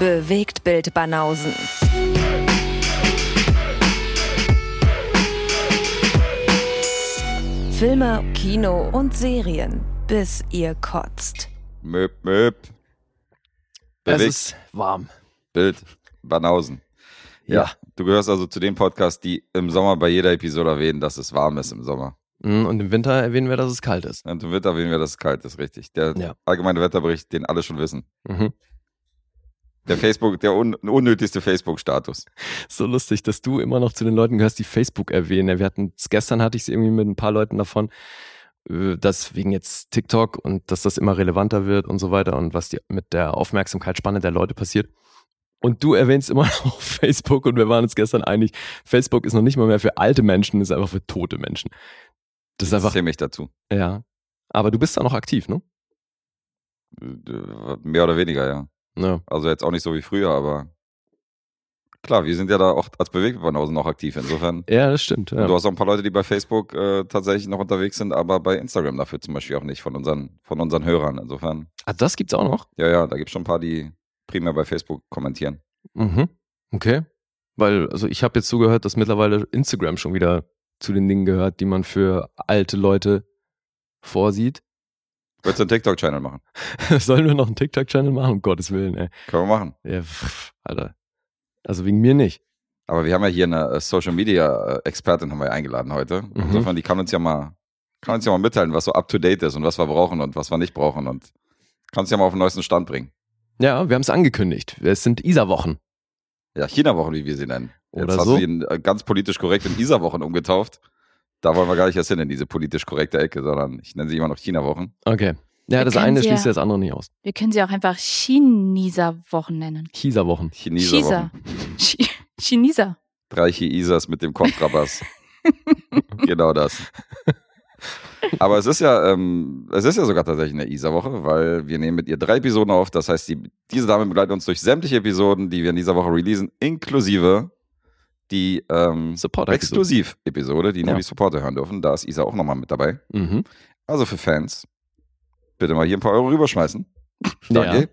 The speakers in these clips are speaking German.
Bewegt Bild Banausen. Filme, Kino und Serien, bis ihr kotzt. Möp, möp. Es Bewegt ist warm. Bild Banausen. Ja. Du gehörst also zu den Podcasts, die im Sommer bei jeder Episode erwähnen, dass es warm ist im Sommer. Mm, Und im Winter erwähnen wir, dass es kalt ist. Und im Winter erwähnen wir, dass es kalt ist, richtig. Der Ja. allgemeine Wetterbericht, den alle schon wissen. Mhm. Der Facebook, der un unnötigste Facebook-Status. So lustig, dass du immer noch zu den Leuten gehörst, die Facebook erwähnen. Wir hatten, gestern hatte ich es irgendwie mit ein paar Leuten davon, äh, dass wegen jetzt TikTok und dass das immer relevanter wird und so weiter und was die, mit der Aufmerksamkeitsspanne der Leute passiert. Und du erwähnst immer noch Facebook und wir waren uns gestern einig, Facebook ist noch nicht mal mehr für alte Menschen, ist einfach für tote Menschen. Das ist einfach, zähle mich dazu. ja. Aber du bist da noch aktiv, ne? Äh, Mehr oder weniger, ja. Ja. Also jetzt auch nicht so wie früher, aber klar, wir sind ja da auch als Bewegtbanausen noch aktiv. Insofern. Ja, das stimmt. Ja. Du hast auch ein paar Leute, die bei Facebook äh, tatsächlich noch unterwegs sind, aber bei Instagram dafür zum Beispiel auch nicht von unseren, von unseren Hörern. Insofern, Ah, das gibt's auch noch? ja, ja, da gibt es schon ein paar, die primär bei Facebook kommentieren. Mhm. Okay. Weil, also ich habe jetzt zugehört, dass mittlerweile Instagram schon wieder zu den Dingen gehört, die man für alte Leute vorsieht. Würdest du einen TikTok-Channel machen? Sollen wir noch einen TikTok-Channel machen? Um Gottes Willen, ey. Können wir machen. Ja, pff, Alter. Also wegen mir nicht. Aber wir haben ja hier eine äh, Social Media äh, Expertin haben wir ja eingeladen heute. Mhm. Insofern, die kann uns ja mal, kann uns ja mal mitteilen, was so up to date ist und was wir brauchen und was wir nicht brauchen und kann uns ja mal auf den neuesten Stand bringen. Ja, wir haben es angekündigt. Es sind ISA-Wochen. Ja, China-Wochen, wie wir sie nennen. Jetzt Oder hast so. du ihn äh, ganz politisch korrekt in ISA-Wochen umgetauft. Da wollen wir gar nicht erst hin in diese politisch korrekte Ecke, sondern ich nenne sie immer noch China-Wochen. Okay. Ja, Wir das eine sie schließt ja- das andere nicht aus. Wir können sie auch einfach Chineser-Wochen nennen. Chisa-Wochen. Chineser-Wochen. Chi- Chineser. Drei Chiisas mit dem Kontrabass. genau das. Aber es ist ja, ähm, es ist ja sogar tatsächlich eine ISA-Woche, weil wir nehmen mit ihr drei Episoden auf. Das heißt, die, diese Dame begleitet uns durch sämtliche Episoden, die wir in dieser Woche releasen, inklusive die ähm. Exklusiv-Episode, die nur Ja. die Supporter hören dürfen. Da ist Isa auch nochmal mit dabei. Mhm. Also für Fans, bitte mal hier ein paar Euro rüberschmeißen. Ja. Danke.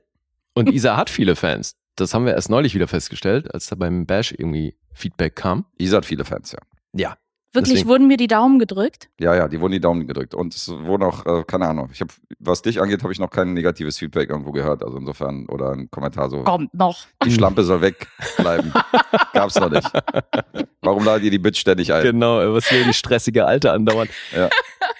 Und Isa hat viele Fans. Das haben wir erst neulich wieder festgestellt, als da beim Bash irgendwie Feedback kam. Isa hat viele Fans, ja. Ja. Wirklich Deswegen- wurden mir die Daumen gedrückt. Ja, ja, die wurden die Daumen gedrückt. Und es wurden auch, äh, keine Ahnung, ich habe, was dich angeht, habe ich noch kein negatives Feedback irgendwo gehört. Also insofern, oder ein Kommentar so, Kommt noch. die Schlampe soll wegbleiben. Gab's noch nicht. Warum ladet ihr die Bitch ständig ein? Genau, was will die stressige Alte andauern? Ja.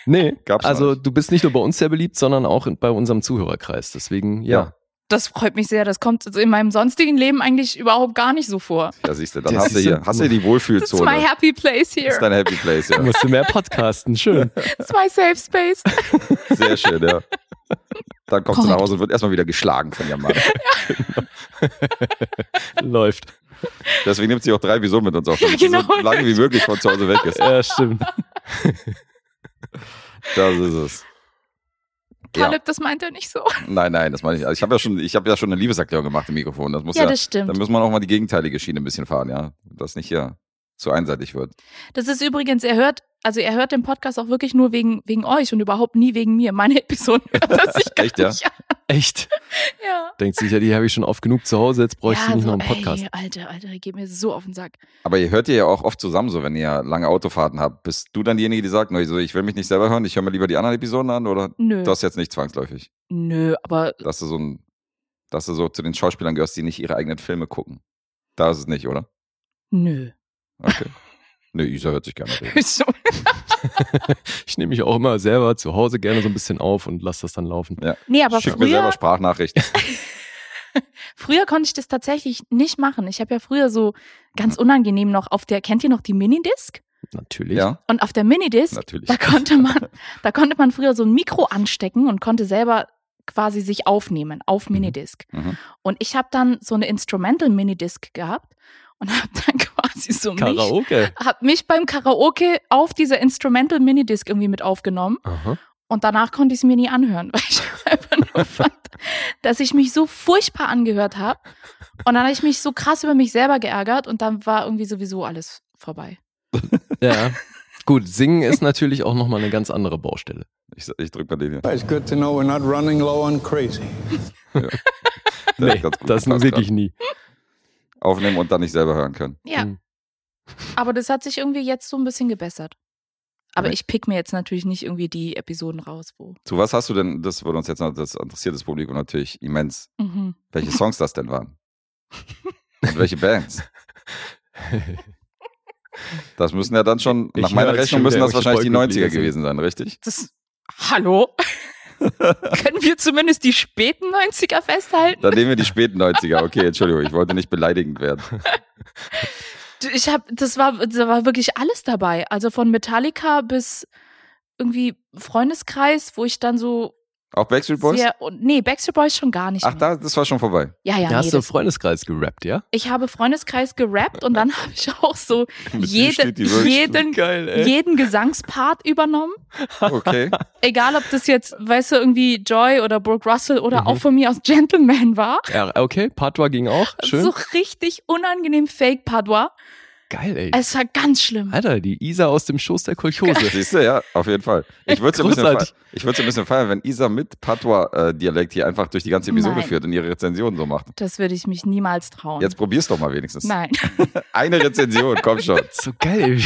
Nee, Gab's noch also nicht. du bist nicht nur bei uns sehr beliebt, sondern auch bei unserem Zuhörerkreis. Deswegen, ja. Das freut mich sehr. Das kommt in meinem sonstigen Leben eigentlich überhaupt gar nicht so vor. Ja, siehst du, dann Das hast du hier, so- hast du die Das ist Wohlfühlzone. my happy place Das ist here. dein Happy Place, ja. Musst du mehr podcasten, schön. Das ist my safe space. Sehr schön, ja. Dann kommt sie nach. Hause und wird erstmal wieder geschlagen von ihrem Mann. Läuft. Deswegen nimmt sie auch drei Episoden mit uns auf, damit Ja, genau. so lange wie möglich von zu Hause weg ist. Ja, stimmt. Das ist es. Ja. Talib, das meint er nicht so. Nein, nein, das meine ich. Also ich habe ja schon, ich habe ja schon eine Liebeserklärung gemacht im Mikrofon. Das muss ja, Ja, das stimmt. dann muss man auch mal die gegenteilige Schiene ein bisschen fahren, ja. Dass nicht hier zu einseitig wird. Das ist übrigens, er hört, also er hört den Podcast auch wirklich nur wegen, wegen euch und überhaupt nie wegen mir. Meine Episoden hört er sich gar Echt, ja? nicht an. Echt? Ja. Denkt sich ja, die habe ich schon oft genug zu Hause, jetzt bräuchte ich ja, nicht so, noch einen Podcast. Ey, Alter, Alter, geht mir so auf den Sack. Aber ihr hört ihr ja auch oft zusammen so, wenn ihr lange Autofahrten habt. Bist du dann diejenige, die sagt, so, ich will mich nicht selber hören, ich höre mir lieber die anderen Episoden an oder Nö. das jetzt nicht zwangsläufig? Nö, aber Dass du so ein, dass du so zu den Schauspielern gehörst, die nicht ihre eigenen Filme gucken. Da ist es nicht, oder? nö. Okay. Nö, Isa hört sich gerne reden. So. Ich nehme mich auch immer selber zu Hause gerne so ein bisschen auf und lasse das dann laufen. Nee, aber Schick mir selber früher, Sprachnachrichten. früher konnte ich das tatsächlich nicht machen. Ich habe ja früher so ganz unangenehm noch auf der, kennt ihr noch die Minidisc? Natürlich. Ja, Und auf der Minidisc, natürlich. da konnte man, da konnte man früher so ein Mikro anstecken und konnte selber quasi sich aufnehmen auf Minidisc. Mhm. Und ich habe dann so eine Instrumental Minidisc gehabt und habe dann quasi so mich, Karaoke. hab mich beim Karaoke auf dieser Instrumental Minidisc irgendwie mit aufgenommen Aha. und danach konnte ich es mir nie anhören, weil ich einfach nur fand, dass ich mich so furchtbar angehört habe. Und dann habe ich mich so krass über mich selber geärgert und dann war irgendwie sowieso alles vorbei. Ja. Gut, singen ist natürlich auch nochmal eine ganz andere Baustelle. Ich, ich drück mal den hier. It's good to know we're not running low on crazy. Der hat Nee, das wirklich grad. nie. Aufnehmen und dann nicht selber hören können. Ja, Hm. aber das hat sich irgendwie jetzt so ein bisschen gebessert. Aber Okay. ich pick mir jetzt natürlich nicht irgendwie die Episoden raus, wo. Zu was hast du denn, das würde uns jetzt noch, das interessiert das Publikum natürlich immens, Mhm. welche Songs das denn waren. Und welche Bands. Das müssen ja dann schon, Ich nach meiner Rechnung müssen das wahrscheinlich die irgendwelche 90er Boygroup-Lieder gewesen sein, richtig? Das. Hallo? Können wir zumindest die späten 90er festhalten? Dann nehmen wir die späten 90er. Okay, Entschuldigung, ich wollte nicht beleidigend werden. Ich habe, das war, da war wirklich alles dabei. Also von Metallica bis irgendwie Freundeskreis, wo ich dann so Auch Backstreet Boys? sehr, nee, Backstreet Boys schon gar nicht Ach, mehr. da, das war schon vorbei. ja, ja, Ja, nee, hast du Freundeskreis gerappt, ja? ich habe Freundeskreis gerappt und dann habe ich auch so jede, jeden, Geil, jeden Gesangspart übernommen. Okay. Egal, ob das jetzt, weißt du, irgendwie Joy oder Brooke Russell oder Mhm. auch von mir aus Gentleman war. Ja, okay, Patois ging auch. Schön. So richtig unangenehm Fake Padua. Geil, ey. Es war ganz schlimm. Alter, die Isa aus dem Schoß der Kolchose. Siehst du, ja, auf jeden Fall. Ich würde es ein, ein bisschen feiern, wenn Isa mit Patois-Dialekt hier einfach durch die ganze Episode Nein. führt und ihre Rezension so macht. Das würde ich mich niemals trauen. Jetzt probier's doch mal wenigstens. Nein. Eine Rezension, komm schon. So geil,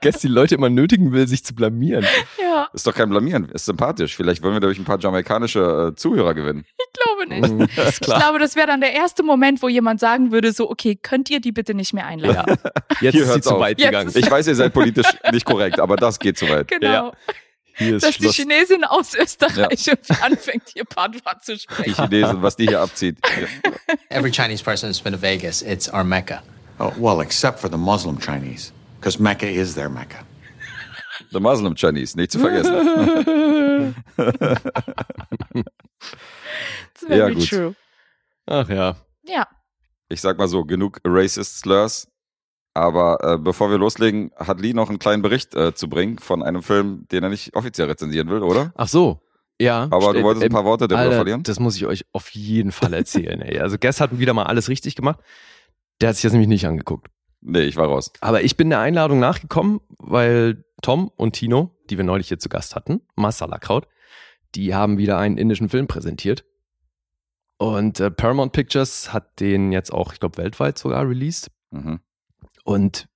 Gest die Leute immer nötigen will, sich zu blamieren. ja, Ist doch kein Blamieren, ist sympathisch. Vielleicht wollen wir dadurch ein paar jamaikanische äh, Zuhörer gewinnen. ich glaube nicht. Mhm, ist Ich glaube, das wäre dann der erste Moment, wo jemand sagen würde, so, okay, könnt ihr die bitte nicht mehr einladen? Ja. Jetzt Hier ist sie zu auf. weit Jetzt gegangen. Ich weiß, ihr seid politisch nicht korrekt, aber das geht zu weit. Genau. Ja. Hier ist Dass die Schluss. Chinesin aus Österreich irgendwie anfängt, hier Padua zu Die sprechen. Chinesen, was die hier abzieht. Every Chinese person who's been to Vegas, it's our Mecca. Oh, well, except for the Muslim Chinese, because Mecca is their Mecca. The Muslim Chinese, nicht zu vergessen. It's very Ja, gut. true. Ach ja. Ja. Ich sag mal so, genug Racist Slurs. Aber äh, bevor wir loslegen, hat Lee noch einen kleinen Bericht äh, zu bringen von einem Film, den er nicht offiziell rezensieren will, oder? Ach so. Ja. Aber du St- wolltest ein paar Worte darüber Alter, verlieren? Das muss ich euch auf jeden Fall erzählen, ey. Also Guess hat wieder mal alles richtig gemacht. Der hat sich das nämlich nicht angeguckt. Nee, ich war raus. Aber ich bin der Einladung nachgekommen, weil Tom und Tino, die wir neulich hier zu Gast hatten, Masala Kraut, die haben wieder einen indischen Film präsentiert. Und äh, Paramount Pictures hat den jetzt auch, ich glaube, weltweit sogar released. Mhm. Und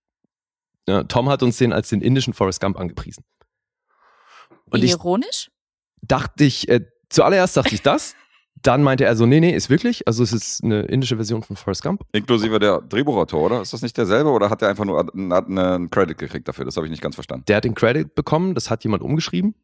äh, Tom hat uns den als den indischen Forrest Gump angepriesen. Und ich Ironisch? dachte ich, äh, zuallererst dachte ich das. Dann meinte er so, nee, nee, ist wirklich. Also es ist eine indische Version von Forrest Gump. Inklusive der Drehbuchautor, oder? Ist das nicht derselbe oder hat er einfach nur einen, einen Credit gekriegt dafür? Das habe ich nicht ganz verstanden. Der hat den Credit bekommen, das hat jemand umgeschrieben.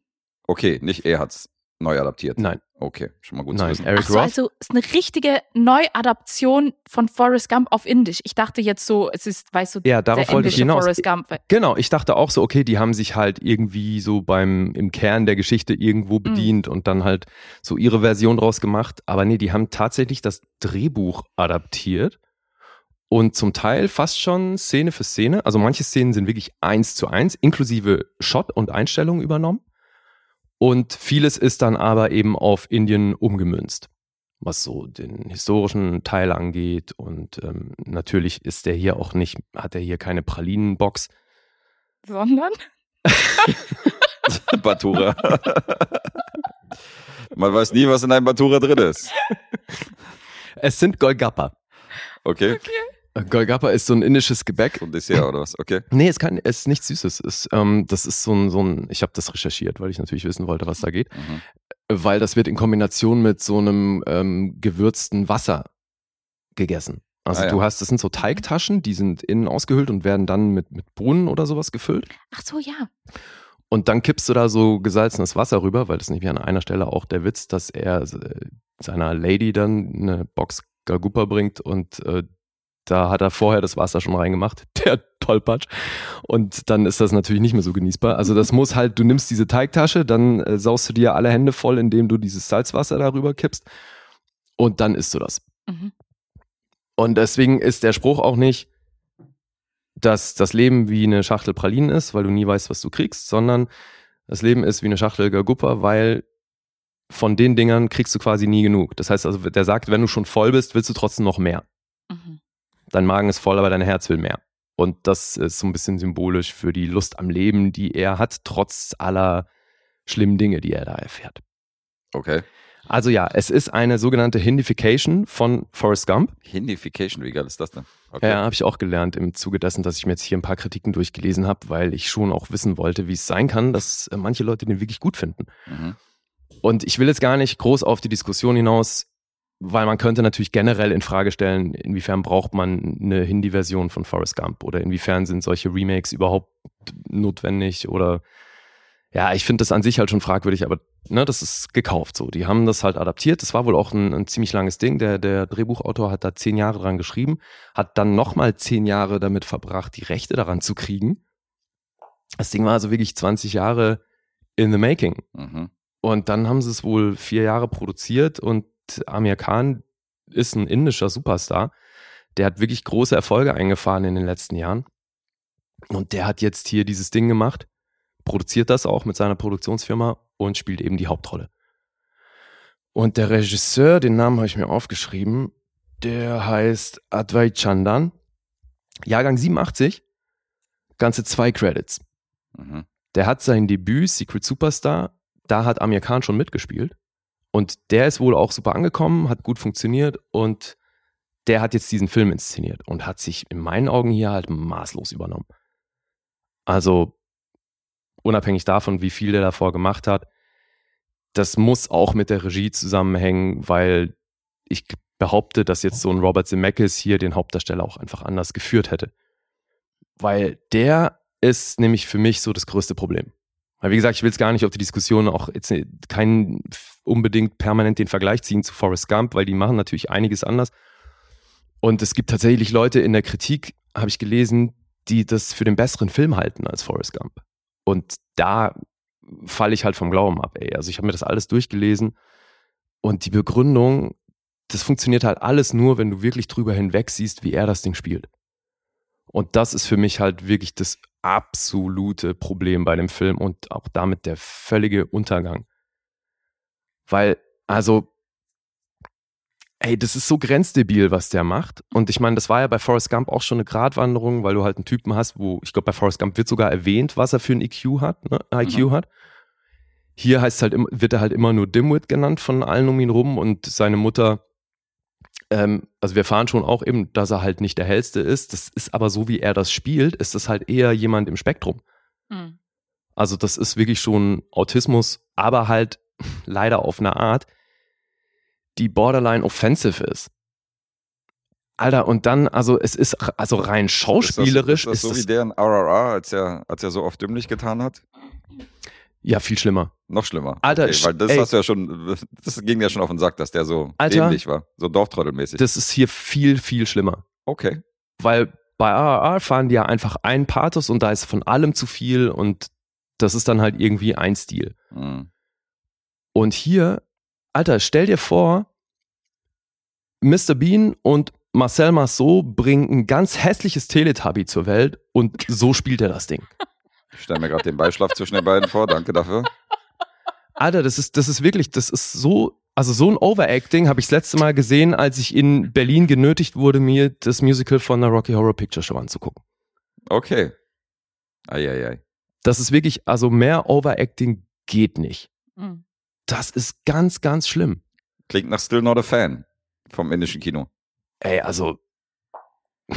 Okay, nicht er hat's neu adaptiert. Nein, Okay, schon mal gut zu nein, wissen. Eric Ach so, Roth. also ist eine richtige Neuadaption von Forrest Gump auf Indisch. Ich dachte jetzt so, es ist, weißt du, Ja, darauf der wollte ich indische hinaus. Forrest Gump. Genau, ich dachte auch so, okay, die haben sich halt irgendwie so beim im Kern der Geschichte irgendwo Mhm. bedient und dann halt so ihre Version draus gemacht. Aber nee, die haben tatsächlich das Drehbuch adaptiert und zum Teil fast schon Szene für Szene. Also manche Szenen sind wirklich eins zu eins, inklusive Shot und Einstellungen übernommen. Und vieles ist dann aber eben auf Indien umgemünzt, was so den historischen Teil angeht. Und ähm, natürlich ist der hier auch nicht, hat er hier keine Pralinenbox. Sondern? Batura. Man weiß nie, was in einem Batura drin ist. Es sind Golgappa. Okay? Äh, Golgappa ist so ein indisches Gebäck. Und Dessert oder was? Okay. Nee, es, kann, es ist nichts Süßes. Es, ähm, das ist so ein, so ein, ich habe das recherchiert, weil ich natürlich wissen wollte, was da geht. Mhm. Weil das wird in Kombination mit so einem ähm, gewürzten Wasser gegessen. Also Ah, ja. du hast, das sind so Teigtaschen, die sind innen ausgehöhlt und werden dann mit, mit Bohnen oder sowas gefüllt. Ach so, ja. Und dann kippst du da so gesalzenes Wasser rüber, weil das ist nämlich an einer Stelle auch der Witz, dass er äh, seiner Lady dann eine Box Gagupa bringt und äh, da hat er vorher das Wasser schon reingemacht, der Tollpatsch. Und dann ist das natürlich nicht mehr so genießbar. Also das muss halt, du nimmst diese Teigtasche, dann äh, saust du dir alle Hände voll, indem du dieses Salzwasser darüber kippst und dann isst du das. Mhm. Und deswegen ist der Spruch auch nicht, dass das Leben wie eine Schachtel Pralinen ist, weil du nie weißt, was du kriegst, sondern das Leben ist wie eine Schachtel Gaguppa, weil von den Dingern kriegst du quasi nie genug. Das heißt also, der sagt, wenn du schon voll bist, willst du trotzdem noch mehr. Mhm. Dein Magen ist voll, aber dein Herz will mehr. Und das ist so ein bisschen symbolisch für die Lust am Leben, die er hat, trotz aller schlimmen Dinge, die er da erfährt. Okay. Also ja, es ist eine sogenannte Hindification von Forrest Gump. Hindification, wie geil ist das denn? Okay. Ja, habe ich auch gelernt im Zuge dessen, dass ich mir jetzt hier ein paar Kritiken durchgelesen habe, weil ich schon auch wissen wollte, wie es sein kann, dass äh, manche Leute den wirklich gut finden. Mhm. Und ich will jetzt gar nicht groß auf die Diskussion hinaus, weil man könnte natürlich generell in Frage stellen, inwiefern braucht man eine Hindi-Version von Forrest Gump oder inwiefern sind solche Remakes überhaupt notwendig oder ja, ich finde das an sich halt schon fragwürdig, aber ne, das ist gekauft so. Die haben das halt adaptiert. Das war wohl auch ein, ein ziemlich langes Ding. Der, der Drehbuchautor hat da zehn Jahre dran geschrieben, hat dann nochmal zehn Jahre damit verbracht, die Rechte daran zu kriegen. Das Ding war also wirklich 20 Jahre in the making. Mhm. Und dann haben sie es wohl vier Jahre produziert und Amir Khan ist ein indischer Superstar. Der hat wirklich große Erfolge eingefahren in den letzten Jahren. Und der hat jetzt hier dieses Ding gemacht, produziert das auch mit seiner Produktionsfirma und spielt eben die Hauptrolle. Und der Regisseur, den Namen habe ich mir aufgeschrieben, der heißt Advait Chandan. Jahrgang 87, ganze zwei Credits. Mhm. Der hat sein Debüt Secret Superstar, da hat Amir Khan schon mitgespielt. Und der ist wohl auch super angekommen, hat gut funktioniert und der hat jetzt diesen Film inszeniert und hat sich in meinen Augen hier halt maßlos übernommen. Also unabhängig davon, wie viel der davor gemacht hat, das muss auch mit der Regie zusammenhängen, weil ich behaupte, dass jetzt so ein Robert Zemeckis hier den Hauptdarsteller auch einfach anders geführt hätte. Weil der ist nämlich für mich so das größte Problem. Weil wie gesagt, ich will es gar nicht auf die Diskussion auch jetzt keinen unbedingt permanent den Vergleich ziehen zu Forrest Gump, weil die machen natürlich einiges anders. Und es gibt tatsächlich Leute in der Kritik, habe ich gelesen, die das für den besseren Film halten als Forrest Gump. Und da falle ich halt vom Glauben ab, ey. Also ich habe mir das alles durchgelesen und die Begründung, das funktioniert halt alles nur, wenn du wirklich drüber hinweg siehst, wie er das Ding spielt. Und das ist für mich halt wirklich das absolute Problem bei dem Film und auch damit der völlige Untergang. Weil, also, ey, das ist so grenzdebil, was der macht. Und ich meine, das war ja bei Forrest Gump auch schon eine Gratwanderung, weil du halt einen Typen hast, wo, ich glaube, bei Forrest Gump wird sogar erwähnt, was er für ein IQ hat, ne? IQ Mhm. hat. Hier heißt halt, wird er halt immer nur Dimwit genannt von allen um ihn rum und seine Mutter, ähm, also wir fahren schon auch eben, dass er halt nicht der hellste ist. Das ist aber so, wie er das spielt, ist das halt eher jemand im Spektrum. Hm. Also das ist wirklich schon Autismus, aber halt leider auf eine Art, die borderline offensive ist. Alter, und dann, also es ist also rein schauspielerisch Ist das, ist das so ist wie der in RRR, als er, als er so oft dümmlich getan hat? Ja viel schlimmer. Noch schlimmer. Alter, okay, weil das ey. hast du ja schon, das ging ja schon auf den Sack, dass der so Alter. dämlich war, so Dorftrottelmäßig. Das ist hier viel, viel schlimmer. okay. Weil bei RRR fahren die ja einfach einen Pathos und da ist von allem zu viel und das ist dann halt irgendwie ein Stil. Mhm. Und hier, Alter, stell dir vor, Mr. Bean und Marcel Marceau bringen ein ganz hässliches Teletubby zur Welt und so spielt er das Ding. Ich stelle mir gerade den Beischlaf zwischen den beiden vor, danke dafür. Alter, das ist, das ist wirklich, das ist so, also so ein Overacting habe ich das letzte Mal gesehen, als ich in Berlin genötigt wurde, mir das Musical von der Rocky Horror Picture Show anzugucken. Okay. Eieiei. Das ist wirklich, also mehr Overacting geht nicht. Hm. Das ist ganz, ganz schlimm. Klingt nach Still Not a Fan vom indischen Kino. Ey, also.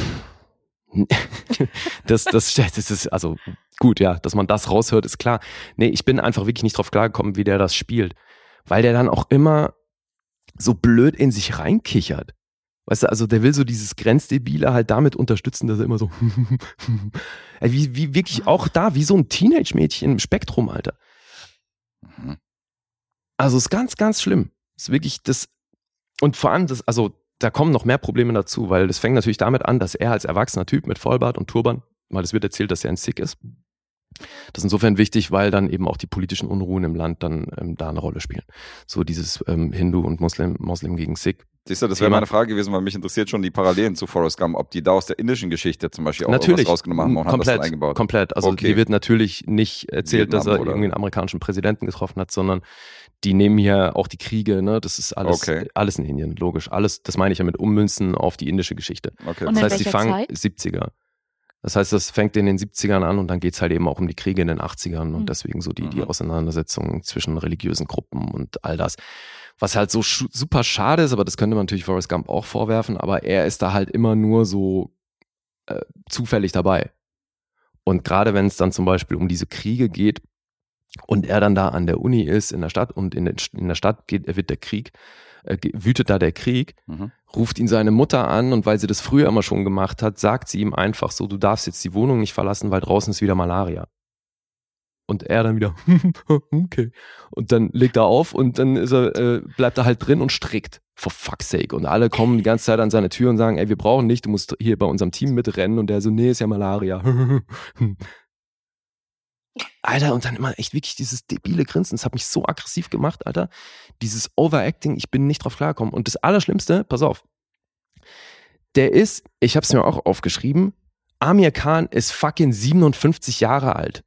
das, das, das ist, also gut, ja, dass man das raushört, ist klar. Nee, ich bin einfach wirklich nicht drauf klargekommen, wie der das spielt. Weil der dann auch immer so blöd in sich reinkichert. Weißt du, also der will so dieses Grenzdebile halt damit unterstützen, dass er immer so. Wie, wie wirklich auch da, wie so ein Teenage-Mädchen im Spektrum, Alter. Mhm. Also ist ganz, ganz schlimm. Ist wirklich das. Und vor allem, das, also da kommen noch mehr Probleme dazu, weil das fängt natürlich damit an, dass er als erwachsener Typ mit Vollbart und Turban, weil es wird erzählt, dass er ein Sikh ist. Das ist insofern wichtig, weil dann eben auch die politischen Unruhen im Land dann ähm, da eine Rolle spielen. So dieses ähm, Hindu und Muslim, Muslim gegen Sikh. Siehst du, das wäre meine Frage gewesen, weil mich interessiert schon die Parallelen zu Forrest Gump, ob die da aus der indischen Geschichte zum Beispiel auch natürlich was rausgenommen haben und haben das komplett, eingebaut. komplett. Also Okay. hier wird natürlich nicht erzählt, dass er Vietnam oder- irgendwie einen amerikanischen Präsidenten getroffen hat, sondern die nehmen hier auch die Kriege, ne? Das ist alles, Okay. alles in Indien, logisch. Alles, das meine ich ja mit Ummünzen auf die indische Geschichte. Okay. Und Das in heißt, die welcher fangen Zeit? 70er. Das heißt, das fängt in den 70ern an und dann geht's halt eben auch um die Kriege in den 80ern und Mhm. deswegen so die, die Mhm. Auseinandersetzungen zwischen religiösen Gruppen und all das. Was halt so super schade ist, aber das könnte man natürlich Forrest Gump auch vorwerfen, aber er ist da halt immer nur so äh, zufällig dabei. Und gerade wenn es dann zum Beispiel um diese Kriege geht und er dann da an der Uni ist in der Stadt und in, den, in der Stadt geht, wird der Krieg, äh, wütet da der Krieg, Mhm. ruft ihn seine Mutter an und weil sie das früher immer schon gemacht hat, sagt sie ihm einfach so, du darfst jetzt die Wohnung nicht verlassen, weil draußen ist wieder Malaria. Und er dann wieder, okay. Und dann legt er auf und dann ist er, äh, bleibt er halt drin und strickt. For fuck's sake. Und alle kommen die ganze Zeit an seine Tür und sagen, ey, wir brauchen dich, du musst hier bei unserem Team mitrennen. Und der so, nee, ist ja Malaria. Alter, und dann immer echt wirklich dieses debile Grinsen. Das hat mich so aggressiv gemacht, Alter. Dieses Overacting, ich bin nicht drauf klargekommen. Und das Allerschlimmste, pass auf, der ist, ich hab's mir auch aufgeschrieben, Amir Khan ist fucking 57 Jahre alt.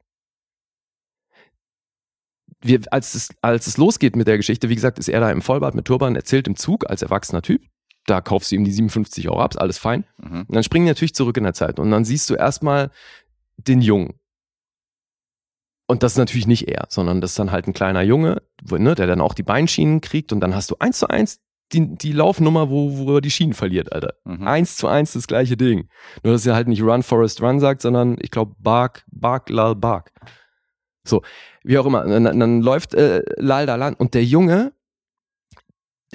Wir, als, es, als es losgeht mit der Geschichte, wie gesagt, ist er da im Vollbart mit Turban, erzählt im Zug als erwachsener Typ. Da kaufst du ihm die 57 Euro ab, ist alles fein. Mhm. Und dann springen die natürlich zurück in der Zeit. Und dann siehst du erstmal den Jungen. Und das ist natürlich nicht er, sondern das ist dann halt ein kleiner Junge, ne, der dann auch die Beinschienen kriegt. Und dann hast du eins zu eins die, die Laufnummer, wo, wo er die Schienen verliert, Alter. Mhm. Eins zu eins das gleiche Ding. Nur, dass er halt nicht Run, Forest, Run sagt, sondern ich glaube Bark, Bark, Lal, Bark. So, wie auch immer. Dann, dann läuft äh, Lal da lang und der Junge,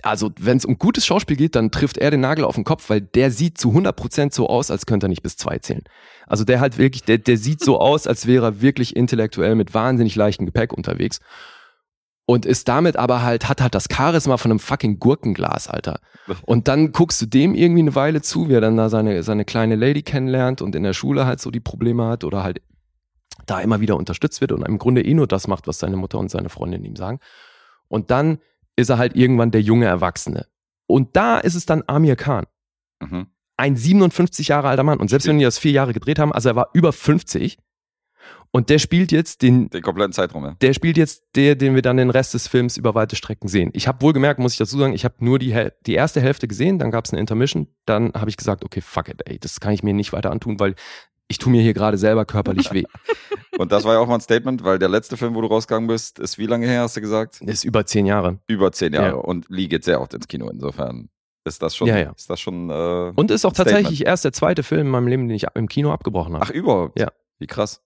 also wenn es um gutes Schauspiel geht, dann trifft er den Nagel auf den Kopf, weil der sieht zu 100% so aus, als könnte er nicht bis zwei zählen. Also der halt wirklich, der, der sieht so aus, als wäre er wirklich intellektuell mit wahnsinnig leichtem Gepäck unterwegs. Und ist damit aber halt, hat halt das Charisma von einem fucking Gurkenglas, Alter. Und dann guckst du dem irgendwie eine Weile zu, wie er dann da seine, seine kleine Lady kennenlernt und in der Schule halt so die Probleme hat oder halt da immer wieder unterstützt wird und im Grunde eh nur das macht, was seine Mutter und seine Freundin ihm sagen. Und dann ist er halt irgendwann der junge Erwachsene. Und da ist es dann Amir Khan. Mhm. Ein 57 Jahre alter Mann. Und selbst wenn die das vier Jahre gedreht haben, also er war über 50. Und der spielt jetzt den, Den kompletten Zeitraum, ja. der spielt jetzt der, den wir dann den Rest des Films über weite Strecken sehen. Ich habe wohl gemerkt, muss ich dazu sagen, ich habe nur die, die erste Hälfte gesehen, dann gab es eine Intermission, dann habe ich gesagt, okay, fuck it, ey, das kann ich mir nicht weiter antun, weil ich tue mir hier gerade selber körperlich weh. Und das war ja auch mal ein Statement, weil der letzte Film, wo du rausgegangen bist, ist wie lange her, hast du gesagt? Ist über zehn Jahre. Über zehn Jahre. Ja. Und Lee geht sehr oft ins Kino. Insofern ist das schon, Ja, ja. ist das schon. Äh, Und ist auch tatsächlich erst der zweite Film in meinem Leben, den ich im Kino abgebrochen habe. Ach, überhaupt? Ja. Wie krass.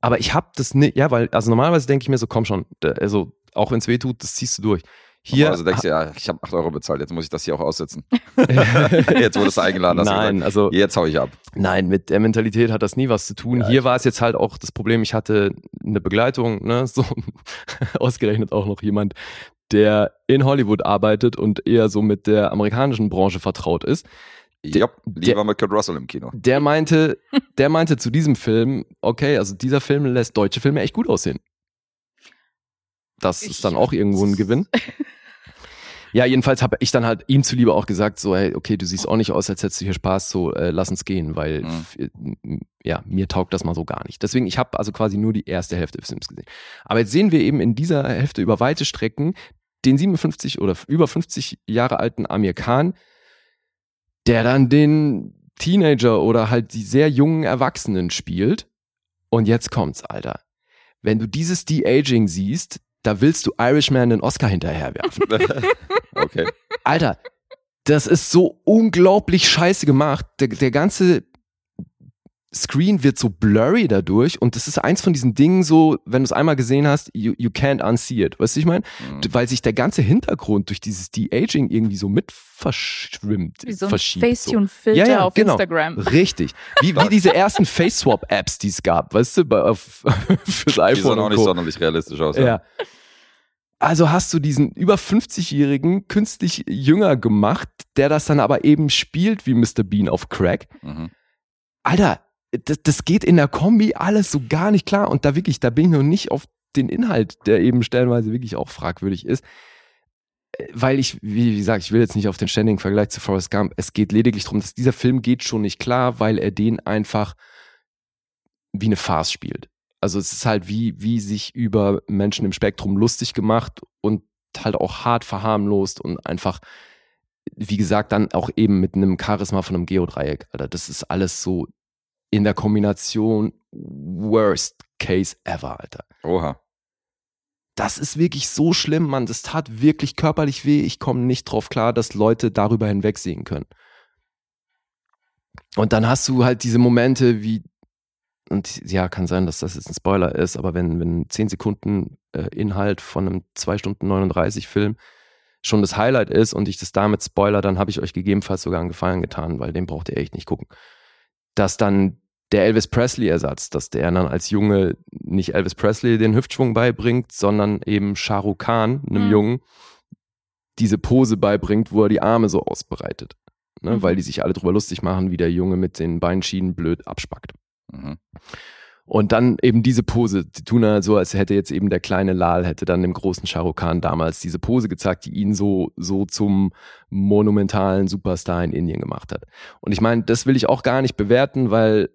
Aber ich habe das nicht, ja, weil, also normalerweise denke ich mir so, komm schon, also auch wenn es weh tut, das ziehst du durch. Hier, also denkst du, ja, ich habe 8 Euro bezahlt, jetzt muss ich das hier auch aussitzen. jetzt wurdest du eingeladen, nein, gesagt, also jetzt hau ich ab. Nein, mit der Mentalität hat das nie was zu tun. Ja, Hier war es jetzt halt auch das Problem, ich hatte eine Begleitung, ne, so ausgerechnet auch noch jemand, der in Hollywood arbeitet und eher so mit der amerikanischen Branche vertraut ist. Der- Ja, lieber mit Kurt Russell im Kino. Der meinte, der meinte zu diesem Film, okay, also dieser Film lässt deutsche Filme echt gut aussehen. Das ist dann auch irgendwo ein Gewinn. Ja, jedenfalls habe ich dann halt ihm zuliebe auch gesagt, so, hey, okay, du siehst auch nicht aus, als hättest du hier Spaß, so, äh, lass uns gehen, weil, Mhm. äh, ja, mir taugt das mal so gar nicht. Deswegen, ich habe also quasi nur die erste Hälfte des Films gesehen. Aber jetzt sehen wir eben in dieser Hälfte über weite Strecken den 57 oder über 50 Jahre alten Amir Khan, der dann den Teenager oder halt die sehr jungen Erwachsenen spielt. Und jetzt kommt's, Alter. Wenn du dieses De-Aging siehst, da willst du Irishman den Oscar hinterherwerfen. okay. Alter, das ist so unglaublich scheiße gemacht. Der, der ganze Screen wird so blurry dadurch und das ist eins von diesen Dingen so, wenn du es einmal gesehen hast, you, you can't unsee it. Weißt du, ich meine? Mhm. Weil sich der ganze Hintergrund durch dieses De-Aging irgendwie so mit verschwimmt, Wie so ein verschiebt. so. Facetune-Filter Ja, ja, auf genau. Instagram. Richtig. Wie, wie diese ersten Face-Swap-Apps, die es gab, weißt du, bei, auf, fürs Die iPhone sahen auch nicht sonderlich realistisch aus. Ja. Also hast du diesen über 50-Jährigen künstlich jünger gemacht, der das dann aber eben spielt wie Mr. Bean auf Crack. Mhm. Alter, das, das geht in der Kombi alles so gar nicht klar. Und da wirklich, da bin ich noch nicht auf den Inhalt, der eben stellenweise wirklich auch fragwürdig ist. Äh, Weil ich, wie, gesagt, ich will jetzt nicht auf den ständigen Vergleich zu Forrest Gump. Es geht lediglich darum, dass dieser Film geht schon nicht klar, weil er den einfach wie eine Farce spielt. Also es ist halt wie, wie sich über Menschen im Spektrum lustig gemacht und halt auch hart verharmlost und einfach, wie gesagt, dann auch eben mit einem Charisma von einem Geodreieck. Alter, das ist alles so in der Kombination worst case ever, Alter. Oha. Das ist wirklich so schlimm, Mann. Das tat wirklich körperlich weh. Ich komme nicht drauf klar, dass Leute darüber hinwegsehen können. Und dann hast du halt diese Momente wie, und ja, kann sein, dass das jetzt ein Spoiler ist, aber wenn, wenn 10 Sekunden äh, Inhalt von einem 2 Stunden 39 Film schon das Highlight ist und ich das damit spoiler, dann habe ich euch gegebenenfalls sogar einen Gefallen getan, weil den braucht ihr echt nicht gucken. Dass dann der Elvis Presley-Ersatz, dass der dann als Junge nicht Elvis Presley den Hüftschwung beibringt, sondern eben Shah Rukh Khan, einem Mhm. Jungen, diese Pose beibringt, wo er die Arme so ausbreitet. Ne? Mhm. Weil die sich alle drüber lustig machen, wie der Junge mit den Beinschienen blöd abspackt. Mhm. Und dann eben diese Pose, die tun halt so, als hätte jetzt eben der kleine Lal, hätte dann dem großen Khan damals diese Pose gezeigt, die ihn so, so zum monumentalen Superstar in Indien gemacht hat. Und ich meine, das will ich auch gar nicht bewerten, weil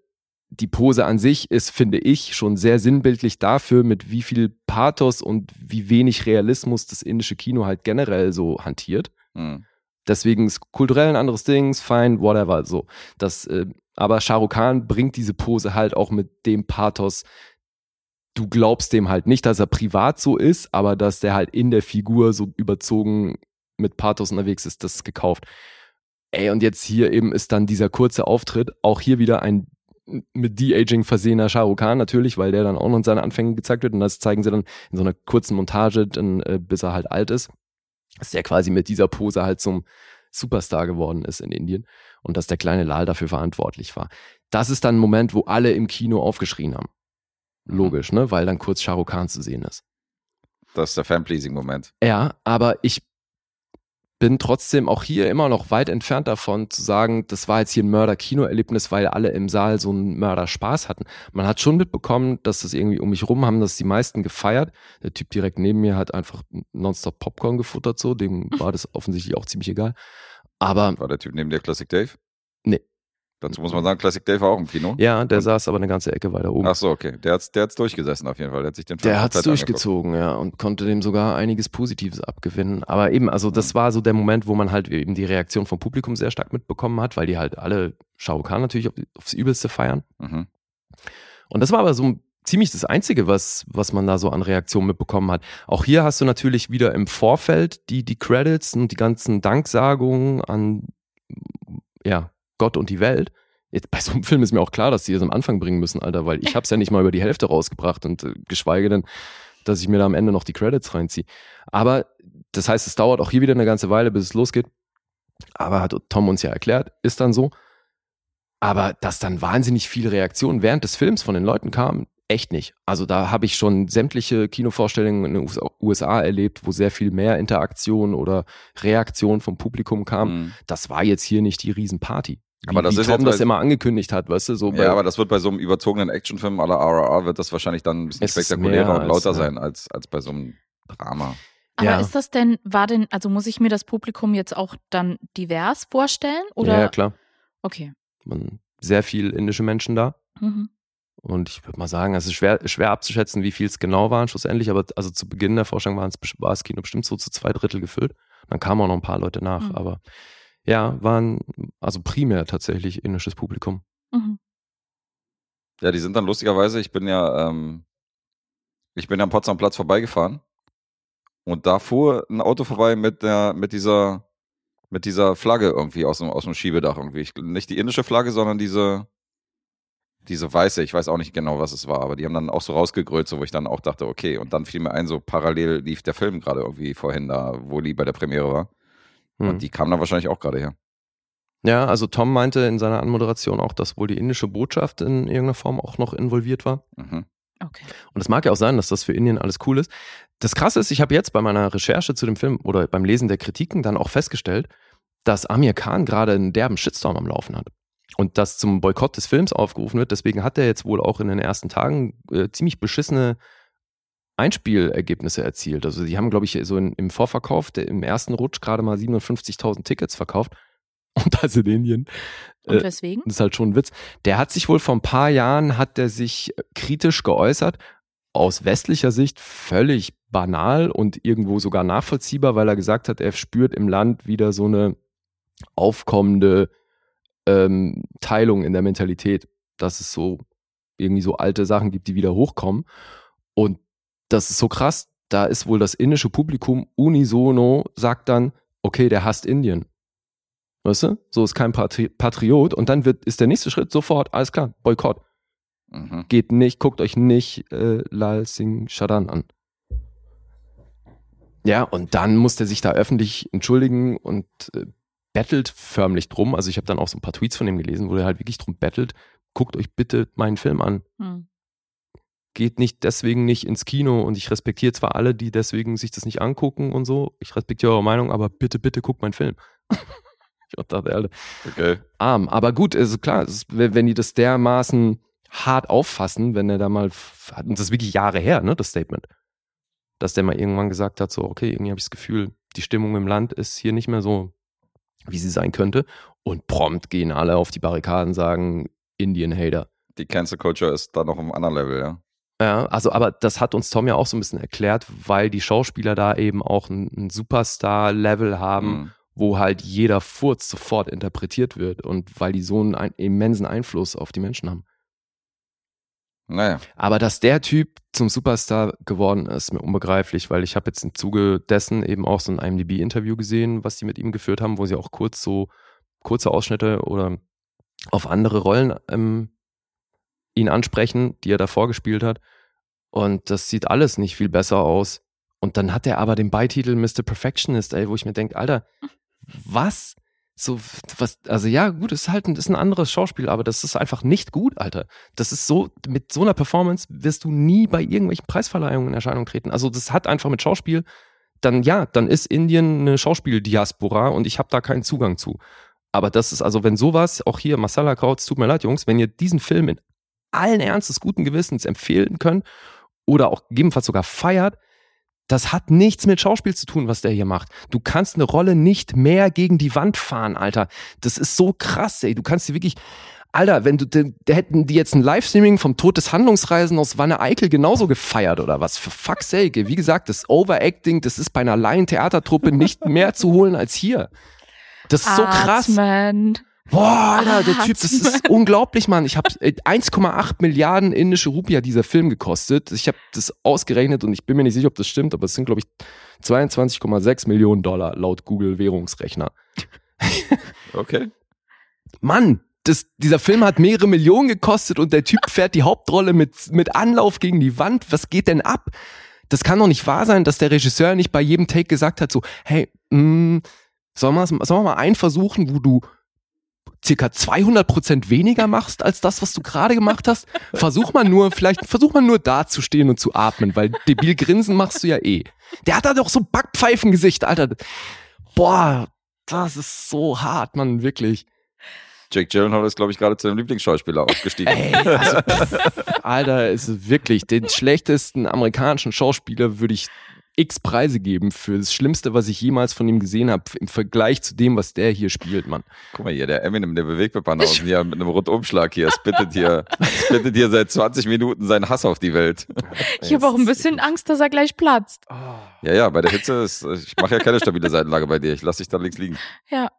die Pose an sich ist, finde ich, schon sehr sinnbildlich dafür, mit wie viel Pathos und wie wenig Realismus das indische Kino halt generell so hantiert. Mhm. Deswegen ist kulturell ein anderes Ding, fein, whatever, so. Das, äh, aber Shah Rukh Khan bringt diese Pose halt auch mit dem Pathos. Du glaubst dem halt nicht, dass er privat so ist, aber dass der halt in der Figur so überzogen mit Pathos unterwegs ist, das ist gekauft. Ey, und jetzt hier eben ist dann dieser kurze Auftritt, auch hier wieder ein mit De-Aging versehener Shah Rukh Khan natürlich, weil der dann auch noch in seinen Anfängen gezeigt wird und das zeigen sie dann in so einer kurzen Montage, dann, äh, bis er halt alt ist dass der quasi mit dieser Pose halt zum Superstar geworden ist in Indien und dass der kleine Lal dafür verantwortlich war. Das ist dann ein Moment, wo alle im Kino aufgeschrien haben. Logisch, ne? Weil dann kurz Shah Rukh Khan zu sehen ist. Das ist der Fan-Pleasing-Moment. Ja, aber ich bin trotzdem auch hier immer noch weit entfernt davon zu sagen, das war jetzt hier ein Mörder-Kino-Erlebnis, weil alle im Saal so einen Mörder-Spaß hatten. Man hat schon mitbekommen, dass das irgendwie um mich rum haben, dass die meisten gefeiert. Der Typ direkt neben mir hat einfach nonstop Popcorn gefuttert, so, dem war das offensichtlich auch ziemlich egal. Aber War der Typ neben der Classic Dave? Nee. Dazu muss man sagen, Classic Dave war auch im Kino. ja, der Und- saß aber eine ganze Ecke weiter oben. Ach so, okay. Der hat's, der hat's durchgesessen auf jeden Fall. Der hat sich den Film Der hat's komplett angeguckt. durchgezogen, ja, und konnte dem sogar einiges Positives abgewinnen. Aber eben, also das war so der Moment, wo man halt eben die Reaktion vom Publikum sehr stark mitbekommen hat, weil die halt alle Shah Rukh Khan natürlich auf, aufs Übelste feiern. Mhm. Und das war aber so ziemlich das Einzige, was, was man da so an Reaktionen mitbekommen hat. Auch hier hast du natürlich wieder im Vorfeld die, die Credits und die ganzen Danksagungen an ja, Gott und die Welt. Jetzt, bei so einem Film ist mir auch klar, dass die das am Anfang bringen müssen, Alter, weil ich hab's ja nicht mal über die Hälfte rausgebracht und äh, geschweige denn, dass ich mir da am Ende noch die Credits reinziehe. Aber das heißt, es dauert auch hier wieder eine ganze Weile, bis es losgeht. Aber hat Tom uns ja erklärt, ist dann so. Aber dass dann wahnsinnig viele Reaktionen während des Films von den Leuten kamen, echt nicht. Also da habe ich schon sämtliche Kinovorstellungen in den USA erlebt, wo sehr viel mehr Interaktion oder Reaktion vom Publikum kam. Mhm. Das war jetzt hier nicht die Riesenparty. Wie, Aber das wie ist Tom jetzt, das immer angekündigt hat, weißt du, so bei, Ja, aber das wird bei so einem überzogenen Actionfilm la RRR wird das wahrscheinlich dann ein bisschen spektakulärer und als, lauter ja. sein als, als bei so einem Drama. Aber Ja. ist das denn, war denn, also muss ich mir das Publikum jetzt auch dann divers vorstellen? Oder? ja, ja, klar. Okay. Man, sehr viel indische Menschen da. Mhm. Und ich würde mal sagen, es ist schwer, schwer abzuschätzen, wie viel es genau waren schlussendlich, aber also zu Beginn der Vorstellung waren es, war das Kino bestimmt so zu zwei Drittel gefüllt. Dann kamen auch noch ein paar Leute nach, Mhm. aber ja, waren also primär tatsächlich indisches Publikum. Mhm. Ja, die sind dann lustigerweise, ich bin ja, ähm, ich bin ja am Potsdamer Platz vorbeigefahren und da fuhr ein Auto vorbei mit der, mit dieser, mit dieser Flagge irgendwie aus dem, aus dem Schiebedach irgendwie. Ich, nicht die indische Flagge, sondern diese, diese weiße, ich weiß auch nicht genau, was es war, aber die haben dann auch so rausgegrölt, so wo ich dann auch dachte, okay, und dann fiel mir ein, so parallel lief der Film gerade irgendwie vorhin da, wo die bei der Premiere war. Hm. Und die kam dann wahrscheinlich auch gerade her. Ja, also Tom meinte in seiner Anmoderation auch, dass wohl die indische Botschaft in irgendeiner Form auch noch involviert war. Mhm. Okay. Und es mag ja auch sein, dass das für Indien alles cool ist. Das Krasse ist, ich habe jetzt bei meiner Recherche zu dem Film oder beim Lesen der Kritiken dann auch festgestellt, dass Amir Khan gerade einen derben Shitstorm am Laufen hat. Und das zum Boykott des Films aufgerufen wird. Deswegen hat er jetzt wohl auch in den ersten Tagen äh, ziemlich beschissene Einspielergebnisse erzielt. Also die haben, glaube ich, so in, im Vorverkauf, der, im ersten Rutsch gerade mal 57.000 Tickets verkauft. Und das in Indien. Und Äh, weswegen? das ist halt schon ein Witz. Der hat sich wohl vor ein paar Jahren, hat der sich kritisch geäußert, aus westlicher Sicht völlig banal und irgendwo sogar nachvollziehbar, weil er gesagt hat, er spürt im Land wieder so eine aufkommende ähm, Teilung in der Mentalität. dass es so irgendwie so alte Sachen gibt, die wieder hochkommen. Und das ist so krass. Da ist wohl das indische Publikum unisono, sagt dann, okay, der hasst Indien. Weißt du? So ist kein Patri Patriot. Und dann wird, ist der nächste Schritt sofort, alles klar, Boykott. Mhm. Geht nicht, guckt euch nicht äh, Lal Singh Shadan an. Ja, und dann muss der sich da öffentlich entschuldigen und äh, bettelt förmlich drum. Also ich habe dann auch so ein paar Tweets von ihm gelesen, wo er halt wirklich drum bettelt. Guckt euch bitte meinen Film an. Hm. Geht nicht deswegen nicht ins Kino und ich respektiere zwar alle, die deswegen sich das nicht angucken und so. Ich respektiere eure Meinung, aber bitte, bitte guckt meinen Film. ich dachte, Alter, Okay. arm. Aber gut, also klar, es ist, wenn wenn die das dermaßen hart auffassen, wenn er da mal, und das ist wirklich Jahre her, ne, das Statement, dass der mal irgendwann gesagt hat, so, okay, irgendwie habe ich das Gefühl, die Stimmung im Land ist hier nicht mehr so, wie sie sein könnte. Und prompt gehen alle auf die Barrikaden, sagen, Indian-Hater. Die Cancel Culture ist da noch auf einem anderen Level, ja. Ja, also, aber das hat uns Tom ja auch so ein bisschen erklärt, weil die Schauspieler da eben auch ein, Superstar-Level haben, Mhm. wo halt jeder Furz sofort interpretiert wird und weil die so einen ein, immensen Einfluss auf die Menschen haben. Naja. Aber dass der Typ zum Superstar geworden ist, ist mir unbegreiflich, weil ich habe jetzt im Zuge dessen eben auch so ein IMDb-Interview gesehen, was sie mit ihm geführt haben, wo sie auch kurz so kurze Ausschnitte oder auf andere Rollen ähm, ihn ansprechen, die er davor gespielt hat. Und das sieht alles nicht viel besser aus. Und dann hat er aber den Beititel Mr. Perfectionist, ey, wo ich mir denke, Alter, was? So, was, also ja, gut, ist halt ein, ist ein anderes Schauspiel, aber das ist einfach nicht gut, Alter. Das ist so, mit so einer Performance wirst du nie bei irgendwelchen Preisverleihungen in Erscheinung treten. Also das hat einfach mit Schauspiel, dann ja, dann ist Indien eine Schauspieldiaspora und ich habe da keinen Zugang zu. Aber das ist also, wenn sowas, auch hier Masala Krauts, tut mir leid, Jungs, wenn ihr diesen Film in allen Ernstes, guten Gewissens empfehlen könnt oder auch gegebenenfalls sogar feiert, das hat nichts mit Schauspiel zu tun, was der hier macht. Du kannst eine Rolle nicht mehr gegen die Wand fahren, Alter. Das ist so krass, ey. Du kannst sie wirklich, Alter, wenn du, da hätten die jetzt ein Livestreaming vom Tod des Handlungsreisen aus Wanne Eickel genauso gefeiert oder was? Für fuck's sake. Wie gesagt, das Overacting, das ist bei einer Laientheatertruppe nicht mehr zu holen als hier. Das ist so krass. Atmen. Boah, Alter, der Typ, das ist unglaublich, Mann. Ich habe 1,8 Milliarden indische Rupie hat dieser Film gekostet. Ich habe das ausgerechnet und ich bin mir nicht sicher, ob das stimmt, aber es sind, glaube ich, 22,6 Millionen Dollar laut Google Währungsrechner. Okay. Mann, das, dieser Film hat mehrere Millionen gekostet und der Typ fährt die Hauptrolle mit, mit Anlauf gegen die Wand. Was geht denn ab? Das kann doch nicht wahr sein, dass der Regisseur nicht bei jedem Take gesagt hat, so, hey, mh, sollen wir sollen wir mal einen versuchen, wo du circa 200 Prozent weniger machst als das, was du gerade gemacht hast? Versuch mal nur, vielleicht versuch mal nur da zu stehen und zu atmen, weil debil grinsen machst du ja eh. Der hat da doch so Backpfeifengesicht, Alter. Boah, das ist so hart, Mann, wirklich. Jake Gyllenhaal ist, glaube ich, gerade zu dem Lieblingsschauspieler aufgestiegen. Ey, also, Alter, ist wirklich den schlechtesten amerikanischen Schauspieler würde ich x Preise geben für das Schlimmste, was ich jemals von ihm gesehen habe, im Vergleich zu dem, was der hier spielt, Mann. Guck mal hier, der Eminem, der bewegt mit Banausen hier mit einem Rundumschlag hier, spittet hier, spittet hier seit 20 Minuten seinen Hass auf die Welt. Ich habe auch ein bisschen Angst, dass er gleich platzt. Ja, ja, bei der Hitze ist, ich mache ja keine stabile Seitenlage bei dir. Ich lass dich da links liegen. Ja.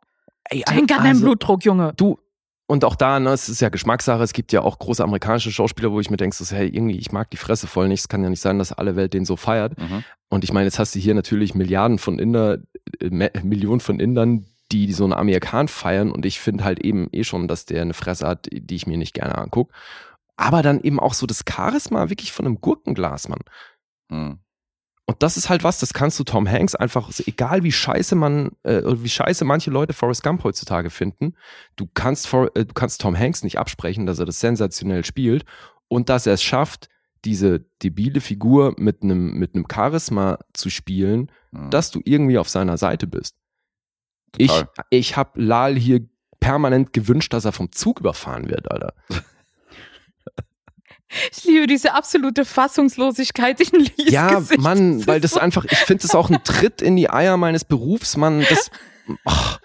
Ey, Denk an deinen also, Blutdruck, Junge. Du, und auch da, ne, es ist ja Geschmackssache. Es gibt ja auch große amerikanische Schauspieler, wo ich mir denke, so, hey, irgendwie, ich mag die Fresse voll nicht. Es kann ja nicht sein, dass alle Welt den so feiert. Mhm. Und ich meine, jetzt hast du hier natürlich Milliarden von Inder, äh, Millionen von Indern, die so einen Amerikan feiern. Und ich finde halt eben eh schon, dass der eine Fresse hat, die ich mir nicht gerne angucke. Aber dann eben auch so das Charisma wirklich von einem Gurkenglas, Mann. Mhm. Und das ist halt was, das kannst du Tom Hanks einfach, egal wie scheiße man, äh, wie scheiße manche Leute Forrest Gump heutzutage finden, du kannst, For, äh, du kannst Tom Hanks nicht absprechen, dass er das sensationell spielt und dass er es schafft, diese debile Figur mit einem mit einem Charisma zu spielen, Mhm. dass du irgendwie auf seiner Seite bist. Ich, Total. ich habe Lal hier permanent gewünscht, dass er vom Zug überfahren wird, Alter. Ich liebe diese absolute Fassungslosigkeit in Lies Ja, Gesicht. Mann, weil das einfach, ich finde das auch ein Tritt in die Eier meines Berufs, Mann. Das, ach,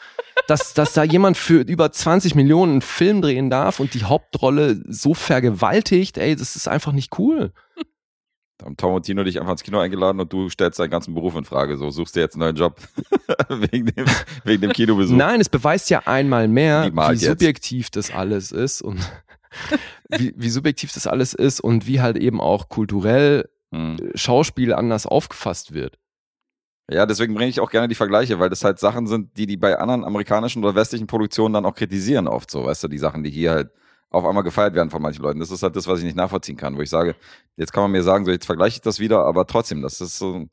dass, dass da jemand für über 20 Millionen einen Film drehen darf und die Hauptrolle so vergewaltigt, ey, das ist einfach nicht cool. Da haben Tom und Tino dich einfach ins Kino eingeladen und du stellst deinen ganzen Beruf in Frage. So, suchst dir jetzt einen neuen Job. wegen, dem, wegen dem Kinobesuch. Nein, es beweist ja einmal mehr, wie jetzt. subjektiv das alles ist und wie, wie subjektiv das alles ist und wie halt eben auch kulturell Hm. Schauspiel anders aufgefasst wird. Ja, deswegen bringe ich auch gerne die Vergleiche, weil das halt Sachen sind, die die bei anderen amerikanischen oder westlichen Produktionen dann auch kritisieren oft so, weißt du, die Sachen, die hier halt auf einmal gefeiert werden von manchen Leuten. Das ist halt das, was ich nicht nachvollziehen kann, wo ich sage, jetzt kann man mir sagen, so jetzt vergleiche ich das wieder, aber trotzdem, das ist so,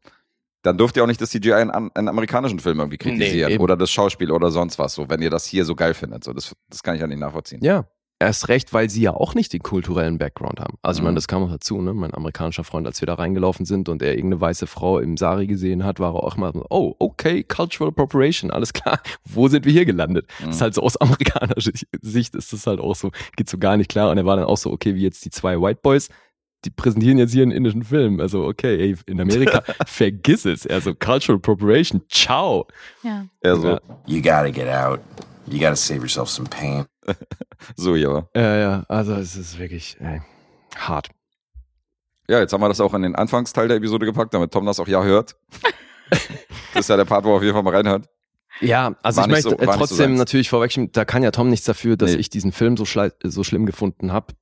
dann dürft ihr auch nicht das CGI in, in amerikanischen Filmen irgendwie kritisieren eben. oder das Schauspiel oder sonst was, so, wenn ihr das hier so geil findet, so, das, das kann ich ja nicht nachvollziehen. Ja. Erst recht, weil sie ja auch nicht den kulturellen Background haben. Also ich Mhm. meine, das kam auch dazu, ne? Mein amerikanischer Freund, als wir da reingelaufen sind und er irgendeine weiße Frau im Sari gesehen hat, war er auch mal so, oh, okay, Cultural Appropriation, alles klar. Wo sind wir hier gelandet? Mhm. Das ist halt so aus amerikanischer Sicht ist das halt auch so, geht so gar nicht klar. Und er war dann auch so, okay, wie jetzt die zwei White Boys, die präsentieren jetzt hier einen indischen Film. Also, okay, ey, in Amerika, vergiss es. Also, Cultural Appropriation, ciao. Ja. So, Ja. You gotta get out. You gotta save yourself some pain. so wa? Ja, ja, also es ist wirklich ey, hart. Ja, jetzt haben wir das auch in den Anfangsteil der Episode gepackt, damit Tom das auch ja hört. das ist ja der Part, wo er auf jeden Fall mal reinhört. Ja, also War ich möchte so- äh, so trotzdem seins. natürlich vorwegschieben, da kann ja Tom nichts dafür, dass Nee. ich diesen Film so, so schlimm gefunden habe.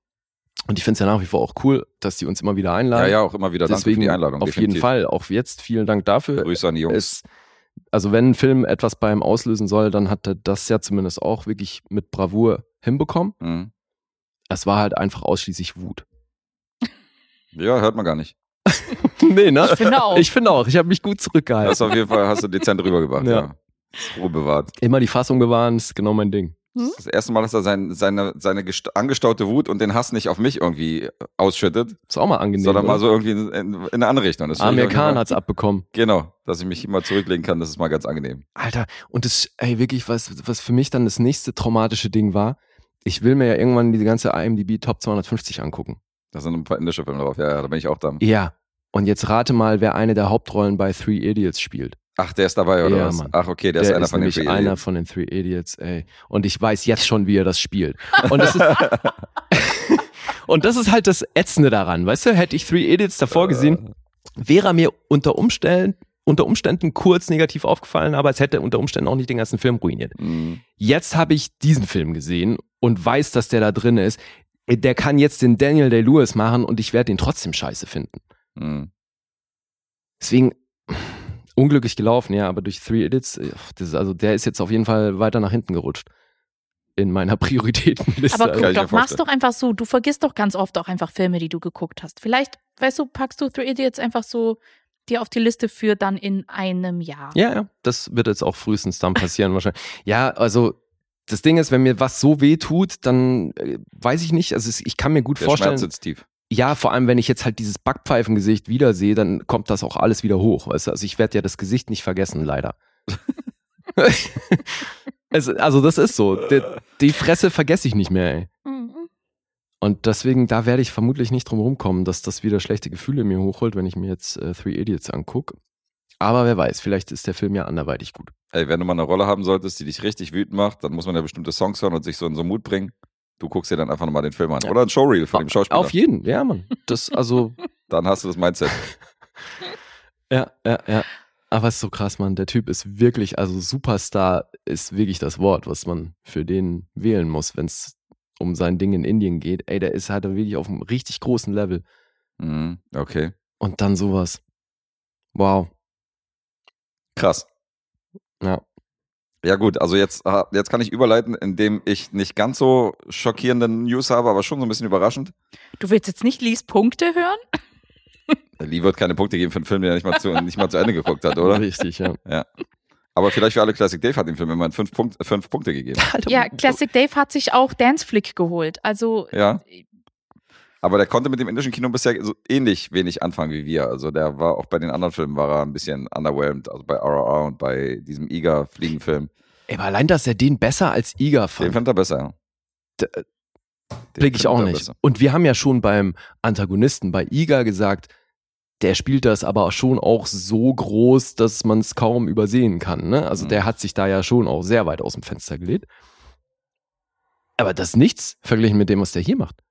Und ich finde es ja nach wie vor auch cool, dass die uns immer wieder Ja, einladen. ja, auch immer wieder. Danke Deswegen für die Einladung. auf definitiv. jeden Fall, auch jetzt vielen Dank dafür. Grüße an die Jungs. Es, also wenn ein Film etwas beim auslösen soll, dann hat er das ja zumindest auch wirklich mit Bravour hinbekommen. Mhm. Es war halt einfach ausschließlich Wut. Ja, hört man gar nicht. nee, ne? Ich finde auch. Ich finde auch, ich habe mich gut zurückgehalten. Das auf jeden Fall hast du dezent rübergebracht, ja. Ja. Ruhe bewahrt. Immer die Fassung bewahren, ist genau mein Ding. Das erste Mal, dass er sein, seine, seine gest- angestaute Wut und den Hass nicht auf mich irgendwie ausschüttet, Ist auch mal angenehm. sondern mal oder? so irgendwie in, in, in eine andere Richtung. Das ich Amir Khan hat's abbekommen. Genau, dass ich mich immer zurücklegen kann, das ist mal ganz angenehm. Alter, und das, ey, wirklich, was, was für mich dann das nächste traumatische Ding war, ich will mir ja irgendwann diese ganze IMDb Top 250 angucken. Da sind ein paar indische Filme drauf, ja, ja, da bin ich auch da. Ja. Und jetzt rate mal, wer eine der Hauptrollen bei Three Idiots spielt. Ach, der ist dabei, oder Ja, was? Mann. Ach, okay, der, ist einer von den Three einer Idiots. von den Three Idiots, ey. Und ich weiß jetzt schon, wie er das spielt. Und das ist, und das ist halt das Ätzende daran, weißt du? Hätte ich Three Idiots davor gesehen, wäre er mir unter Umständen, unter Umständen kurz negativ aufgefallen, aber es hätte unter Umständen auch nicht den ganzen Film ruiniert. Mhm. Jetzt habe ich diesen Film gesehen und weiß, dass der da drin ist. Der kann jetzt den Daniel Day-Lewis machen und ich werde ihn trotzdem scheiße finden. Mhm. Deswegen unglücklich gelaufen, ja, aber durch Three Idiots, äh, das ist, also der ist jetzt auf jeden Fall weiter nach hinten gerutscht. In meiner Prioritätenliste. Aber guck doch, mach's doch einfach so. Du vergisst doch ganz oft auch einfach Filme, die du geguckt hast. Vielleicht, weißt du, packst du Three Idiots einfach so dir auf die Liste für dann in einem Jahr. Ja, ja, das wird jetzt auch frühestens dann passieren wahrscheinlich. Ja, also das Ding ist, wenn mir was so weh tut, dann äh, weiß ich nicht, also ich kann mir gut Der vorstellen, Schmerz sitzt tief. Ja, vor allem wenn ich jetzt halt dieses Backpfeifengesicht wiedersehe, dann kommt das auch alles wieder hoch, weißt du? Also ich werde ja das Gesicht nicht vergessen, leider. es, also das ist so, die, die Fresse vergesse ich nicht mehr, ey. Mhm. Und deswegen, da werde ich vermutlich nicht drum rumkommen, dass das wieder schlechte Gefühle in mir hochholt, wenn ich mir jetzt äh, Three Idiots angucke. Aber wer weiß, vielleicht ist der Film ja anderweitig gut. Ey, wenn du mal eine Rolle haben solltest, die dich richtig wütend macht, dann muss man ja bestimmte Songs hören und sich so in so Mut bringen. Du guckst dir dann einfach nochmal den Film an. Ja. Oder ein Showreel von dem Schauspieler. Auf jeden, ja, Mann. Das, also, Dann hast du das Mindset. ja, ja, ja. Aber es ist so krass, Mann. Der Typ ist wirklich, also Superstar ist wirklich das Wort, was man für den wählen muss, wenn es um sein Ding in Indien geht. Ey, der ist halt wirklich auf einem richtig großen Level. Mhm. Okay. Und dann sowas. Wow. Krass. Ja. Ja gut, also jetzt, ah, jetzt kann ich überleiten, indem ich nicht ganz so schockierende News habe, aber schon so ein bisschen überraschend. Du willst jetzt nicht Lies Punkte hören? Lee wird keine Punkte geben für einen Film, den er nicht mal zu, nicht mal zu Ende geguckt hat, oder? Richtig, ja. Aber vielleicht für alle Classic Dave hat dem Film immerhin fünf, Punkt, fünf Punkte gegeben. Ja, Classic Dave hat sich auch Dance Flick geholt. Also, Ja. Aber der konnte mit dem indischen Kino bisher so ähnlich wenig anfangen wie wir. Also der war auch bei den anderen Filmen war er ein bisschen underwhelmed, also bei RRR und bei diesem Iga-Fliegenfilm. Ey, aber allein, dass er den besser als Iga Den fand, fand er besser. D- Den blick ich auch nicht. besser. Und wir haben ja schon beim Antagonisten, bei Iga gesagt, der spielt das aber schon auch so groß, dass man es kaum übersehen kann. Ne? Also Mhm. der hat sich da ja schon auch sehr weit aus dem Fenster gelegt. Aber das ist nichts verglichen mit dem, was der hier macht.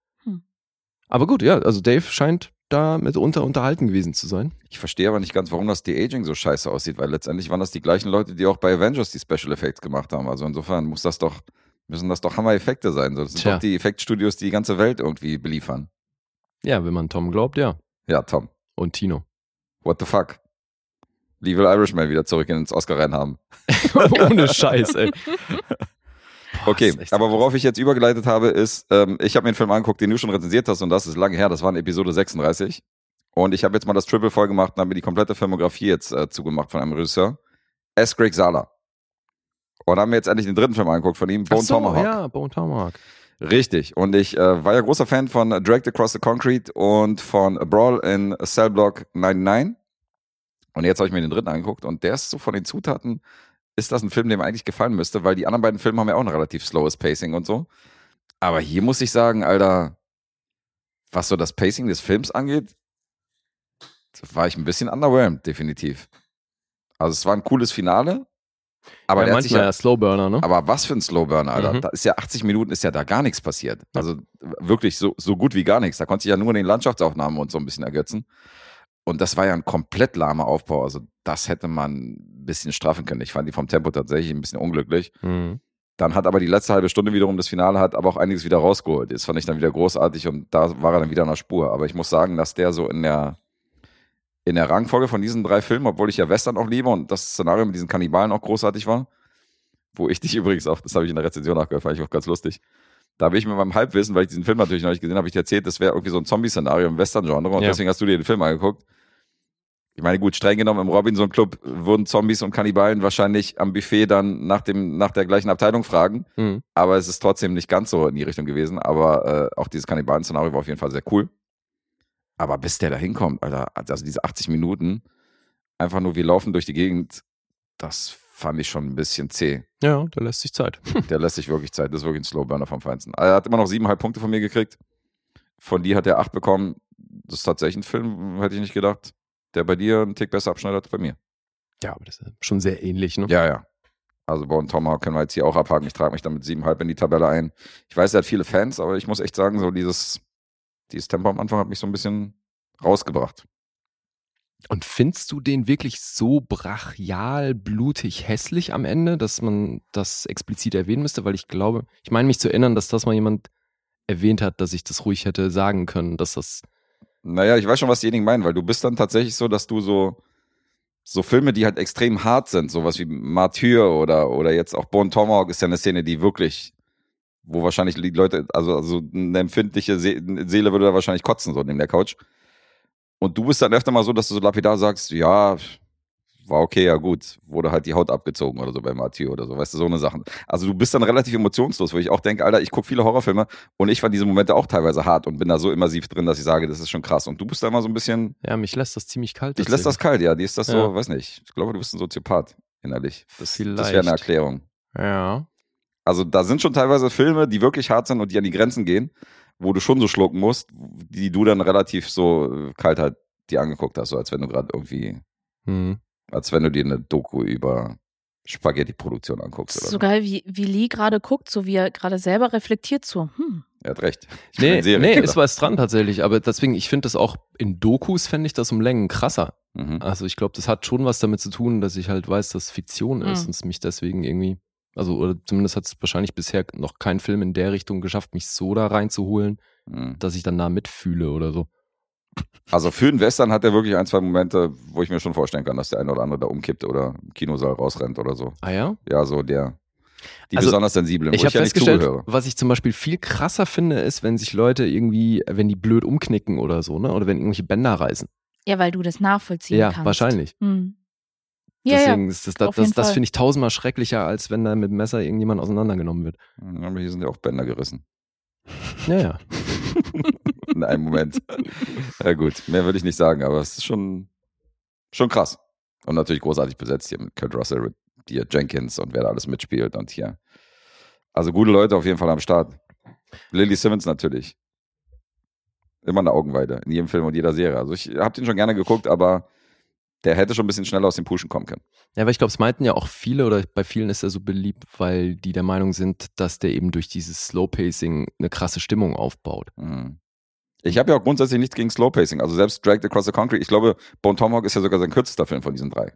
Aber gut, ja, also Dave scheint da mitunter unterhalten gewesen zu sein. Ich verstehe aber nicht ganz, warum das De-Aging so scheiße aussieht, weil letztendlich waren das die gleichen Leute, die auch bei Avengers die Special Effects gemacht haben. Also insofern muss das doch müssen das doch Hammer-Effekte sein. Das sind Tja. doch die Effektstudios, die die ganze Welt irgendwie beliefern. Ja, wenn man Tom glaubt, ja. Ja, Tom. Und Tino. What the fuck? Wie will Irishman wieder zurück ins Oscar-Rennen haben? Ohne Scheiß, ey. Okay, aber worauf ich jetzt übergeleitet habe, ist, ähm, ich habe mir einen Film angeguckt, den du schon rezensiert hast und das ist lange her, das war in Episode 36. Und ich habe jetzt mal das Triple voll gemacht und habe mir die komplette Filmografie jetzt äh, zugemacht von einem Regisseur. S. Greg Sala. Und haben mir jetzt endlich den dritten Film angeguckt von ihm, Bone so, Tomahawk. Ja, Bone Tomahawk. Richtig. Und ich äh, war ja großer Fan von Dragged Across the Concrete und von A Brawl in Cell Block 99. Und jetzt habe ich mir den dritten angeguckt und der ist so von den Zutaten, ist das ein Film, der mir eigentlich gefallen müsste, weil die anderen beiden Filme haben ja auch ein relativ slowes Pacing und so. Aber hier muss ich sagen, Alter, was so das Pacing des Films angeht, war ich ein bisschen underwhelmed, definitiv. Also es war ein cooles Finale, aber ja, der hat sich manchmal ja, ja Slowburner, ne? aber was für ein Slowburner, Alter. Mhm. Da ist ja 80 Minuten ist ja da gar nichts passiert. Also wirklich so, so gut wie gar nichts. Da konnte ich ja nur in den Landschaftsaufnahmen und so ein bisschen ergötzen. Und das war ja ein komplett lahmer Aufbau. Also das hätte man ein bisschen straffen können. Ich fand die vom Tempo tatsächlich ein bisschen unglücklich. Mhm. Dann hat aber die letzte halbe Stunde wiederum das Finale hat aber auch einiges wieder rausgeholt. Das fand ich dann wieder großartig und da war er dann wieder in der Spur. Aber ich muss sagen, dass der so in der in der Rangfolge von diesen drei Filmen, obwohl ich ja Western auch liebe und das Szenario mit diesen Kannibalen auch großartig war, wo ich dich übrigens auch, das habe ich in der Rezension nachgehört, fand ich auch ganz lustig. Da habe ich mit meinem Halbwissen, weil ich diesen Film natürlich noch nicht gesehen habe, ich dir erzählt, das wäre irgendwie so ein Zombie-Szenario im Western-Genre und Ja. deswegen hast du dir den Film angeguckt. Ich meine, gut, streng genommen, im Robinson Club würden Zombies und Kannibalen wahrscheinlich am Buffet dann nach, dem, nach der gleichen Abteilung fragen. Mhm. Aber es ist trotzdem nicht ganz so in die Richtung gewesen. Aber äh, auch dieses Kannibalen-Szenario war auf jeden Fall sehr cool. Aber bis der da hinkommt, Alter, also diese 80 Minuten, einfach nur wir laufen durch die Gegend, das fand ich schon ein bisschen zäh. Ja, da lässt sich Zeit. Der lässt sich wirklich Zeit. Das ist wirklich ein Slowburner vom Feinsten. Er hat immer noch siebeneinhalb Punkte von mir gekriegt. Von dir hat er acht bekommen. Das ist tatsächlich ein Film, hätte ich nicht gedacht, der bei dir einen Tick besser abschneidet als bei mir. Ja, aber das ist schon sehr ähnlich, ne? Ja, ja. Also Bone Tomahawk können wir jetzt hier auch abhaken. Ich trage mich dann mit siebeneinhalb in die Tabelle ein. Ich weiß, er hat viele Fans, aber ich muss echt sagen, so dieses, dieses Tempo am Anfang hat mich so ein bisschen rausgebracht. Und findest du den wirklich so brachial, blutig, hässlich am Ende, dass man das explizit erwähnen müsste? Weil ich glaube, ich meine mich zu erinnern, dass das mal jemand erwähnt hat, dass ich das ruhig hätte sagen können, dass das. Naja, ich weiß schon, was diejenigen meinen, weil du bist dann tatsächlich so, dass du so, so Filme, die halt extrem hart sind, sowas wie Martyr oder, oder jetzt auch Bone Tomahawk ist ja eine Szene, die wirklich, wo wahrscheinlich die Leute, also, also eine empfindliche See Seele würde da wahrscheinlich kotzen, so neben der Couch. Und du bist dann öfter mal so, dass du so lapidar sagst, ja, war okay, ja gut, wurde halt die Haut abgezogen oder so bei Martyr oder so, weißt du, so eine Sache. Also du bist dann relativ emotionslos, wo ich auch denke, Alter, ich gucke viele Horrorfilme und ich fand diese Momente auch teilweise hart und bin da so immersiv drin, dass ich sage, das ist schon krass. Und du bist da immer so ein bisschen, Ja, mich lässt das ziemlich kalt. dich lässt das kalt, ja, die ist das so, Ja. weiß nicht, ich glaube, du bist ein Soziopath innerlich. Das, das wäre eine Erklärung. Ja. Also da sind schon teilweise Filme, die wirklich hart sind und die an die Grenzen gehen, wo du schon so schlucken musst, die du dann relativ so äh, kalt halt dir angeguckt hast, so als wenn du gerade irgendwie, Hm. als wenn du dir eine Doku über Spaghetti-Produktion anguckst. Das Oder ist so. so geil, wie, wie Lee gerade guckt, so wie er gerade selber reflektiert, so, hm, Er hat recht. Ich Nee, nee, ist was dran tatsächlich. Aber deswegen, ich finde das auch in Dokus, fände ich das um Längen krasser. Mhm. Also ich glaube, das hat schon was damit zu tun, dass ich halt weiß, dass Fiktion ist Mhm. und es mich deswegen irgendwie, also oder zumindest hat es wahrscheinlich bisher noch kein Film in der Richtung geschafft, mich so da reinzuholen, Mhm. dass ich dann da mitfühle oder so. Also für den Western hat er wirklich ein, zwei Momente, wo ich mir schon vorstellen kann, dass der eine oder andere da umkippt oder im Kinosaal rausrennt oder so. Ah ja? Ja, so der, die Also, besonders sensiblen, wo Ich ich, habe ja nicht festgestellt, zuhöre. was ich zum Beispiel viel krasser finde, ist, wenn sich Leute irgendwie, wenn die blöd umknicken oder so, ne? Oder wenn irgendwelche Bänder reißen. ja, weil du das nachvollziehen ja, kannst. wahrscheinlich. Hm. Ja, Deswegen ist das, das, das, das finde ich tausendmal schrecklicher, als wenn da mit dem Messer irgendjemand auseinandergenommen wird. Ja, Aber hier sind ja auch Bänder gerissen. Ja, ja. In einem Moment. ja gut, mehr würde ich nicht sagen, aber es ist schon, schon krass. Und natürlich großartig besetzt hier mit Kurt Russell, mit hier Jenkins und wer da alles mitspielt und hier. Also gute Leute auf jeden Fall am Start. Lily Simmons natürlich. Immer eine Augenweide in jedem Film und jeder Serie. Also ich habe den schon gerne geguckt, aber der hätte schon ein bisschen schneller aus dem Pushen kommen können. Ja, aber ich glaube, es meinten ja auch viele oder bei vielen ist er so beliebt, weil die der Meinung sind, dass der eben durch dieses Slow Pacing eine krasse Stimmung aufbaut. Mhm. Ich habe ja auch grundsätzlich nichts gegen Slow Pacing. Also selbst Dragged Across the Concrete, ich glaube, Bone Tomahawk ist ja sogar sein kürzester Film von diesen drei.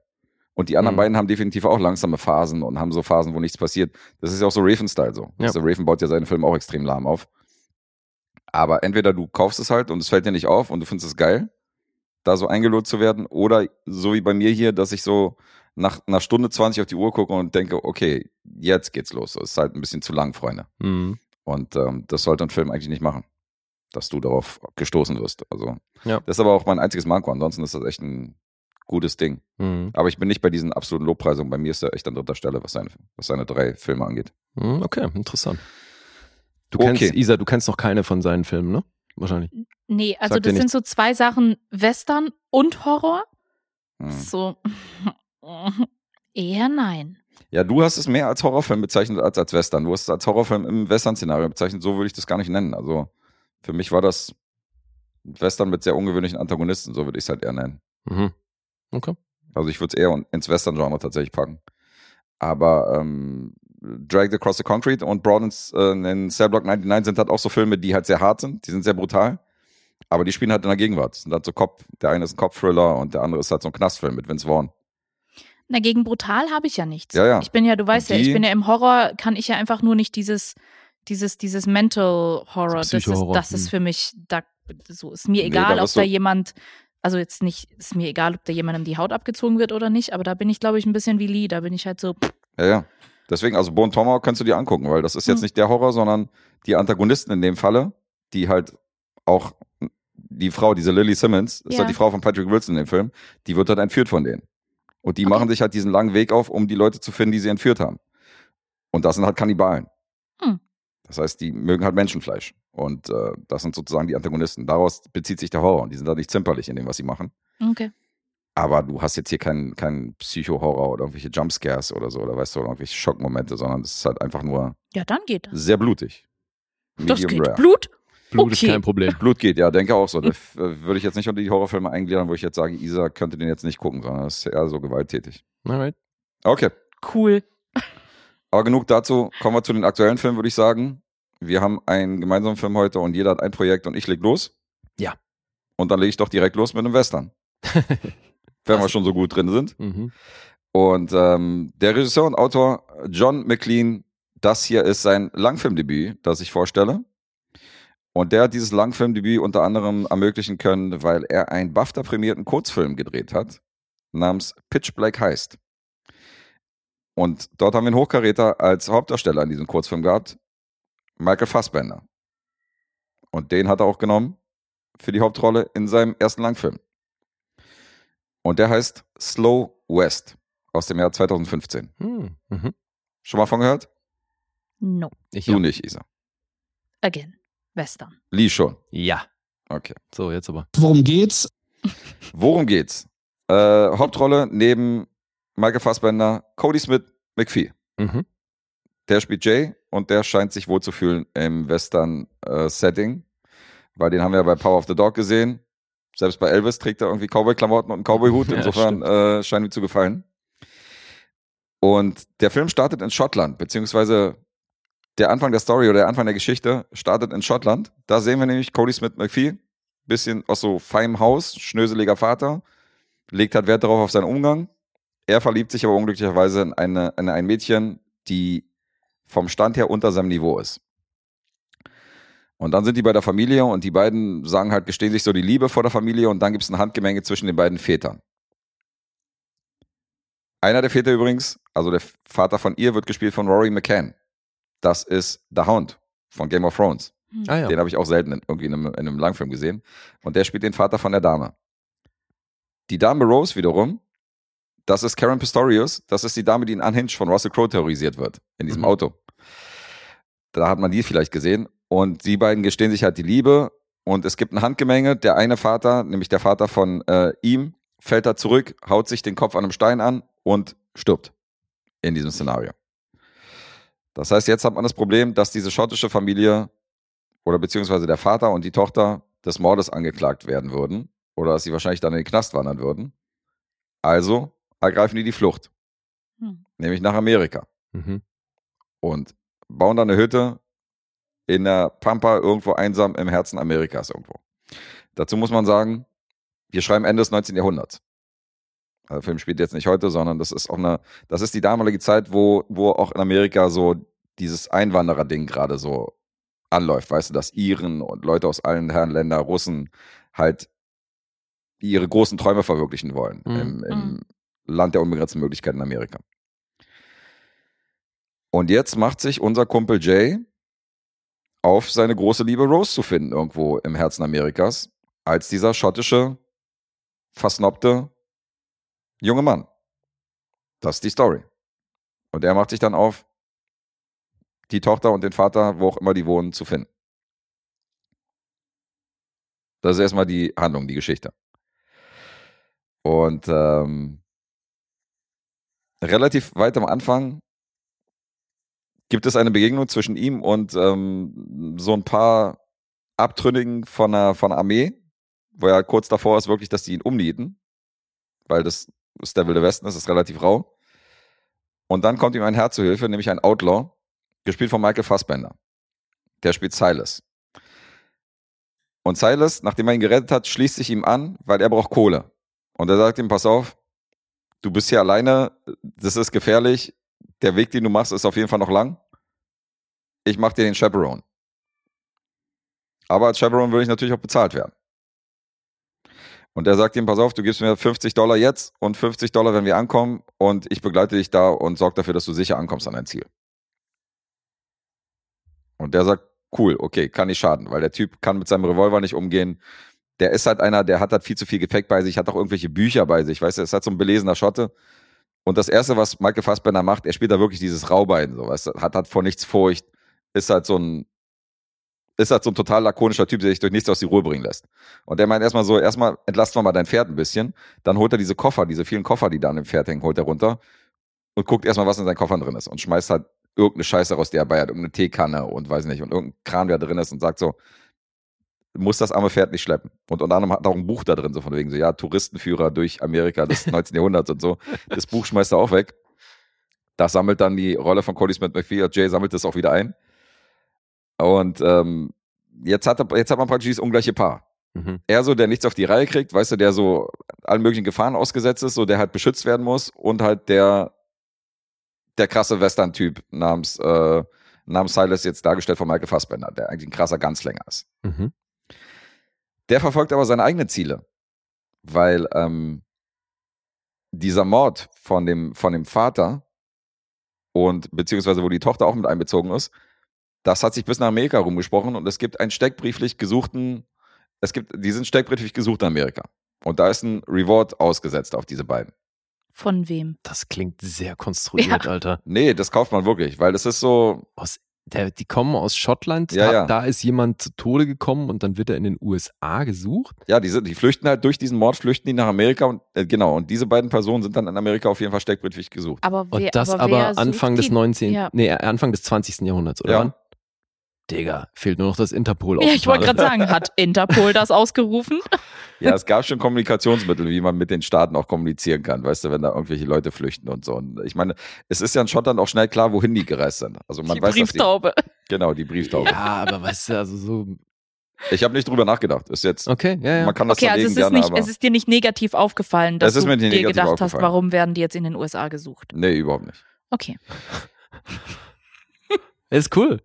Und die anderen Mhm. beiden haben definitiv auch langsame Phasen und haben so Phasen, wo nichts passiert. Das ist ja auch so Raven-Style so. Ja. Also Raven baut ja seine Filme auch extrem lahm auf. Aber entweder du kaufst es halt und es fällt dir nicht auf und du findest es geil, da so eingelullt zu werden, oder so wie bei mir hier, dass ich so nach einer Stunde 20 auf die Uhr gucke und denke, okay, jetzt geht's los. Das ist halt ein bisschen zu lang, Freunde. Mhm. Und ähm, das sollte ein Film eigentlich nicht machen, dass du darauf gestoßen wirst. Also Ja. das ist aber auch mein einziges Manko. Ansonsten ist das echt ein gutes Ding. Mhm. Aber ich bin nicht bei diesen absoluten Lobpreisungen. Bei mir ist er echt an dritter Stelle, was seine, was seine drei Filme angeht. Mhm, Okay, interessant. Du Okay. kennst, Isa, du kennst noch keine von seinen Filmen, ne? Wahrscheinlich. Nee, also Sagt das sind so zwei Sachen, Western und Horror. Hm. So. Eher nein. Ja, du hast es mehr als Horrorfilm bezeichnet als als Western. Du hast es als Horrorfilm im Western-Szenario bezeichnet. So würde ich das gar nicht nennen. Also für mich war das Western mit sehr ungewöhnlichen Antagonisten. So würde ich es halt eher nennen. Mhm. Okay. Also ich würde es eher ins Western-Genre tatsächlich packen. Aber ähm, Dragged Across the Concrete und Broad ins, äh, in Cell Block 99 sind halt auch so Filme, die halt sehr hart sind, die sind sehr brutal. Aber die spielen halt in der Gegenwart. Das sind halt so Kopf, der eine ist ein Kopfthriller und der andere ist halt so ein Knastfilm mit Vince Vaughn. Na, gegen brutal habe ich ja nichts. Ja, ja. Ich bin ja, du weißt ja, ich Die- bin ja im Horror, kann ich ja einfach nur nicht dieses, dieses, dieses Mental Horror. Das ist, Psycho-Horror, das ist hm. für mich, da, so ist mir Nee, egal, da ob da jemand, also jetzt nicht, ist mir egal, ob da jemandem die Haut abgezogen wird oder nicht, aber da bin ich, glaube ich, ein bisschen wie Lee. Da bin ich halt so, pff, Ja, ja. Deswegen, also Bone Tomahawk kannst du dir angucken, weil das ist jetzt Hm. nicht der Horror, sondern die Antagonisten in dem Falle, die halt auch die Frau, diese Lily Simmons, ist Ja. halt die Frau von Patrick Wilson in dem Film, die wird halt entführt von denen. Und die Okay. machen sich halt diesen langen Weg auf, um die Leute zu finden, die sie entführt haben. Und das sind halt Kannibalen. Hm. Das heißt, die mögen halt Menschenfleisch. Und äh, das sind sozusagen die Antagonisten. Daraus bezieht sich der Horror. Und die sind halt nicht zimperlich in dem, was sie machen. okay. Aber du hast jetzt hier keinen keinen Psycho-Horror oder irgendwelche Jumpscares oder so, oder weißt du, oder irgendwelche Schockmomente, sondern es ist halt einfach nur Ja, dann geht das. sehr blutig. Das Medium geht. rare. Blut? Blut ist Okay. kein Problem. Blut geht, ja, denke auch so. Da f- äh, würde ich jetzt nicht unter die Horrorfilme eingliedern, wo ich jetzt sage, Isa könnte den jetzt nicht gucken, sondern das ist eher so gewalttätig. Alright. Okay, Cool. aber genug dazu. Kommen wir zu den aktuellen Filmen, würde ich sagen. Wir haben einen gemeinsamen Film heute und jeder hat ein Projekt und ich leg los. Ja. Und dann lege ich doch direkt los mit einem Western. Wenn wir schon so gut drin sind. Mhm. Und ähm, der Regisseur und Autor John McLean, das hier ist sein Langfilmdebüt, das ich vorstelle. Und der hat dieses Langfilmdebüt unter anderem ermöglichen können, weil er einen BAFTA-prämierten Kurzfilm gedreht hat, namens Pitch Black Heist. Und dort haben wir einen Hochkaräter als Hauptdarsteller in diesem Kurzfilm gehabt, Michael Fassbender. Und den hat er auch genommen für die Hauptrolle in seinem ersten Langfilm. Und der heißt Slow West aus dem Jahr 2015. Hm. Mhm. Schon mal von gehört? No. Ich Du ja. nicht, Isa. Again. Western. Lee schon. Ja. Okay. So, jetzt aber. Worum geht's? Worum geht's? Äh, Hauptrolle neben Michael Fassbender, Cody Smith McPhee. Mhm. Der spielt Jay und der scheint sich wohlzufühlen im Western-Setting, weil den haben wir ja bei Power of the Dog gesehen. Selbst bei Elvis trägt er irgendwie Cowboy-Klamotten und einen Cowboy-Hut. Ja, Insofern äh, scheint ihm zu gefallen. Und der Film startet in Schottland, beziehungsweise der Anfang der Story oder der Anfang der Geschichte startet in Schottland. Da sehen wir nämlich Cody Smith McPhee, bisschen aus so feinem Haus, schnöseliger Vater, legt halt Wert darauf auf seinen Umgang. Er verliebt sich aber unglücklicherweise in, eine, in ein Mädchen, die vom Stand her unter seinem Niveau ist. Und dann sind die bei der Familie und die beiden sagen halt, gestehen sich so die Liebe vor der Familie und dann gibt es ein Handgemenge zwischen den beiden Vätern. Einer der Väter übrigens, also der Vater von ihr, wird gespielt von Rory McCann. Das ist The Hound von Game of Thrones. Ah ja. Den habe ich auch selten in, irgendwie in einem, in einem Langfilm gesehen. Und der spielt den Vater von der Dame. Die Dame Rose wiederum, das ist Karen Pistorius. Das ist die Dame, die in Unhinged von Russell Crowe terrorisiert wird. In diesem Mhm. Auto. Da hat man die vielleicht gesehen. Und die beiden gestehen sich halt die Liebe. Und es gibt ein Handgemenge. Der eine Vater, nämlich der Vater von äh, ihm, fällt da zurück, haut sich den Kopf an einem Stein an und stirbt. In diesem Szenario. Das heißt, jetzt hat man das Problem, dass diese schottische Familie oder beziehungsweise der Vater und die Tochter des Mordes angeklagt werden würden oder dass sie wahrscheinlich dann in den Knast wandern würden. Also ergreifen die die Flucht, Hm. nämlich nach Amerika Mhm. und bauen dann eine Hütte in der Pampa irgendwo einsam im Herzen Amerikas irgendwo. Dazu muss man sagen, wir schreiben Ende des 19. Jahrhunderts. Also der Film spielt jetzt nicht heute, sondern das ist auch eine, das ist die damalige Zeit, wo, wo auch in Amerika so dieses Einwanderer-Ding gerade so anläuft, weißt du, dass Iren und Leute aus allen Herren Länder, Russen halt ihre großen Träume verwirklichen wollen Mhm. im, im Land der unbegrenzten Möglichkeiten in Amerika. Und jetzt macht sich unser Kumpel Jay auf seine große Liebe Rose zu finden, irgendwo im Herzen Amerikas, als dieser schottische, versnobte junge Mann. Das ist die Story. Und er macht sich dann auf, die Tochter und den Vater, wo auch immer die wohnen, zu finden. Das ist erstmal die Handlung, die Geschichte. Und ähm, relativ weit am Anfang gibt es eine Begegnung zwischen ihm und ähm, so ein paar Abtrünnigen von der, von Armee, wo er kurz davor ist, wirklich, dass die ihn umnieten, weil das ist der Wilde Westen, das ist relativ rau. Und dann kommt ihm ein Herr zu Hilfe, nämlich ein Outlaw, gespielt von Michael Fassbender. Der spielt Silas. Und Silas, nachdem er ihn gerettet hat, schließt sich ihm an, weil er braucht Kohle. Und er sagt ihm, pass auf, du bist hier alleine, das ist gefährlich, der Weg, den du machst, ist auf jeden Fall noch lang. Ich mach dir den Chaperone. Aber als Chaperone will ich natürlich auch bezahlt werden. Und er sagt ihm, pass auf, du gibst mir 50 Dollar jetzt und 50 Dollar, wenn wir ankommen und ich begleite dich da und sorge dafür, dass du sicher ankommst an dein Ziel. Und der sagt, cool, okay, kann nicht schaden, weil der Typ kann mit seinem Revolver nicht umgehen. Der ist halt einer, der hat halt viel zu viel Gepäck bei sich, hat auch irgendwelche Bücher bei sich, weißt du, ist halt so ein belesener Schotte. Und das erste, was Michael Fassbender macht, er spielt da wirklich dieses Raubein, so, weißt hat halt vor nichts Furcht, ist halt so ein, ist halt so ein total lakonischer Typ, der sich durch nichts aus die Ruhe bringen lässt. Und der meint erstmal so, erstmal entlasten wir mal dein Pferd ein bisschen, dann holt er diese Koffer, diese vielen Koffer, die da an dem Pferd hängen, holt er runter und guckt erstmal, was in seinen Koffern drin ist und schmeißt halt irgendeine Scheiße raus, die er bei hat, irgendeine Teekanne und weiß nicht, und irgendein Kran, der drin ist und sagt so, muss das arme Pferd nicht schleppen. Und unter anderem hat er auch ein Buch da drin, so von wegen so, ja, Touristenführer durch Amerika des 19. Jahrhunderts und so. Das Buch schmeißt er auch weg. Das sammelt dann die Rolle von Cody Smith McPhee, Jay sammelt das auch wieder ein. Und ähm, jetzt, hat er, jetzt hat man praktisch dieses ungleiche Paar. Mhm. Er so, der nichts auf die Reihe kriegt, weißt du, der so allen möglichen Gefahren ausgesetzt ist, so der halt beschützt werden muss und halt der, der krasse Western-Typ namens, äh, namens Silas jetzt dargestellt von Michael Fassbender, der eigentlich ein krasser Ganzlänger ist. Mhm. Der verfolgt aber seine eigenen Ziele, weil ähm, dieser Mord von dem, von dem Vater und beziehungsweise wo die Tochter auch mit einbezogen ist, das hat sich bis nach Amerika rumgesprochen und es gibt einen steckbrieflich gesuchten, es gibt, die sind steckbrieflich gesucht in Amerika. Und da ist ein Reward ausgesetzt auf diese beiden. Von wem? Das klingt sehr konstruiert, Alter. Nee, das kauft man wirklich, weil das ist so, Aus, der, die kommen aus Schottland, Ja, da, ja. da ist jemand zu Tode gekommen und dann wird er in den USA gesucht. ja, die, sind, die flüchten halt durch diesen Mord, flüchten die nach Amerika und äh, genau, und diese beiden Personen sind dann in Amerika auf jeden Fall steckbrieflich gesucht. Aber Und wer, das aber, aber, Anfang des die- 19. Ja. Nee, Anfang des 20. Jahrhunderts, oder Ja. Digga, fehlt nur noch das Interpol. Ja, ich wollte gerade sagen, hat Interpol das ausgerufen? Ja, es gab schon Kommunikationsmittel, wie man mit den Staaten auch kommunizieren kann, weißt du, wenn da irgendwelche Leute flüchten und so. Und ich meine, es ist ja in Schottland auch schnell klar, wohin die gereist sind. Also man die weiß, dass Brieftaube. die, genau, die Brieftaube. Ja, aber weißt du, also so. Ich habe nicht drüber nachgedacht. Ist jetzt, Okay, ja, ja. man kann das Okay, also es ist, gerne, nicht, aber es ist dir nicht negativ aufgefallen, dass du mir nicht dir negativ gedacht hast, warum werden die jetzt in den USA gesucht? nee, überhaupt nicht. Okay. Ist cool.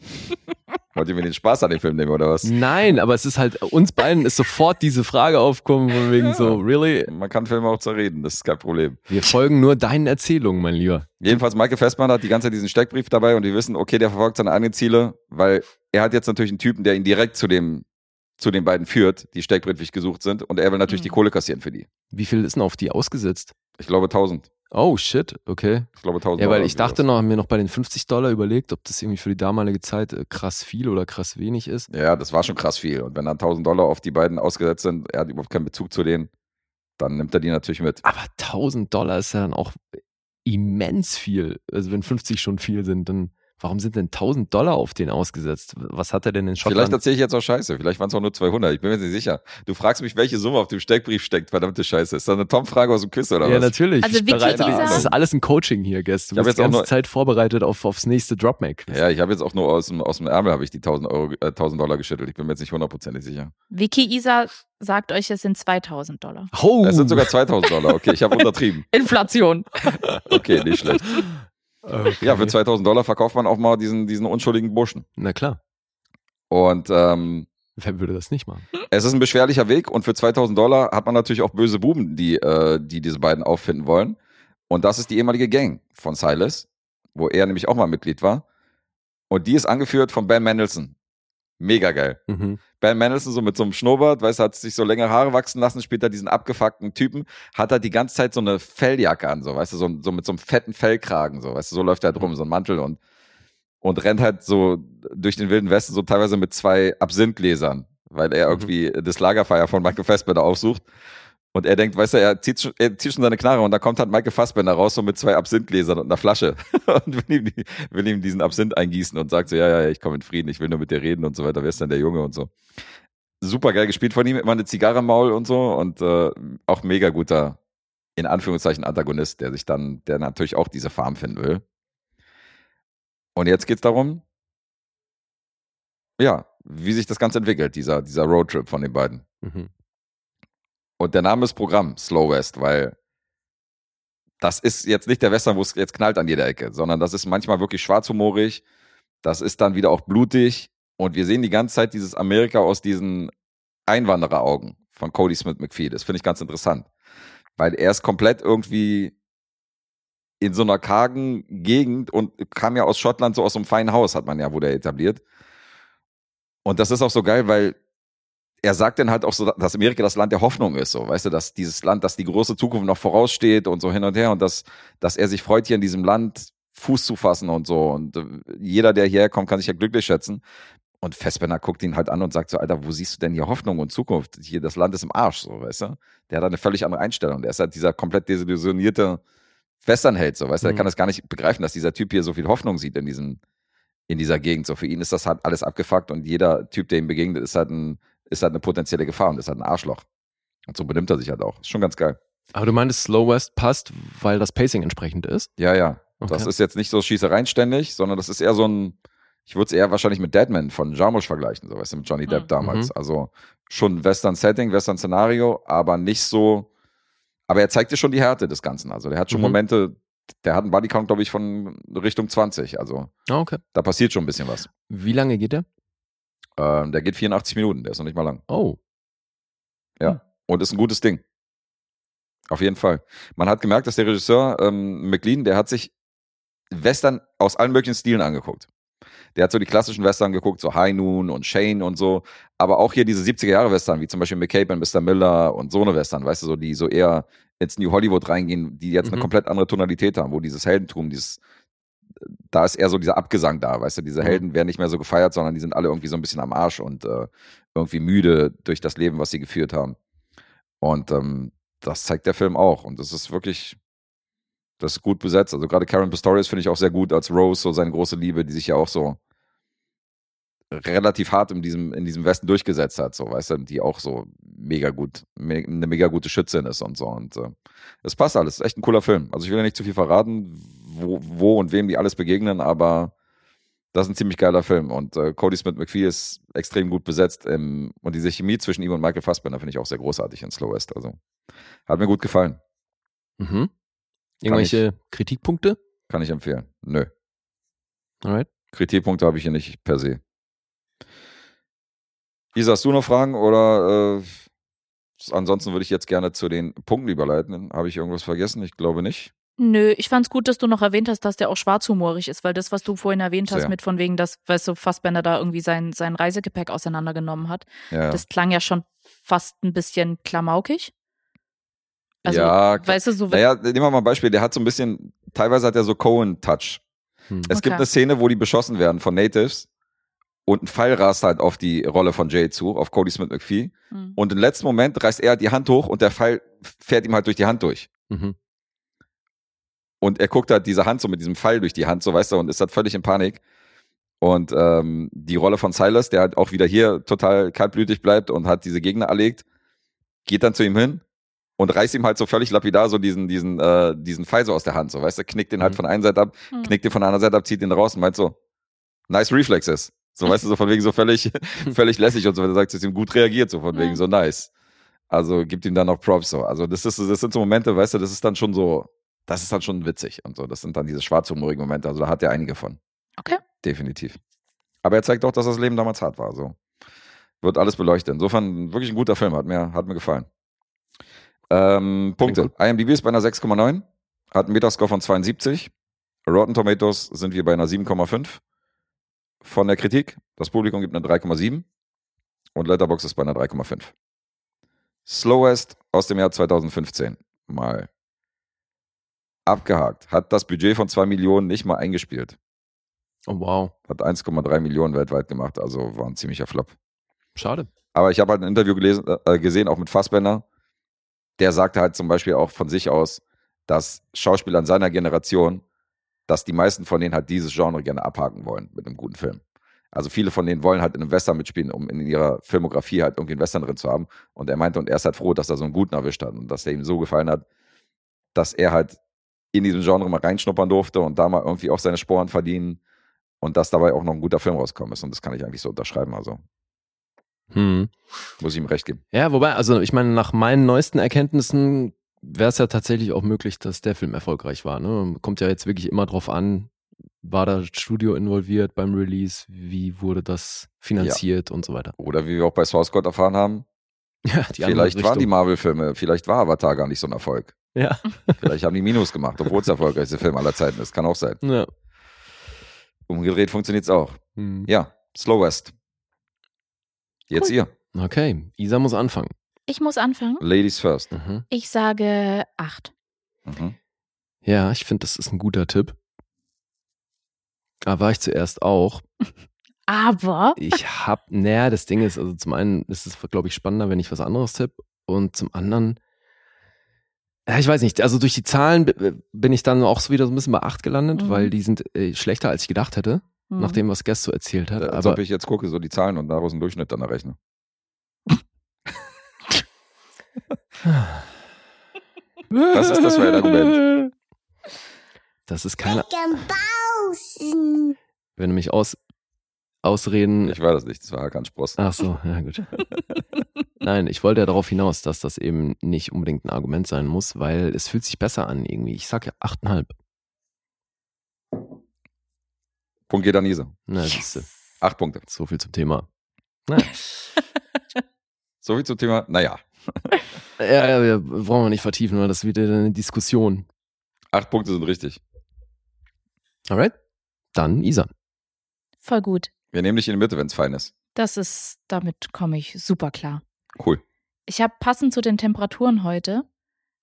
Wollt ihr mir den Spaß an dem Film nehmen oder was? Nein, aber es ist halt, uns beiden ist sofort diese Frage aufgekommen, von wegen so, really? Man kann Filme auch zerreden, das ist kein Problem. Wir folgen nur deinen Erzählungen, mein Lieber. Jedenfalls, Michael Festmann hat die ganze Zeit diesen Steckbrief dabei und wir wissen, okay, der verfolgt seine eigenen Ziele, weil er hat jetzt natürlich einen Typen, der ihn direkt zu dem, zu den beiden führt, die steckbrieflich gesucht sind und er will natürlich Mhm. die Kohle kassieren für die. Wie viel ist denn auf die ausgesetzt? Ich glaube 1000. Oh, shit, okay. Ich glaube 1000. Ja, weil Dollar ich dachte noch, haben mir noch bei den 50 Dollar überlegt, ob das irgendwie für die damalige Zeit äh, krass viel oder krass wenig ist. Ja, das war schon krass viel. Und wenn dann 1000 Dollar auf die beiden ausgesetzt sind, er hat überhaupt keinen Bezug zu denen, dann nimmt er die natürlich mit. Aber 1000 Dollar ist ja dann auch immens viel. Also wenn 50 schon viel sind, dann Warum sind denn 1000 Dollar auf den ausgesetzt? Was hat er denn in Vielleicht Schottland? erzähle ich jetzt auch Scheiße. Vielleicht waren es auch nur 200. Ich bin mir nicht sicher. Du fragst mich, welche Summe auf dem Steckbrief steckt. Verdammte Scheiße. Ist das eine Tom-Frage aus dem Quiz oder ja, was? natürlich. Also Vicky, bereite- Das ist alles ein Coaching hier, Gast. Du Ich bist jetzt die auch ganze nur- Zeit vorbereitet auf, aufs nächste Dropmake. Ja, ich habe jetzt auch nur aus dem, aus dem Ärmel habe ich die 1000, Euro, äh, 1000 Dollar geschüttelt. Ich bin mir jetzt nicht hundertprozentig sicher. Vicky Isa sagt euch, es sind 2000 Dollar. Oh, Es sind sogar 2000 Dollar. Okay, ich habe untertrieben. Inflation. Okay, nicht schlecht. Okay. Ja, für 2000 Dollar verkauft man auch mal diesen, diesen unschuldigen Burschen. Na klar. Und ähm, Wer würde das nicht machen? es ist ein beschwerlicher Weg und für 2000 Dollar hat man natürlich auch böse Buben, die, äh, die diese beiden auffinden wollen. Und das ist die ehemalige Gang von Silas, wo er nämlich auch mal Mitglied war. Und die ist angeführt von Ben Mendelssohn. Mega geil. Mhm. Ben Mendelssohn so mit so einem Schnurrbart, weißt du, hat sich so längere Haare wachsen lassen, später diesen abgefuckten Typen, hat er die ganze Zeit so eine Felljacke an, so, weißt du, so, so mit so einem fetten Fellkragen, so, weißt du, so läuft er halt rum, so ein Mantel und, und rennt halt so durch den Wilden Westen, so teilweise mit zwei Absinthgläsern, weil er irgendwie das Lagerfeuer von Michael Fassbender aufsucht. Und er denkt, weißt du, er zieht, schon, er zieht schon seine Knarre und da kommt halt Michael Fassbender raus, so mit zwei Absinthgläsern und einer Flasche und will ihm, die, will ihm diesen Absinth eingießen und sagt so, ja, ja, ich komme in Frieden, ich will nur mit dir reden und so weiter, wer ist denn der Junge und so. Super geil gespielt von ihm, immer eine Zigarre im Maul und so und äh, auch mega guter, in Anführungszeichen, Antagonist, der sich dann, der natürlich auch diese Farm finden will. Und jetzt geht's darum, ja, wie sich das Ganze entwickelt, dieser, dieser Roadtrip von den beiden. Mhm. Und der Name ist Programm, Slow West, weil das ist jetzt nicht der Western, wo es jetzt knallt an jeder Ecke, sondern das ist manchmal wirklich schwarzhumorig. Das ist dann wieder auch blutig. Und wir sehen die ganze Zeit dieses Amerika aus diesen Einwandereraugen von Cody Smith McPhee. Das finde ich ganz interessant. Weil er ist komplett irgendwie in so einer kargen Gegend und kam ja aus Schottland, so aus einem feinen Haus, hat man ja, wurde er etabliert. Und das ist auch so geil, weil er sagt dann halt auch so, dass Amerika das Land der Hoffnung ist, so, weißt du, dass dieses Land, dass die große Zukunft noch voraussteht und so hin und her und dass, dass er sich freut, hier in diesem Land Fuß zu fassen und so. Und äh, jeder, der hierher kommt, kann sich ja glücklich schätzen. Und Fassbender guckt ihn halt an und sagt so, Alter, wo siehst du denn hier Hoffnung und Zukunft? Hier, das Land ist im Arsch, so, weißt du? Der hat eine völlig andere Einstellung. Der ist halt dieser komplett desillusionierte Westernheld, so, weißt du? Der Mhm. kann das gar nicht begreifen, dass dieser Typ hier so viel Hoffnung sieht in diesem, in dieser Gegend. So, für ihn ist das halt alles abgefuckt und jeder Typ, der ihm begegnet, ist halt ein, ist halt eine potenzielle Gefahr und ist halt ein Arschloch. Und so benimmt er sich halt auch. Ist schon ganz geil. Aber du meintest, Slow West passt, weil das Pacing entsprechend ist? Ja, ja. Okay. Das ist jetzt nicht so Schießereien ständig, sondern das ist eher so ein, ich würde es eher wahrscheinlich mit Deadman von Jarmusch vergleichen, so weißt du, mit Johnny Depp Mhm. damals. Mhm. Also schon Western-Setting, Western-Szenario, aber nicht so, aber er zeigt dir schon die Härte des Ganzen. Also der hat schon Mhm. Momente, der hat einen Bodycount, glaube ich, von Richtung 20. Also Ah, okay. da passiert schon ein bisschen was. Wie lange geht der? Ähm, der geht 84 Minuten, der ist noch nicht mal lang. Oh. Und ist ein gutes Ding. Auf jeden Fall. Man hat gemerkt, dass der Regisseur ähm, McLean, der hat sich Western aus allen möglichen Stilen angeguckt. Der hat so die klassischen Western geguckt, so High Noon und Shane und so, aber auch hier diese 70er Jahre Western, wie zum Beispiel McCabe und Mr. Miller und so eine Western, weißt du, so, die so eher ins New Hollywood reingehen, die jetzt eine Mhm. komplett andere Tonalität haben, wo dieses Heldentum, dieses, da ist eher so dieser Abgesang da, weißt du, diese Mhm. Helden werden nicht mehr so gefeiert, sondern die sind alle irgendwie so ein bisschen am Arsch und äh, irgendwie müde durch das Leben, was sie geführt haben. Und ähm, das zeigt der Film auch. Und das ist wirklich, das ist gut besetzt. Also gerade Karen Pistorius finde ich auch sehr gut als Rose, so seine große Liebe, die sich ja auch so relativ hart in diesem, in diesem Westen durchgesetzt hat, so, weißt du, die auch so mega gut, me eine mega gute Schützin ist und so. Und äh, es passt alles. Echt ein cooler Film. Also ich will ja nicht zu viel verraten, wo, wo und wem die alles begegnen, aber das ist ein ziemlich geiler Film. Und äh, Cody Smith McPhee ist extrem gut besetzt. Ähm, und diese Chemie zwischen ihm und Michael Fassbender finde ich auch sehr großartig in Slow West. Also hat mir gut gefallen. Mhm. Irgendwelche Kritikpunkte? Kann ich empfehlen. Nö. Alright. Kritikpunkte habe ich hier nicht per se. Isa, hast du noch Fragen oder äh, ansonsten würde ich jetzt gerne zu den Punkten überleiten. Habe ich irgendwas vergessen? Ich glaube nicht. Nö, ich fand's gut, dass du noch erwähnt hast, dass der auch schwarzhumorig ist, weil das, was du vorhin erwähnt hast, Sehr. mit von wegen, dass, weißt du, Fassbender da irgendwie sein, sein Reisegepäck auseinandergenommen hat, Ja, das klang ja schon fast ein bisschen klamaukig. Also, ja weißt du, so naja, nehmen wir mal ein Beispiel. Der hat so ein bisschen, teilweise hat er so Cohen-Touch. Hm. Es gibt Okay. eine Szene, wo die beschossen werden von Natives und ein Pfeil rast halt auf die Rolle von Jay zu, auf Cody Smith McPhee. Hm. Und im letzten Moment reißt er die Hand hoch und der Pfeil fährt ihm halt durch die Hand durch. Mhm. Und er guckt halt diese Hand so mit diesem Pfeil durch die Hand, so weißt du, und ist halt völlig in Panik. Und ähm, die Rolle von Silas, der halt auch wieder hier total kaltblütig bleibt und hat diese Gegner erlegt, geht dann zu ihm hin und reißt ihm halt so völlig lapidar so diesen, diesen, äh, diesen Pfeil so aus der Hand, so weißt du, knickt den halt Mhm. von einer Seite ab, Hm. knickt den von der anderen Seite ab, zieht den raus und meint so, nice reflexes. So, weißt du, so von wegen so völlig, völlig lässig und so, er sagt, es ihm gut reagiert, so von Ja. wegen so nice. Also gibt ihm dann noch Props so. Also das ist, das sind so Momente, weißt du, das ist dann schon so, das ist dann schon witzig und so. Das sind dann diese schwarzhumorigen Momente. Also da hat er einige von. Okay. Definitiv. Aber er zeigt auch, dass das Leben damals hart war. So wird alles beleuchtet. Insofern wirklich ein guter Film. Hat mir, hat mir gefallen. Ähm, Punkte. IMDb ist bei einer 6,9. Hat einen Metascore von 72. Rotten Tomatoes sind wir bei einer 7,5. Von der Kritik. Das Publikum gibt eine 3,7. Und Letterboxd ist bei einer 3,5. Slowest aus dem Jahr 2015. Mal abgehakt. Hat das Budget von 2 Millionen nicht mal eingespielt. Oh, wow. Hat 1,3 Millionen weltweit gemacht, also war ein ziemlicher Flop. Schade. Aber ich habe halt ein Interview gelesen, äh, gesehen, auch mit Fassbender. Der sagte halt zum Beispiel auch von sich aus, dass Schauspieler in seiner Generation, dass die meisten von denen halt dieses Genre gerne abhaken wollen mit einem guten Film. Also viele von denen wollen halt in einem Western mitspielen, um in ihrer Filmografie halt irgendwie einen Western drin zu haben. Und er meinte, und er ist halt froh, dass er so einen guten erwischt hat und dass der ihm so gefallen hat, dass er halt in diesem Genre mal reinschnuppern durfte und da mal irgendwie auch seine Sporen verdienen und dass dabei auch noch ein guter Film rauskommen ist. Und das kann ich eigentlich so unterschreiben. Also Hm. muss ich ihm recht geben. Ja, wobei, also ich meine, nach meinen neuesten Erkenntnissen wäre es ja tatsächlich auch möglich, dass der Film erfolgreich war. Ne? Kommt ja jetzt wirklich immer drauf an, war da Studio involviert beim Release, wie wurde das finanziert und so weiter. Oder wie wir auch bei Source Code erfahren haben, Ja, vielleicht waren die. Marvel-Filme, vielleicht war Avatar gar nicht so ein Erfolg. Ja. Vielleicht haben die Minus gemacht, obwohl es der erfolgreichste Film aller Zeiten ist. Kann auch sein. ja. Umgedreht funktioniert es auch. Hm. Ja, Slow West. Jetzt Cool. ihr. Okay, Isa muss anfangen. Ich muss anfangen. Ladies first. Mhm. Ich sage acht. Mhm. Ja, ich finde, das ist ein guter Tipp. Da war ich zuerst auch. Aber Ich hab, naja, das Ding ist, also zum einen ist es, glaube ich, spannender, wenn ich was anderes tippe. Und zum anderen, ja, ich weiß nicht, also durch die Zahlen bin ich dann auch so wieder so ein bisschen bei 8 gelandet, Mhm. weil die sind äh, schlechter, als ich gedacht hätte, hm. nach dem, was Guest so erzählt hat. Als Aber ob ich jetzt gucke, so die Zahlen und daraus einen Durchschnitt dann errechne. Was ist das für ein Argument? Das ist keine. Wenn du mich aus, ausreden. Ich war das nicht, das war Hakan Spross. Ach so, ja gut. Nein, ich wollte ja darauf hinaus, dass das eben nicht unbedingt ein Argument sein muss, weil es fühlt sich besser an irgendwie. Ich sag ja 8,5. Punkt geht an Isa. Na, siehste, Acht Punkte. so viel zum Thema. Naja. So viel zum Thema, naja. Ja, ja, wir brauchen wir nicht vertiefen, weil das ist wieder eine Diskussion. Acht Punkte sind richtig. Alright? Dann Isa. voll gut. Wir nehmen dich in die Mitte, wenn es fein ist. Das ist, damit komme ich super klar. Cool. Ich habe passend zu den Temperaturen heute,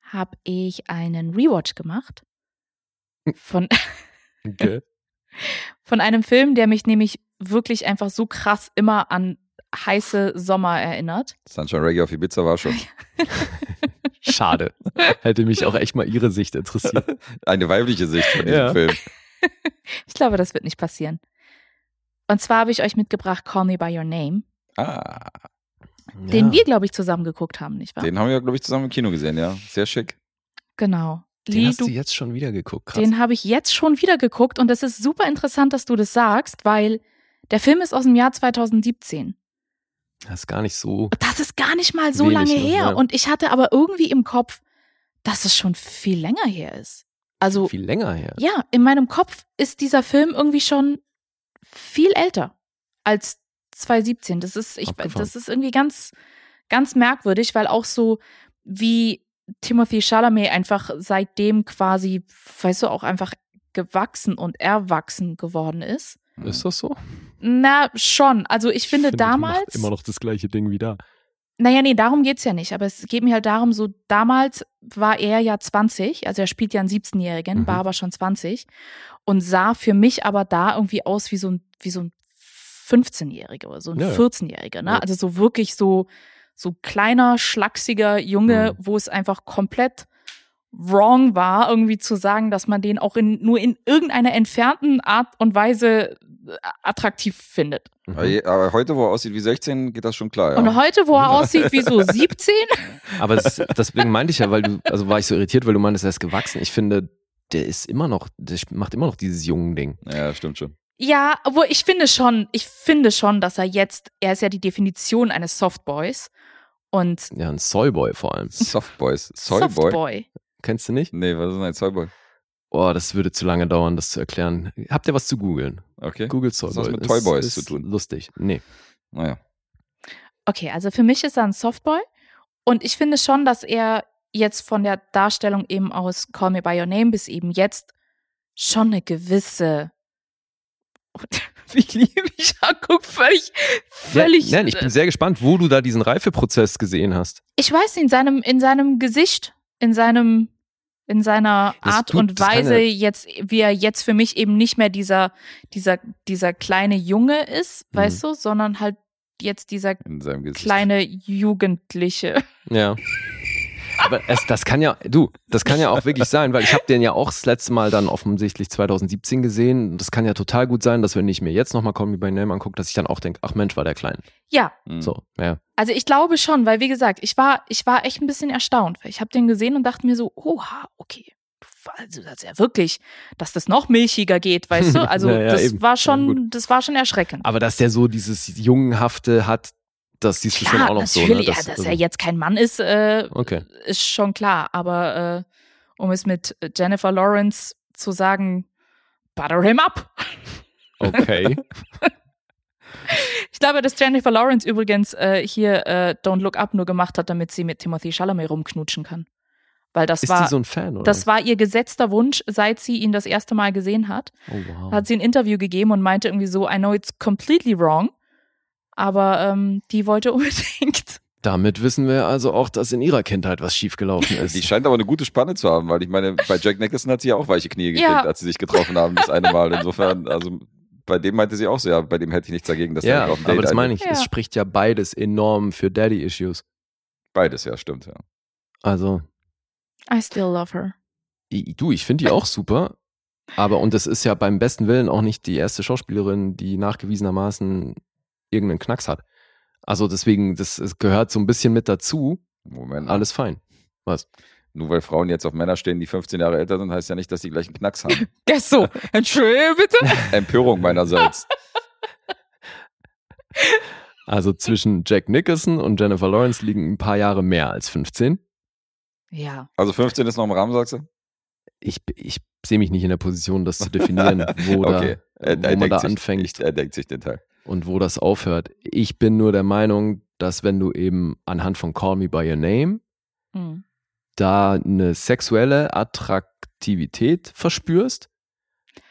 habe ich einen Rewatch gemacht von, Okay. von einem Film, der mich nämlich wirklich einfach so krass immer an heiße Sommer erinnert. Sunshine Reggae auf Ibiza war schon Schade. Hätte mich auch echt mal ihre Sicht interessiert. eine weibliche Sicht von diesem Ja. Film. Ich glaube, das wird nicht passieren. Und zwar habe ich euch mitgebracht Call Me By Your Name, Ah, den wir, glaube ich, zusammen geguckt haben, nicht wahr? den haben wir, glaube ich, zusammen im Kino gesehen, ja. Sehr schick. genau. Den Lee, hast du jetzt schon wieder geguckt. Krass. Den habe ich jetzt schon wieder geguckt und es ist super interessant, dass du das sagst, weil der Film ist aus dem Jahr 2017. das ist gar nicht so. Das ist gar nicht mal so lange noch, her. ja. Und ich hatte aber irgendwie im Kopf, dass es schon viel länger her ist. Also, Viel länger her. ja, in meinem Kopf ist dieser Film irgendwie schon viel älter als 2017. Das ist, ich, Abgefahren. das ist irgendwie ganz, ganz merkwürdig, weil auch so wie Timothy Chalamet einfach seitdem quasi, weißt du, auch einfach gewachsen und erwachsen geworden ist. Ist das so? Na, schon. Also ich finde der macht damals. Immer noch das gleiche Ding wie da. Naja, nee, darum geht's ja nicht. Aber es geht mir halt darum, so damals war er ja 20, also er spielt ja einen 17-Jährigen, Mhm. war aber schon 20 und sah für mich aber da irgendwie aus wie so ein, wie so ein 15-Jähriger oder so ein Ja, ja. 14-Jähriger, ne? Ja. Also so wirklich so, so kleiner, schlachsiger Junge, Mhm. wo es einfach komplett wrong war, irgendwie zu sagen, dass man den auch in, nur in irgendeiner entfernten Art und Weise äh, attraktiv findet. Aber, je- aber heute, wo er aussieht wie 16, geht das schon klar. Ja. Und heute, wo er aussieht wie so 17, Aber das, deswegen meinte ich ja, weil du, also war ich so irritiert, weil du meintest, er ist gewachsen. Ich finde, der ist immer noch, der macht immer noch dieses jungen Ding. ja, stimmt schon. Ja, obwohl ich finde schon, ich finde schon, dass er jetzt, er ist ja die Definition eines Softboys und Ja, ein Soyboy vor allem. Softboys. Soyboy? Softboy. Kennst du nicht? Nee, was ist denn ein Soyboy? Oh, das würde zu lange dauern, das zu erklären. Habt ihr was zu googeln? Okay. Google Was hat Soyboy. das mit Ist- Toyboys ist zu tun? Lustig. Nee. Naja. Okay, also für mich ist er ein Softboy und ich finde schon, dass er jetzt von der Darstellung eben aus Call Me By Your Name bis eben jetzt schon eine gewisse wie lieb ich anguck, völlig, völlig. Ja, nein, ich bin sehr gespannt, wo du da diesen Reifeprozess gesehen hast. ich weiß in seinem, in seinem Gesicht, in seinem, in seiner Das Art tut- und Weise, jetzt, wie er jetzt für mich eben nicht mehr dieser, dieser, dieser kleine Junge ist, Mhm. weißt du, sondern halt jetzt dieser kleine Jugendliche. Ja. Aber es, das kann ja, du, das kann ja auch wirklich sein, weil ich habe den ja auch das letzte Mal dann offensichtlich 2017 gesehen. Und Das kann ja total gut sein, dass wenn ich mir jetzt nochmal Call Me By Name angucke, dass ich dann auch denke, ach Mensch, war der klein. Ja, Mhm. So, ja. Also ich glaube schon, weil wie gesagt, ich war, ich war echt ein bisschen erstaunt, weil ich habe den gesehen und dachte mir so, oha, okay. Also das ist ja wirklich, dass das noch milchiger geht, weißt du? Also Ja, ja, das eben. war Ja, schon, gut. das war schon erschreckend. Aber dass der so dieses Jungenhafte hat, das siehst du schon auch noch so. Ne? natürlich, Das- ja, dass also- er jetzt kein Mann ist, äh, Okay. ist schon klar. Aber äh, um es mit Jennifer Lawrence zu sagen, butter him up. Okay. Ich glaube, dass Jennifer Lawrence übrigens äh, hier äh, Don't Look Up nur gemacht hat, damit sie mit Timothy Chalamet rumknutschen kann. Weil das Ist war, so ein Fan, oder? das war ihr gesetzter Wunsch, seit sie ihn das erste Mal gesehen hat. oh, wow. Hat sie ein Interview gegeben und meinte irgendwie so, I know it's completely wrong, aber ähm, die wollte unbedingt. Damit wissen wir also auch, dass in ihrer Kindheit was schiefgelaufen ist. Die scheint aber eine gute Spanne zu haben, weil ich meine, bei Jack Nicholson hat sie ja auch weiche Knie gekriegt, Ja. als sie sich getroffen haben, das eine Mal. Insofern, also bei dem meinte sie auch so, ja, bei dem hätte ich nichts dagegen, dass ja, der auf Date aber das meine ich. Es Ja. spricht ja beides enorm für Daddy-Issues. Beides, ja, stimmt, ja. Also, I still love her. du, ich finde die auch super. Aber, und das ist ja beim besten Willen auch nicht die erste Schauspielerin, die nachgewiesenermaßen irgendeinen Knacks hat. Also deswegen, das es gehört so ein bisschen mit dazu. Moment. Alles fein. Was? Nur weil Frauen jetzt auf Männer stehen, die 15 Jahre älter sind, heißt ja nicht, dass die gleich einen Knacks haben. Guess so. Entschuldigung bitte. Empörung meinerseits. Also zwischen Jack Nicholson und Jennifer Lawrence liegen ein paar Jahre mehr als 15. Ja. Also 15 ist noch im Rahmen, sagst du? Ich, ich sehe mich nicht in der Position, das zu definieren, wo, okay. da, wo er man da sich, anfängt. Ich, er denkt sich den Teil. Und wo das aufhört. Ich bin nur der Meinung, dass wenn du eben anhand von Call Me By Your Name Hm. da eine sexuelle Attraktivität verspürst,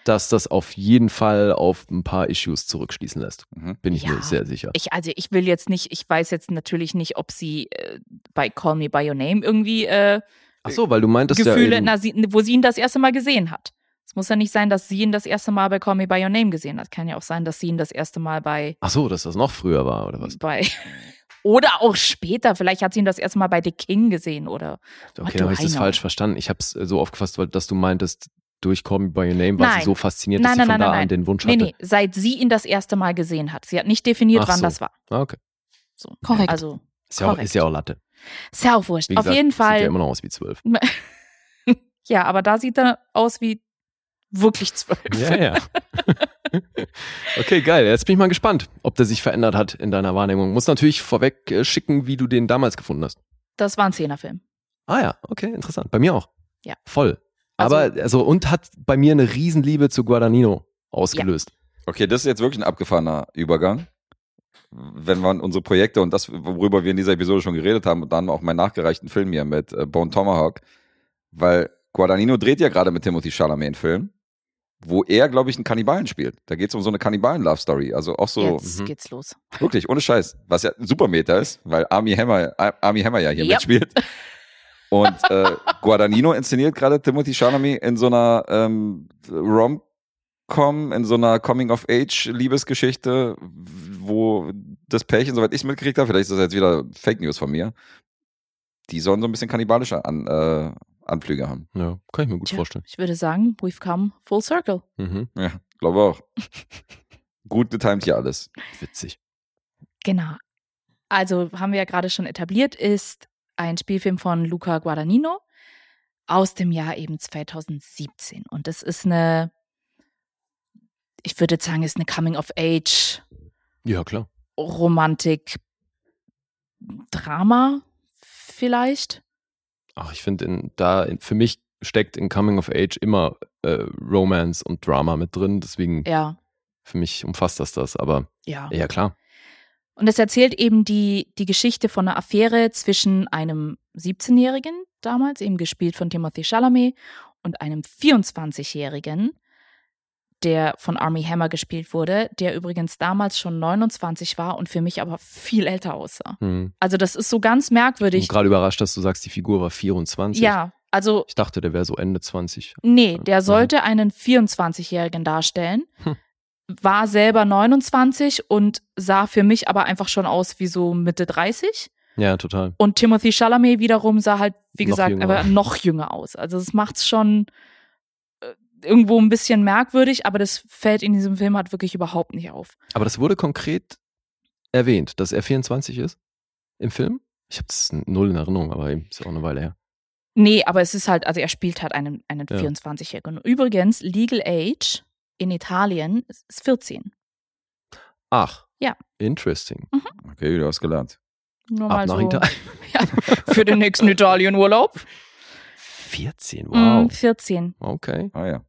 dass das auf jeden Fall auf ein paar Issues zurückschließen lässt. Mhm. Bin ich Ja. mir sehr sicher. Ich, also ich will jetzt nicht, ich weiß jetzt natürlich nicht, ob sie äh, bei Call Me By Your Name irgendwie äh, Ach so, weil du meintest Gefühle, ja eben, na, sie, wo sie ihn das erste Mal gesehen hat. Muss ja nicht sein, dass sie ihn das erste Mal bei Call Me By Your Name gesehen hat. Kann ja auch sein, dass sie ihn das erste Mal bei, Ach so, dass das noch früher war oder was? bei oder auch später. Vielleicht hat sie ihn das erste Mal bei The King gesehen oder. Okay, dann habe ich das falsch verstanden. Ich habe es so aufgefasst, weil- dass du meintest, durch Call Me By Your Name war Nein. sie so fasziniert, Nein, dass sie nein, von nein, da nein, an den Wunsch Nee, hatte. nee, seit sie ihn das erste Mal gesehen hat. Sie hat nicht definiert, Ach wann so. das war. Ah, okay. So. Korrekt. Also, Ist ja, auch, Korrekt. ist ja auch Latte. ist ja auch wurscht. Wie Auf gesagt, jeden Sieht ja Fall. immer noch aus wie zwölf. Ja, aber da sieht er aus wie wirklich zwölf. Ja, ja. okay, geil. Jetzt bin ich mal gespannt, ob der sich verändert hat in deiner Wahrnehmung. Muss natürlich vorweg äh, schicken, wie du den damals gefunden hast. Das war ein Zehnerfilm. Ah ja, okay, interessant. Bei mir auch. Ja. Voll. Also- Aber, also, und hat bei mir eine Riesenliebe zu Guadagnino ausgelöst. Okay, das ist jetzt wirklich ein abgefahrener Übergang. Wenn man unsere Projekte und das, worüber wir in dieser Episode schon geredet haben, und dann auch meinen nachgereichten Film hier mit äh, Bone Tomahawk, weil Guadagnino dreht ja gerade mit Timothy Chalamet einen Film, wo er, glaube ich, einen Kannibalen spielt. Da geht es um so eine Kannibalen-Love-Story. Also auch so, Jetzt mhm. geht's los. wirklich, ohne Scheiß. Was ja ein super Meta ist, weil Army Hammer, Army Hammer ja hier Yep. mitspielt. Und äh, Guadagnino inszeniert gerade Timothy Chalamet in so einer ähm, Rom-Com, in so einer Coming-of-Age-Liebesgeschichte, wo das Pärchen, soweit ich es mitgekriegt habe, vielleicht ist das jetzt wieder Fake News von mir, die sollen so ein bisschen kannibalischer an, äh, Anflüge haben. Ja, kann ich mir gut Tja, vorstellen. Ich würde sagen, we've come full circle. Mhm. Ja, glaube auch. Gut getimt hier alles. Witzig. Genau. Also haben wir ja gerade schon etabliert, ist ein Spielfilm von Luca Guadagnino aus dem Jahr eben 2017. Und das ist eine, ich würde sagen, ist eine Coming-of-Age Ja, klar. Romantik Drama vielleicht. Ach, ich finde, in- da in, für mich steckt in Coming of Age immer äh, Romance und Drama mit drin. Deswegen Ja, für mich umfasst das das. Aber ja. ja, klar. Und es erzählt eben die, die Geschichte von einer Affäre zwischen einem 17-Jährigen, damals eben gespielt von Timothy Chalamet, und einem 24-Jährigen, der von Army Hammer gespielt wurde, der übrigens damals schon 29 war und für mich aber viel älter aussah. Hm. Also das ist so ganz Ich bin merkwürdig. gerade überrascht, dass du sagst, die Figur war 24. Ja, also Ich dachte, der wäre so Ende 20. Nee, der Mhm. sollte einen 24-Jährigen darstellen, Hm. war selber 29 und sah für mich aber einfach schon aus wie so Mitte 30. Ja, total. Und Timothy Chalamet wiederum sah halt, wie Noch gesagt, jünger. aber noch jünger aus. Also es macht's schon irgendwo ein bisschen merkwürdig, aber das fällt in diesem Film halt wirklich überhaupt nicht auf. Aber das wurde konkret erwähnt, dass er 24 ist im Film. Ich habe das null in Erinnerung, aber eben ist ja auch eine Weile her. Nee, aber es ist halt, also er spielt halt einen, einen Ja. 24-Jährigen. Und Übrigens, Legal Age in Italien ist 14. Ach. Ja. Interesting. Okay, du hast gelernt. Nur Ab mal nach so Italien. für den nächsten Italienurlaub. 14, Mm, wow. 14. Okay. Ah ja.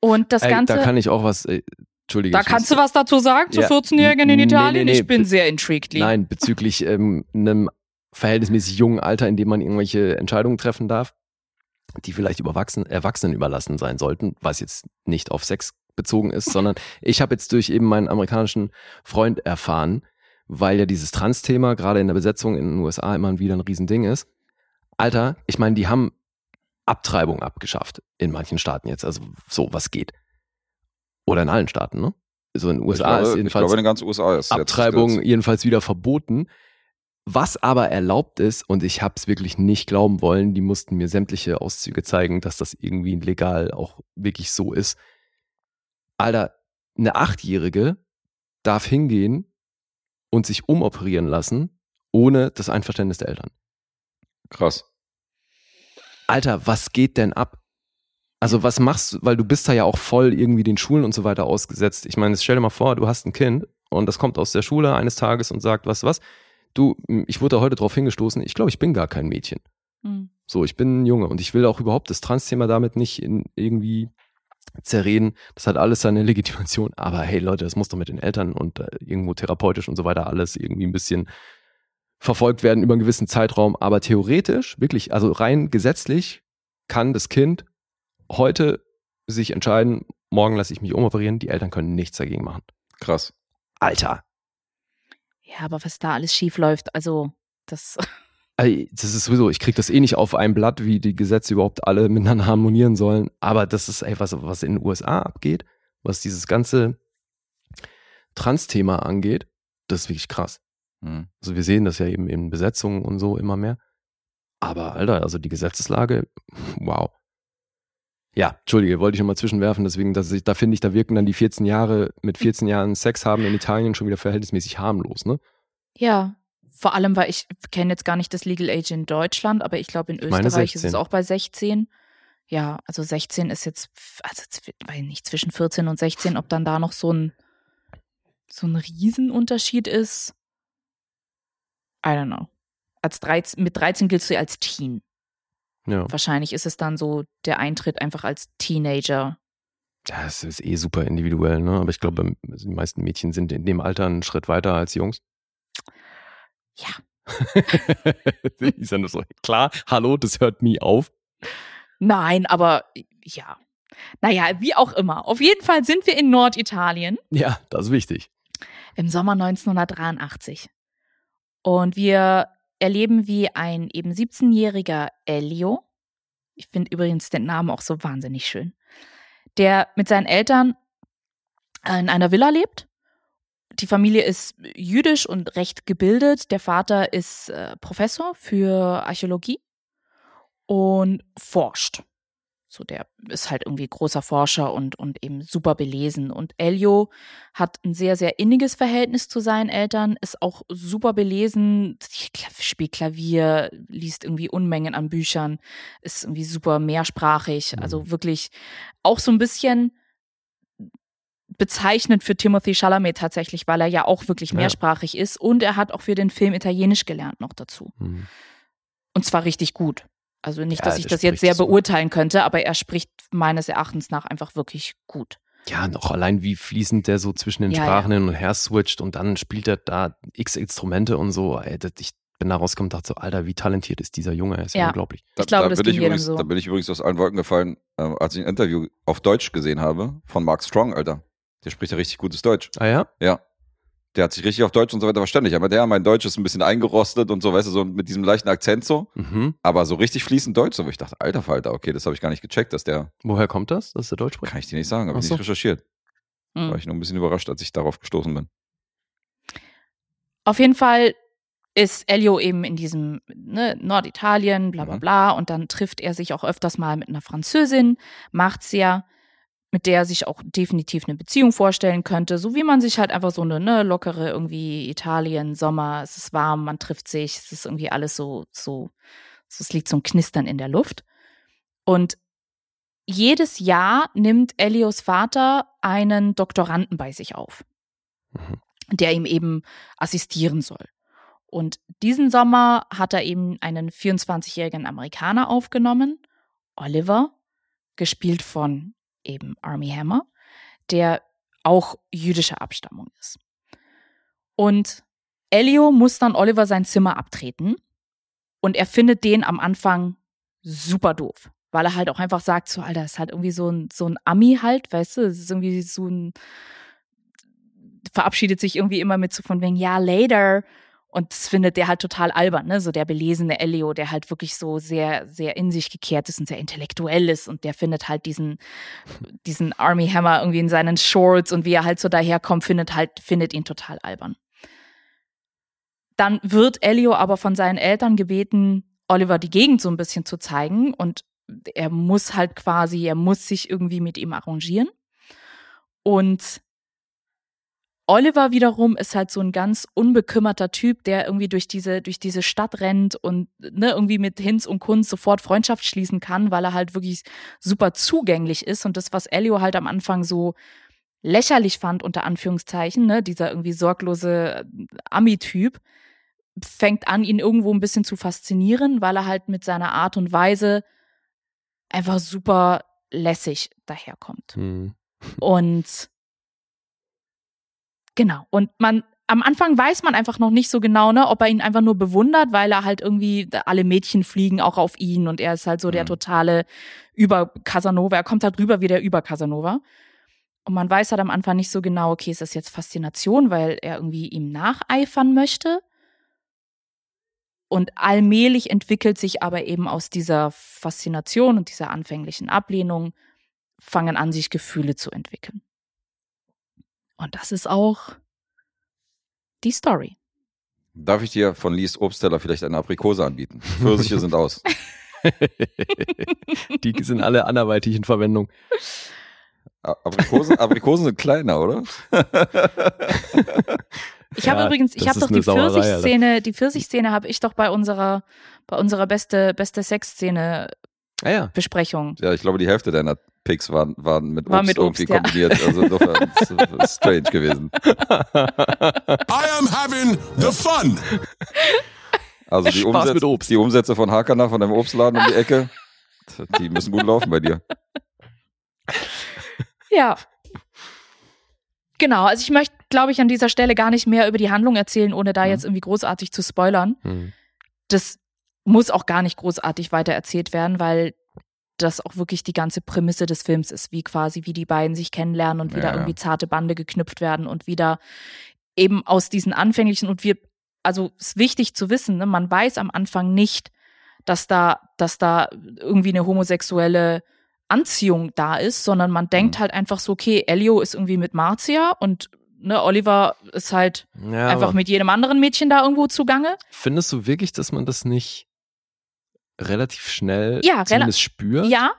Und das Ey, Ganze, da kann ich auch was. Äh, Entschuldige. da kannst du muss- was dazu sagen zu Ja. 14-Jährigen in Nee, nee, Italien? nee, ich bin sehr intrigued. Lee. Nein, bezüglich ähm, einem verhältnismäßig jungen Alter, in dem man irgendwelche Entscheidungen treffen darf, die vielleicht überwachsen, Erwachsenen überlassen sein sollten, was jetzt nicht auf Sex bezogen ist, sondern ich habe jetzt durch eben meinen amerikanischen Freund erfahren, weil ja dieses Trans-Thema gerade in der Besetzung in den USA immer wieder ein Riesending ist. Alter, ich meine, die haben Abtreibung abgeschafft in manchen Staaten jetzt, also so, was geht. Oder in allen Staaten, ne? So in den Ich USA glaube, ist ich jedenfalls glaube, in den ganzen USA ist jetzt Abtreibung das- jedenfalls wieder verboten. Was aber erlaubt ist, und ich habe es wirklich nicht glauben wollen, die mussten mir sämtliche Auszüge zeigen, dass das irgendwie legal auch wirklich so ist. Alter, eine Achtjährige darf hingehen und sich umoperieren lassen, ohne das Einverständnis der Eltern. Krass. Alter, was geht denn ab? Also was machst du, weil du bist da ja auch voll irgendwie den Schulen und so weiter ausgesetzt. Ich meine, stell dir mal vor, du hast ein Kind und das kommt aus der Schule eines Tages und sagt, was, was? Du, ich wurde da heute drauf hingestoßen, ich glaube, ich bin gar kein Mädchen. Hm. So, ich bin ein Junge und ich will auch überhaupt das Trans-Thema damit nicht in irgendwie zerreden. Das hat alles seine Legitimation. Aber hey Leute, das muss doch mit den Eltern und äh, irgendwo therapeutisch und so weiter alles irgendwie ein bisschen verfolgt werden über einen gewissen Zeitraum. Aber theoretisch, wirklich, also rein gesetzlich kann das Kind heute sich entscheiden, morgen lasse ich mich umoperieren, die Eltern können nichts dagegen machen. Krass. Alter, Ja, aber was da alles schief läuft, also das. Das ist sowieso, ich krieg das eh nicht auf ein Blatt, wie die Gesetze überhaupt alle miteinander harmonieren sollen. Aber das ist ey, was, was in den USA abgeht, was dieses ganze Trans-Thema angeht, das ist wirklich krass. Hm. Also wir sehen das ja eben in Besetzungen und so immer mehr. Aber Alter, also die Gesetzeslage, wow. Ja, Entschuldige, wollte ich nochmal zwischenwerfen, deswegen, dass ich, da finde ich, da wirken dann die 14 Jahre, mit 14 Jahren Sex haben in Italien schon wieder verhältnismäßig harmlos, ne? Ja. Vor allem, weil ich kenne jetzt gar nicht das Legal Age in Deutschland, aber ich glaube, in Ich Österreich ist 16. es auch bei 16. Ja, also 16 ist jetzt, also weiß nicht, zwischen 14 und 16, ob dann da noch so ein, so ein Riesenunterschied ist. I don't know. Als 13, mit 13 giltst du ja als Teen. Ja. Wahrscheinlich ist es dann so der Eintritt einfach als Teenager. Ja, es ist eh super individuell, ne? Aber ich glaube, die meisten Mädchen sind in dem Alter einen Schritt weiter als Jungs. Ja. ist ja nur so, klar, hallo, das hört nie auf. Nein, aber ja. Naja, wie auch immer. Auf jeden Fall sind wir in Norditalien. Ja, das ist wichtig. im Sommer 1983. Und wir erleben, wie ein eben 17-jähriger Elio, ich finde übrigens den Namen auch so wahnsinnig schön, der mit seinen Eltern in einer Villa lebt. Die Familie ist jüdisch und recht gebildet. Der Vater ist äh, Professor für Archäologie. und forscht. So, der ist halt irgendwie großer Forscher und, und eben super belesen. Und Elio hat ein sehr, sehr inniges Verhältnis zu seinen Eltern, ist auch super belesen, spielt Klavier, liest irgendwie Unmengen an Büchern, ist irgendwie super mehrsprachig. Also wirklich auch so ein bisschen bezeichnend für Timothy Chalamet tatsächlich, weil er ja auch wirklich Ja. mehrsprachig ist und er hat auch für den Film Italienisch gelernt noch dazu. Mhm. Und zwar richtig gut. Also nicht, Ja, dass ich das jetzt sehr so. beurteilen könnte, aber er spricht meines Erachtens nach einfach wirklich gut. Ja, noch allein wie fließend der so zwischen den Ja, Sprachen hin und her switcht und dann spielt er da x Instrumente und so. Ey, das, ich bin da rausgekommen und dachte so, Alter, wie talentiert ist dieser Junge? Er ist ja, Ja. unglaublich. Ich glaube, das bin ich übrigens, so. Da bin ich übrigens aus allen Wolken gefallen, äh, als ich ein Interview auf Deutsch gesehen habe von Mark Strong, Alter. Der spricht ja richtig gutes Deutsch. Ah ja? Ja. Der hat sich richtig auf Deutsch und so weiter verständigt. Aber der, mein Deutsch ist ein bisschen eingerostet und so, weißt du, so mit diesem leichten Akzent so. Mhm. Aber so richtig fließend Deutsch, so wo ich dachte, alter Falter, okay, das habe ich gar nicht gecheckt, dass der, Woher kommt das, dass der Deutsch spricht? kann ich dir nicht sagen, habe ich so. nicht recherchiert. Mhm. War ich nur ein bisschen überrascht, als ich darauf gestoßen bin. Auf jeden Fall ist Elio eben in diesem ne, Norditalien, bla bla Mhm. bla, und dann trifft er sich auch öfters mal mit einer Französin, Marzia, mit der er sich auch definitiv eine Beziehung vorstellen könnte, so wie man sich halt einfach so eine ne, lockere irgendwie Italien, Sommer, es ist warm, man trifft sich, es ist irgendwie alles so, so, so es liegt so ein Knistern in der Luft. Und jedes Jahr nimmt Elios Vater einen Doktoranden bei sich auf Mhm. der ihm eben assistieren soll. Und diesen Sommer hat er eben einen 24-jährigen Amerikaner aufgenommen, Oliver, gespielt von eben Army Hammer, der auch jüdischer Abstammung ist. Und Elio muss dann Oliver sein Zimmer abtreten und er findet den am Anfang super doof, weil er halt auch einfach sagt, so, Alter, ist halt irgendwie so ein, so ein Ami halt, weißt du, es ist irgendwie so ein, verabschiedet sich irgendwie immer mit so von wegen, ja, later. Und das findet der halt total albern, ne? So der belesene Elio, der halt wirklich so sehr, sehr in sich gekehrt ist und sehr intellektuell ist. Und der findet halt diesen, diesen Army Hammer irgendwie in seinen Shorts und wie er halt so daherkommt, findet halt, findet ihn total albern. Dann wird Elio aber von seinen Eltern gebeten, Oliver die Gegend so ein bisschen zu zeigen. Und er muss halt quasi, er muss sich irgendwie mit ihm arrangieren. Und Oliver wiederum ist halt so ein ganz unbekümmerter Typ, der irgendwie durch diese, durch diese Stadt rennt und ne, irgendwie mit Hinz und Kunz sofort Freundschaft schließen kann, weil er halt wirklich super zugänglich ist. Und das, was Elio halt am Anfang so lächerlich fand, unter Anführungszeichen, ne, dieser irgendwie sorglose Ami-Typ, fängt an, ihn irgendwo ein bisschen zu faszinieren, weil er halt mit seiner Art und Weise einfach super lässig daherkommt. Mhm. Und genau. Und man, am Anfang weiß man einfach noch nicht so genau, ne, ob er ihn einfach nur bewundert, weil er halt irgendwie, alle Mädchen fliegen auch auf ihn und er ist halt so der Mhm. totale Über Casanova. Er kommt halt rüber wie der Über Casanova. Und man weiß halt am Anfang nicht so genau, okay, ist das jetzt Faszination, weil er irgendwie ihm nacheifern möchte? Und allmählich entwickelt sich aber eben aus dieser Faszination und dieser anfänglichen Ablehnung fangen an, sich Gefühle zu entwickeln. Und das ist auch die Story. Darf ich dir von Lies Obstteller vielleicht eine Aprikose anbieten? Pfirsiche sind aus. Die sind alle anderweitig in Verwendung. Aprikosen, Aprikosen sind kleiner, oder? Ich habe Ja, übrigens, ich habe doch die. Pfirsichszene, die Pfirsichszene habe ich doch bei unserer, bei unserer beste, beste Sexszene Ah ja. Ja, Besprechung. ich glaube, die Hälfte deiner Picks waren, waren mit War Obst mit Obst, irgendwie ja. kombiniert. Also insofern ist es strange gewesen. I am having the fun. Also die, Spaß Umsätze, mit Obst. die Umsätze von Hakana, von dem Obstladen um die Ecke, die müssen gut laufen bei dir. Ja. Genau, also ich möchte, glaube ich, an dieser Stelle gar nicht mehr über die Handlung erzählen, ohne da Mhm. jetzt irgendwie großartig zu spoilern. Hm. Das muss auch gar nicht großartig weiter erzählt werden, weil das auch wirklich die ganze Prämisse des Films ist, wie quasi, wie die beiden sich kennenlernen und wie Ja, irgendwie zarte Bande geknüpft werden und wieder eben aus diesen anfänglichen und wir, also ist wichtig zu wissen, ne, man weiß am Anfang nicht, dass da, dass da irgendwie eine homosexuelle Anziehung da ist, sondern man denkt Mhm. halt einfach so, okay, Elio ist irgendwie mit Marcia und ne, Oliver ist halt Ja, einfach mit jedem anderen Mädchen da irgendwo zugange. Findest du wirklich, dass man das nicht relativ schnell Ja, rela- zumindest spürt. Ja,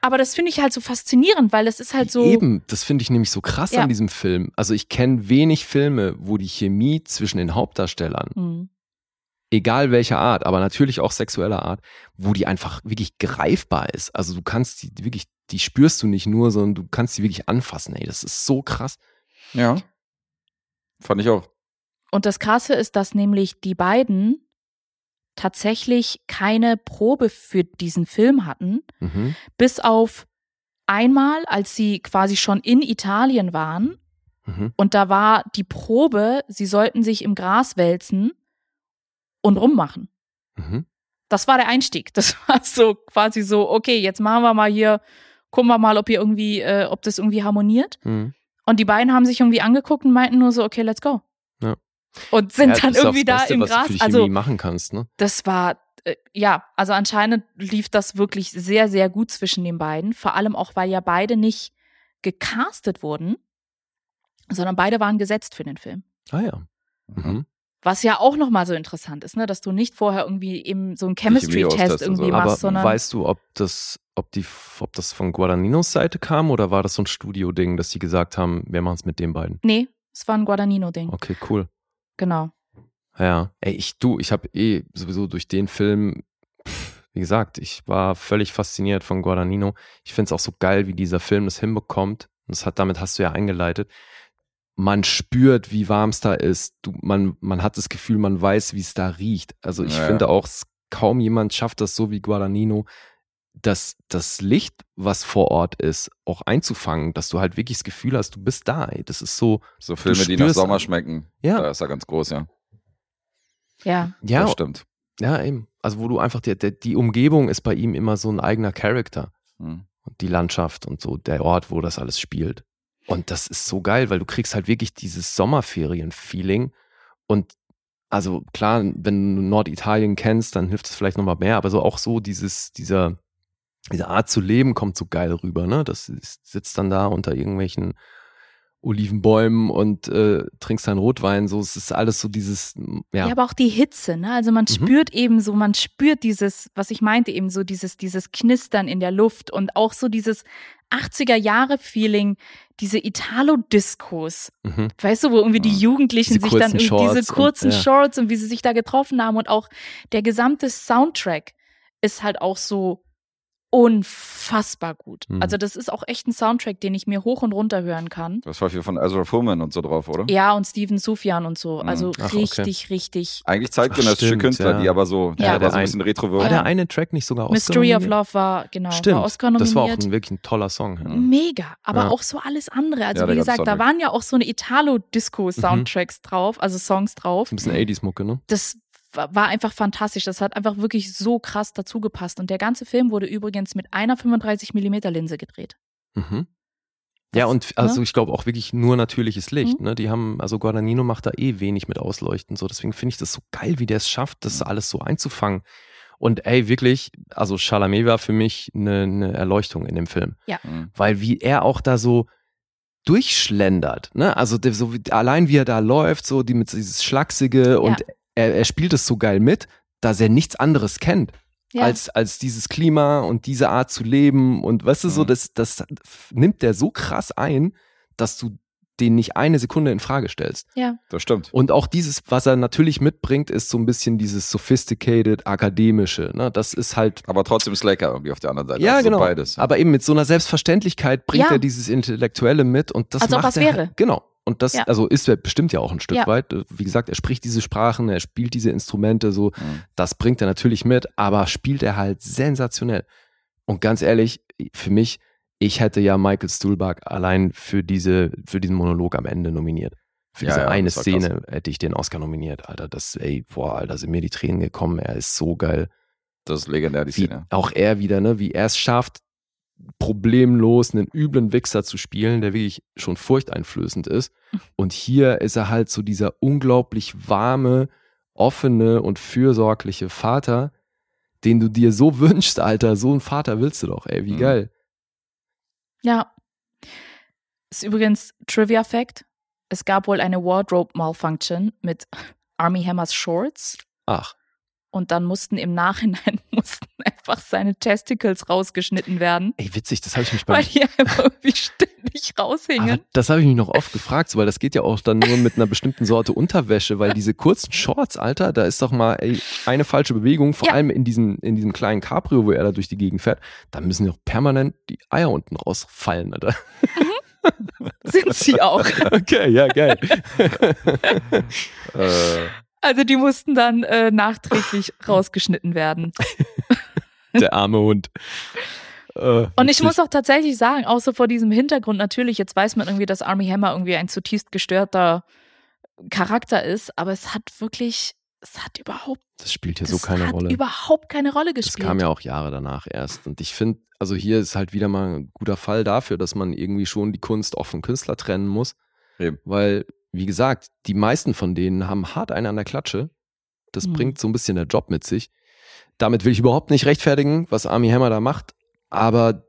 aber das finde ich halt so faszinierend, weil es ist halt so. Eben, das finde ich nämlich so krass Ja. an diesem Film. Also ich kenne wenig Filme, wo die Chemie zwischen den Hauptdarstellern, Hm. egal welcher Art, aber natürlich auch sexueller Art, wo die einfach wirklich greifbar ist. Also du kannst die wirklich, die spürst du nicht nur, sondern du kannst die wirklich anfassen. Ey, das ist so krass. Ja. Fand ich auch. Und das Krasse ist, dass nämlich die beiden tatsächlich keine Probe für diesen Film hatten, Mhm. bis auf einmal, als sie quasi schon in Italien waren. Mhm. Und da war die Probe, sie sollten sich im Gras wälzen und rummachen. Mhm. Das war der Einstieg. Das war so quasi so, okay, jetzt machen wir mal hier, gucken wir mal, ob hier irgendwie, äh, ob das irgendwie harmoniert. Mhm. Und die beiden haben sich irgendwie angeguckt und meinten nur so, okay, let's go. Und sind Ja, dann irgendwie das da Beste, im was du Gras. für die Also machen kannst, ne? das war, äh, ja, also anscheinend lief das wirklich sehr, sehr gut zwischen den beiden. Vor allem auch, weil ja beide nicht gecastet wurden, sondern beide waren gesetzt für den Film. Ah ja. Mhm. Was ja auch nochmal so interessant ist, ne, dass du nicht vorher irgendwie eben so einen Chemistry-Test irgendwie so. Aber machst, sondern. weißt du, ob das, ob die, ob das von Guadagninos Seite kam oder war das so ein Studio-Ding, dass die gesagt haben, wir machen es mit den beiden? nee, es war ein Guadagnino-Ding. Okay, cool. Genau. Ja, ey, ich, du, ich habe eh sowieso durch den Film, pff, wie gesagt, ich war völlig fasziniert von Guadagnino. Ich finde es auch so geil, wie dieser Film das hinbekommt. Und das hat, damit hast du ja eingeleitet. Man spürt, wie warm es da ist. Du, man, man hat das Gefühl, man weiß, wie es da riecht. Also ich Ja, finde auch, kaum jemand schafft das so wie Guadagnino, das, das Licht, was vor Ort ist, auch einzufangen, dass du halt wirklich das Gefühl hast, du bist da. Ey. Das ist so, So Filme, die nach Sommer schmecken. Ja. Da ist er ganz groß, ja. Ja. ja, Das stimmt. Ja, eben. Also wo du einfach, der, die Umgebung ist bei ihm immer so ein eigener Charakter. Hm. Und die Landschaft und so, der Ort, wo das alles spielt. Und das ist so geil, weil du kriegst halt wirklich dieses Sommerferien-Feeling. Und also klar, wenn du Norditalien kennst, dann hilft es vielleicht nochmal mehr, aber so auch so dieses, dieser, diese Art zu leben kommt so geil rüber, ne? Das ist, sitzt dann da unter irgendwelchen Olivenbäumen und äh, trinkst deinen Rotwein, so, es ist alles so dieses, ja. Ja. aber auch die Hitze, ne? Also man Mhm. spürt eben so, man spürt dieses, was ich meinte, eben so dieses, dieses Knistern in der Luft und auch so dieses 80er-Jahre-Feeling, diese Italo-Diskos. Mhm. Weißt du, wo irgendwie die. Jugendlichen Diese sich dann Shorts diese kurzen und- ja. Shorts und wie sie sich da getroffen haben und auch der gesamte Soundtrack ist halt auch so unfassbar gut. Mhm. Also das ist auch echt ein Soundtrack, den ich mir hoch und runter hören kann. Das war viel von Ezra Fuhrman und so drauf, oder? Ja, und Steven Sufjan und so. Mhm. Also Ach, okay. richtig, richtig. Eigentlich zeitgenössische stimmt, Künstler, ja. die aber so, Ja. ja, der so ein bisschen retro War der eine Track nicht sogar Oscar Mystery of nominiert? Love war, genau, Stimmt, war Oscar das war auch nominiert. ein, wirklich ein toller Song. Ja. Mega, aber Ja. auch so alles andere. Also Ja, wie gesagt, da waren ja auch so eine Italo-Disco-Soundtracks drauf, also Songs drauf. Ein bisschen 80s-Mucke, ne? Das war einfach fantastisch. Das hat einfach wirklich so krass dazu gepasst. Und der ganze Film wurde übrigens mit einer 35 mm Linse gedreht. Mhm. Ja, Das, und also ne? ich glaube auch wirklich nur natürliches Licht. Mhm. Ne? Die haben, also Guadagnino macht da eh wenig mit Ausleuchten. So, deswegen finde ich das so geil, wie der es schafft, das alles so einzufangen. Und ey, wirklich, also Chalamet war für mich eine, eine Erleuchtung in dem Film. Mhm. Weil wie er auch da so durchschlendert, ne? Also der, so wie, allein wie er da läuft, so die mit dieses Schlachsige und er, er spielt es so geil mit, dass er nichts anderes kennt Ja. als, als dieses Klima und diese Art zu leben. Und weißt du, so, Mhm. das, das nimmt der so krass ein, dass du den nicht eine Sekunde in Frage stellst. ja. Das stimmt. Und auch dieses, was er natürlich mitbringt, ist so ein bisschen dieses sophisticated, akademische. Ne? Das ist halt Aber trotzdem Slacker irgendwie auf der anderen Seite. ja, also so genau. Beides. Aber eben mit so einer Selbstverständlichkeit bringt Ja. er dieses Intellektuelle mit und das Als ob macht was er, wäre. Genau. Und das, Ja. also ist er bestimmt ja auch ein Stück Ja. weit. Wie gesagt, er spricht diese Sprachen, er spielt diese Instrumente, so, Mhm. das bringt er natürlich mit, aber spielt er halt sensationell. Und ganz ehrlich, für mich, ich hätte ja Michael Stuhlbarg allein für diese, für diesen Monolog am Ende nominiert. Für Ja, diese ja, eine. Szene hätte ich den Oscar nominiert, Alter. Das, ey, boah, Alter, sind mir die Tränen gekommen. Er ist so geil Das ist legendär, die wie Szene. auch er wieder, ne, wie er es schafft, problemlos einen üblen Wichser zu spielen, der wirklich schon furchteinflößend ist. Und hier ist er halt so dieser unglaublich warme, offene und fürsorgliche Vater, den du dir so wünschst, Alter. So einen Vater willst du doch, ey, wie Mhm. geil. Ja. Ist übrigens Trivia Fact. Es gab wohl eine Wardrobe Malfunction mit Army Hammers Shorts. Ach, Und dann mussten im Nachhinein mussten einfach seine Testicles rausgeschnitten werden, Ey, witzig, das habe ich mich beim weil die einfach irgendwie ständig Aber raushingen. das habe ich mich noch oft gefragt, so, weil das geht ja auch dann nur mit einer bestimmten Sorte Unterwäsche, weil diese kurzen Shorts, Alter, da ist doch mal ey, eine falsche Bewegung, vor Ja. allem in, diesen, in diesem kleinen Cabrio, wo er da durch die Gegend fährt, da müssen ja auch permanent die Eier unten rausfallen, Alter. Sind sie auch. Okay, ja, geil. Äh, Also die mussten dann äh, nachträglich rausgeschnitten werden. Der arme Hund. Äh, Und ich muss auch tatsächlich sagen, auch so vor diesem Hintergrund, natürlich, jetzt weiß man irgendwie, dass Army Hammer irgendwie ein zutiefst gestörter Charakter ist, aber es hat wirklich, es hat überhaupt, Das spielt hier das so keine hat Rolle. überhaupt keine Rolle Das gespielt. kam ja auch Jahre danach erst. Und ich finde, also hier ist halt wieder mal ein guter Fall dafür, dass man irgendwie schon die Kunst auch vom Künstler trennen muss. Eben. Weil, wie gesagt, die meisten von denen haben hart einen an der Klatsche. Das Mhm. bringt so ein bisschen der Job mit sich. Damit will ich überhaupt nicht rechtfertigen, was Army Hammer da macht. Aber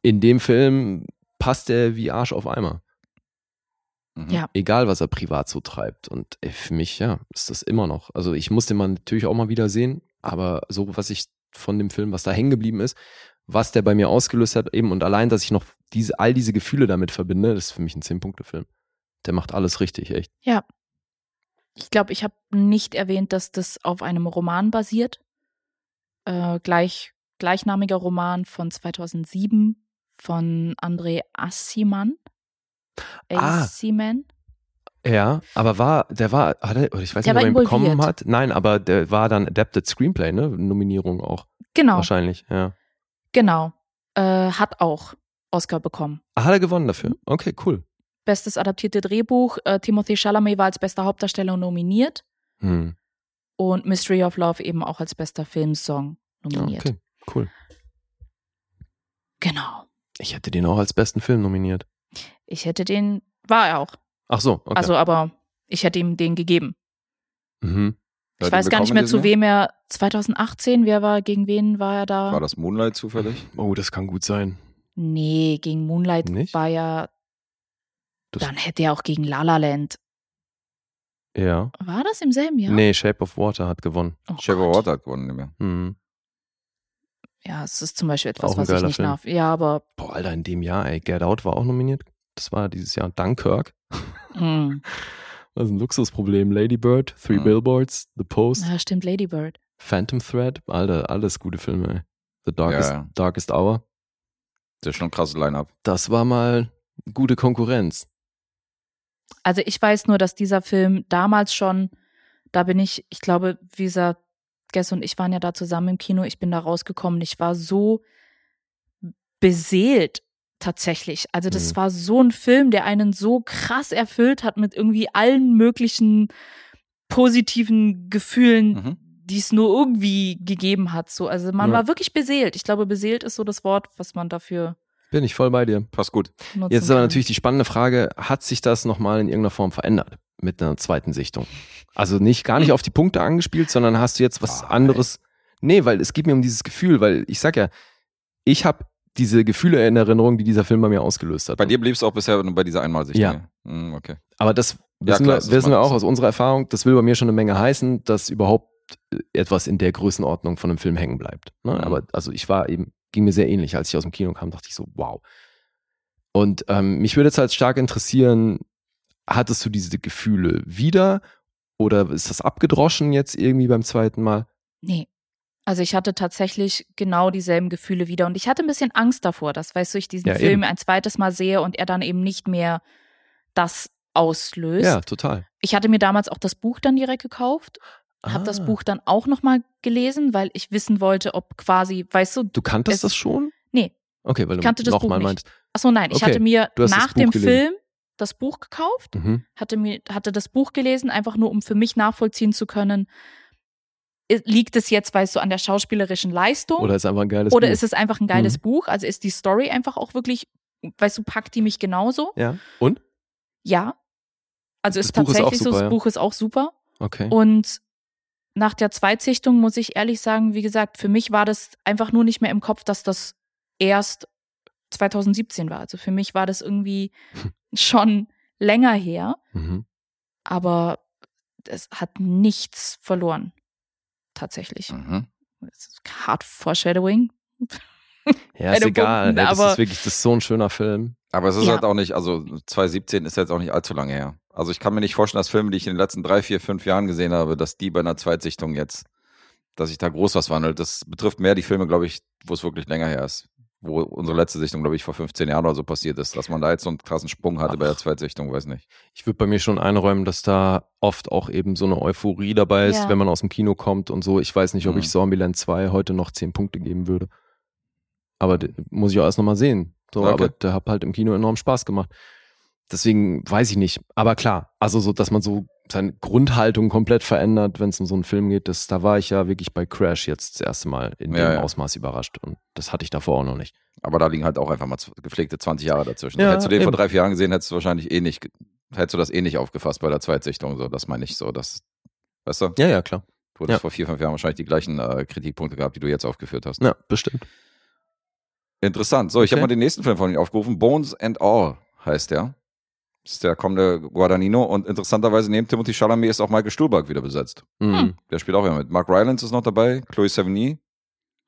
in dem Film passt er wie Arsch auf Eimer. mhm. Ja. Egal, was er privat so treibt. Und ey, für mich, ja, ist das immer noch. Also ich muss den Mann natürlich auch mal wieder sehen, aber so, was ich von dem Film, was da hängen geblieben ist, was der bei mir ausgelöst hat, eben und allein, dass ich noch diese, all diese Gefühle damit verbinde, das ist für mich ein Zehn-Punkte-Film. Der macht alles richtig, echt. Ich glaube, ich habe nicht erwähnt, dass das auf einem Roman basiert. Äh, gleich, gleichnamiger Roman von 2007 von André Assiman. Ah. Assiman. Ja, aber war, der war, hat er, oder ich weiß Der nicht, ob er ihn bekommen hat. Nein, aber der war dann Adapted Screenplay, ne? Nominierung auch. Genau, Wahrscheinlich, ja. genau. Äh, hat auch Oscar bekommen. Ah, hat er gewonnen dafür? Okay, cool. Bestes adaptierte Drehbuch. Äh, Timothy Chalamet war als bester Hauptdarsteller nominiert Hm. Und Mystery of Love eben auch als bester Filmsong nominiert. okay, cool. Genau. Ich hätte den auch als besten Film nominiert. Ich hätte den, war er auch. Ach so, okay. Also, aber ich hätte ihm den gegeben. mhm. Ich weiß gar nicht mehr zu wem er 2018, wer war, gegen wen war er da? War das Moonlight zufällig? Oh, das kann gut sein. Nee, gegen Moonlight Nicht? war ja, Das, dann hätte er auch gegen La La Land. Ja. War das im selben Jahr? Nee, Shape of Water hat gewonnen. Oh Shape of Gott. Water hat gewonnen. nicht mehr. Mhm. Ja, es ist zum Beispiel etwas, was ich nicht Film. nach. Ja, aber Boah, Alter, in dem Jahr, ey, Get Out war auch nominiert. Das war dieses Jahr Dunkirk. mh. Das ist ein Luxusproblem. Lady Bird, Three Mhm. Billboards, The Post, ja, stimmt, Lady Bird. Phantom Thread. Alter, alles gute Filme, ey. The Darkest, Ja, ja. Darkest Hour. Das ist schon ein krasses Line-Up. Das war mal gute Konkurrenz. Also ich weiß nur, dass dieser Film damals schon, da bin ich, ich glaube, wie gesagt, Guess und ich waren ja da zusammen im Kino, ich bin da rausgekommen, ich war so beseelt tatsächlich. Also das Mhm. war so ein Film, der einen so krass erfüllt hat mit irgendwie allen möglichen positiven Gefühlen, Mhm. die es nur irgendwie gegeben hat. So, also man Ja. war wirklich beseelt. Ich glaube, beseelt ist so das Wort, was man dafür Bin ich voll bei dir. Passt gut. nutzen Jetzt ist aber natürlich die spannende Frage, hat sich das nochmal in irgendeiner Form verändert mit einer zweiten Sichtung? Also nicht gar nicht auf die Punkte angespielt, sondern hast du jetzt was Ah, anderes? Nee, weil es geht mir um dieses Gefühl, weil ich sag ja, ich habe diese Gefühle in Erinnerung, die dieser Film bei mir ausgelöst hat. Bei dir blieb es auch bisher nur bei dieser Einmalsicht. Ja. Mhm, okay. Aber das Ja, wissen, klar, wir, wissen wir auch aus unserer Erfahrung, das will bei mir schon eine Menge heißen, dass überhaupt äh, etwas in der Größenordnung von einem Film hängen bleibt. Ne? Mhm. Aber also ich war eben, ging mir sehr ähnlich, als ich aus dem Kino kam, dachte ich so, wow. Und ähm, mich würde jetzt halt stark interessieren, hattest du diese Gefühle wieder oder ist das abgedroschen jetzt irgendwie beim zweiten Mal? Nee. Also ich hatte tatsächlich genau dieselben Gefühle wieder und ich hatte ein bisschen Angst davor, dass, weißt du, ich diesen Ja, Film eben. ein zweites Mal sehe und er dann eben nicht mehr das auslöst. Ja, total. Ich hatte mir damals auch das Buch dann direkt gekauft, habe das Ah. Buch dann auch nochmal gelesen, weil ich wissen wollte, ob quasi, weißt du, Du kanntest es- das schon? Nee. Okay, weil du kannte das Buch nochmal nicht. meinst. achso nein, ich Okay, hatte mir nach dem gelesen. Film das Buch gekauft, Mhm. hatte mir hatte das Buch gelesen, einfach nur um für mich nachvollziehen zu können, liegt es jetzt, weißt du, an der schauspielerischen Leistung Oder ist einfach ein geiles Oder Buch. ist es einfach ein geiles Mhm. Buch? Also ist die Story einfach auch wirklich, weißt du, packt die mich genauso? Ja. Und? Ja. Also Das ist Buch ist tatsächlich so, super, das ja. Buch ist auch super. Okay. Und nach der Zweitsichtung muss ich ehrlich sagen, wie gesagt, für mich war das einfach nur nicht mehr im Kopf, dass das erst 2017 war. Also für mich war das irgendwie schon länger her, Mhm. aber es hat nichts verloren. tatsächlich. Mhm. Hard Foreshadowing. Ja, ist egal. Punkten, ey, das aber- ist wirklich, das ist so ein schöner Film. Aber es ist Ja. halt auch nicht, also 2017 ist jetzt auch nicht allzu lange her. Also ich kann mir nicht vorstellen, dass Filme, die ich in den letzten drei, vier, fünf Jahren gesehen habe, dass die bei einer Zweitsichtung jetzt, dass sich da groß was wandelt. Das betrifft mehr die Filme, glaube ich, wo es wirklich länger her ist. Wo unsere letzte Sichtung, glaube ich, vor 15 Jahren oder so passiert ist. Dass man da jetzt so einen krassen Sprung hatte bei der Zweitsichtung, weiß nicht. Ich würde bei mir schon einräumen, dass da oft auch eben so eine Euphorie dabei ist, Ja. wenn man aus dem Kino kommt und so. Ich weiß nicht, ob Mhm. ich Zombieland 2 heute noch 10 Punkte geben würde. Aber muss ich auch erst nochmal sehen. So, Okay. aber der hat halt im Kino enorm Spaß gemacht. Deswegen weiß ich nicht. Aber klar, also so, dass man so seine Grundhaltung komplett verändert, wenn es um so einen Film geht, das, da war ich ja wirklich bei Crash jetzt das erste Mal in Ja, dem ja. Ausmaß überrascht. Und das hatte ich davor auch noch nicht. Aber da liegen halt auch einfach mal gepflegte 20 Jahre dazwischen. Ja, hättest du den vor eben. drei, vier Jahren gesehen, hättest du wahrscheinlich eh nicht, hättest du das eh nicht aufgefasst bei der Zweitsichtung. So, das meine ich so. Das, weißt du? Ja, ja, klar. Du hättest Ja. vor vier, fünf Jahren wahrscheinlich die gleichen äh, Kritikpunkte gehabt, die du jetzt aufgeführt hast. Ja, bestimmt. Interessant. So, ich habe mal den nächsten Film von ihm aufgerufen. Bones and All heißt der. Das ist der kommende Guadagnino. Und interessanterweise neben Timothy Chalamet ist auch Michael Stuhlbarg wieder besetzt. Mhm. Der spielt auch wieder mit. Mark Rylance ist noch dabei. Chloe Sevigny.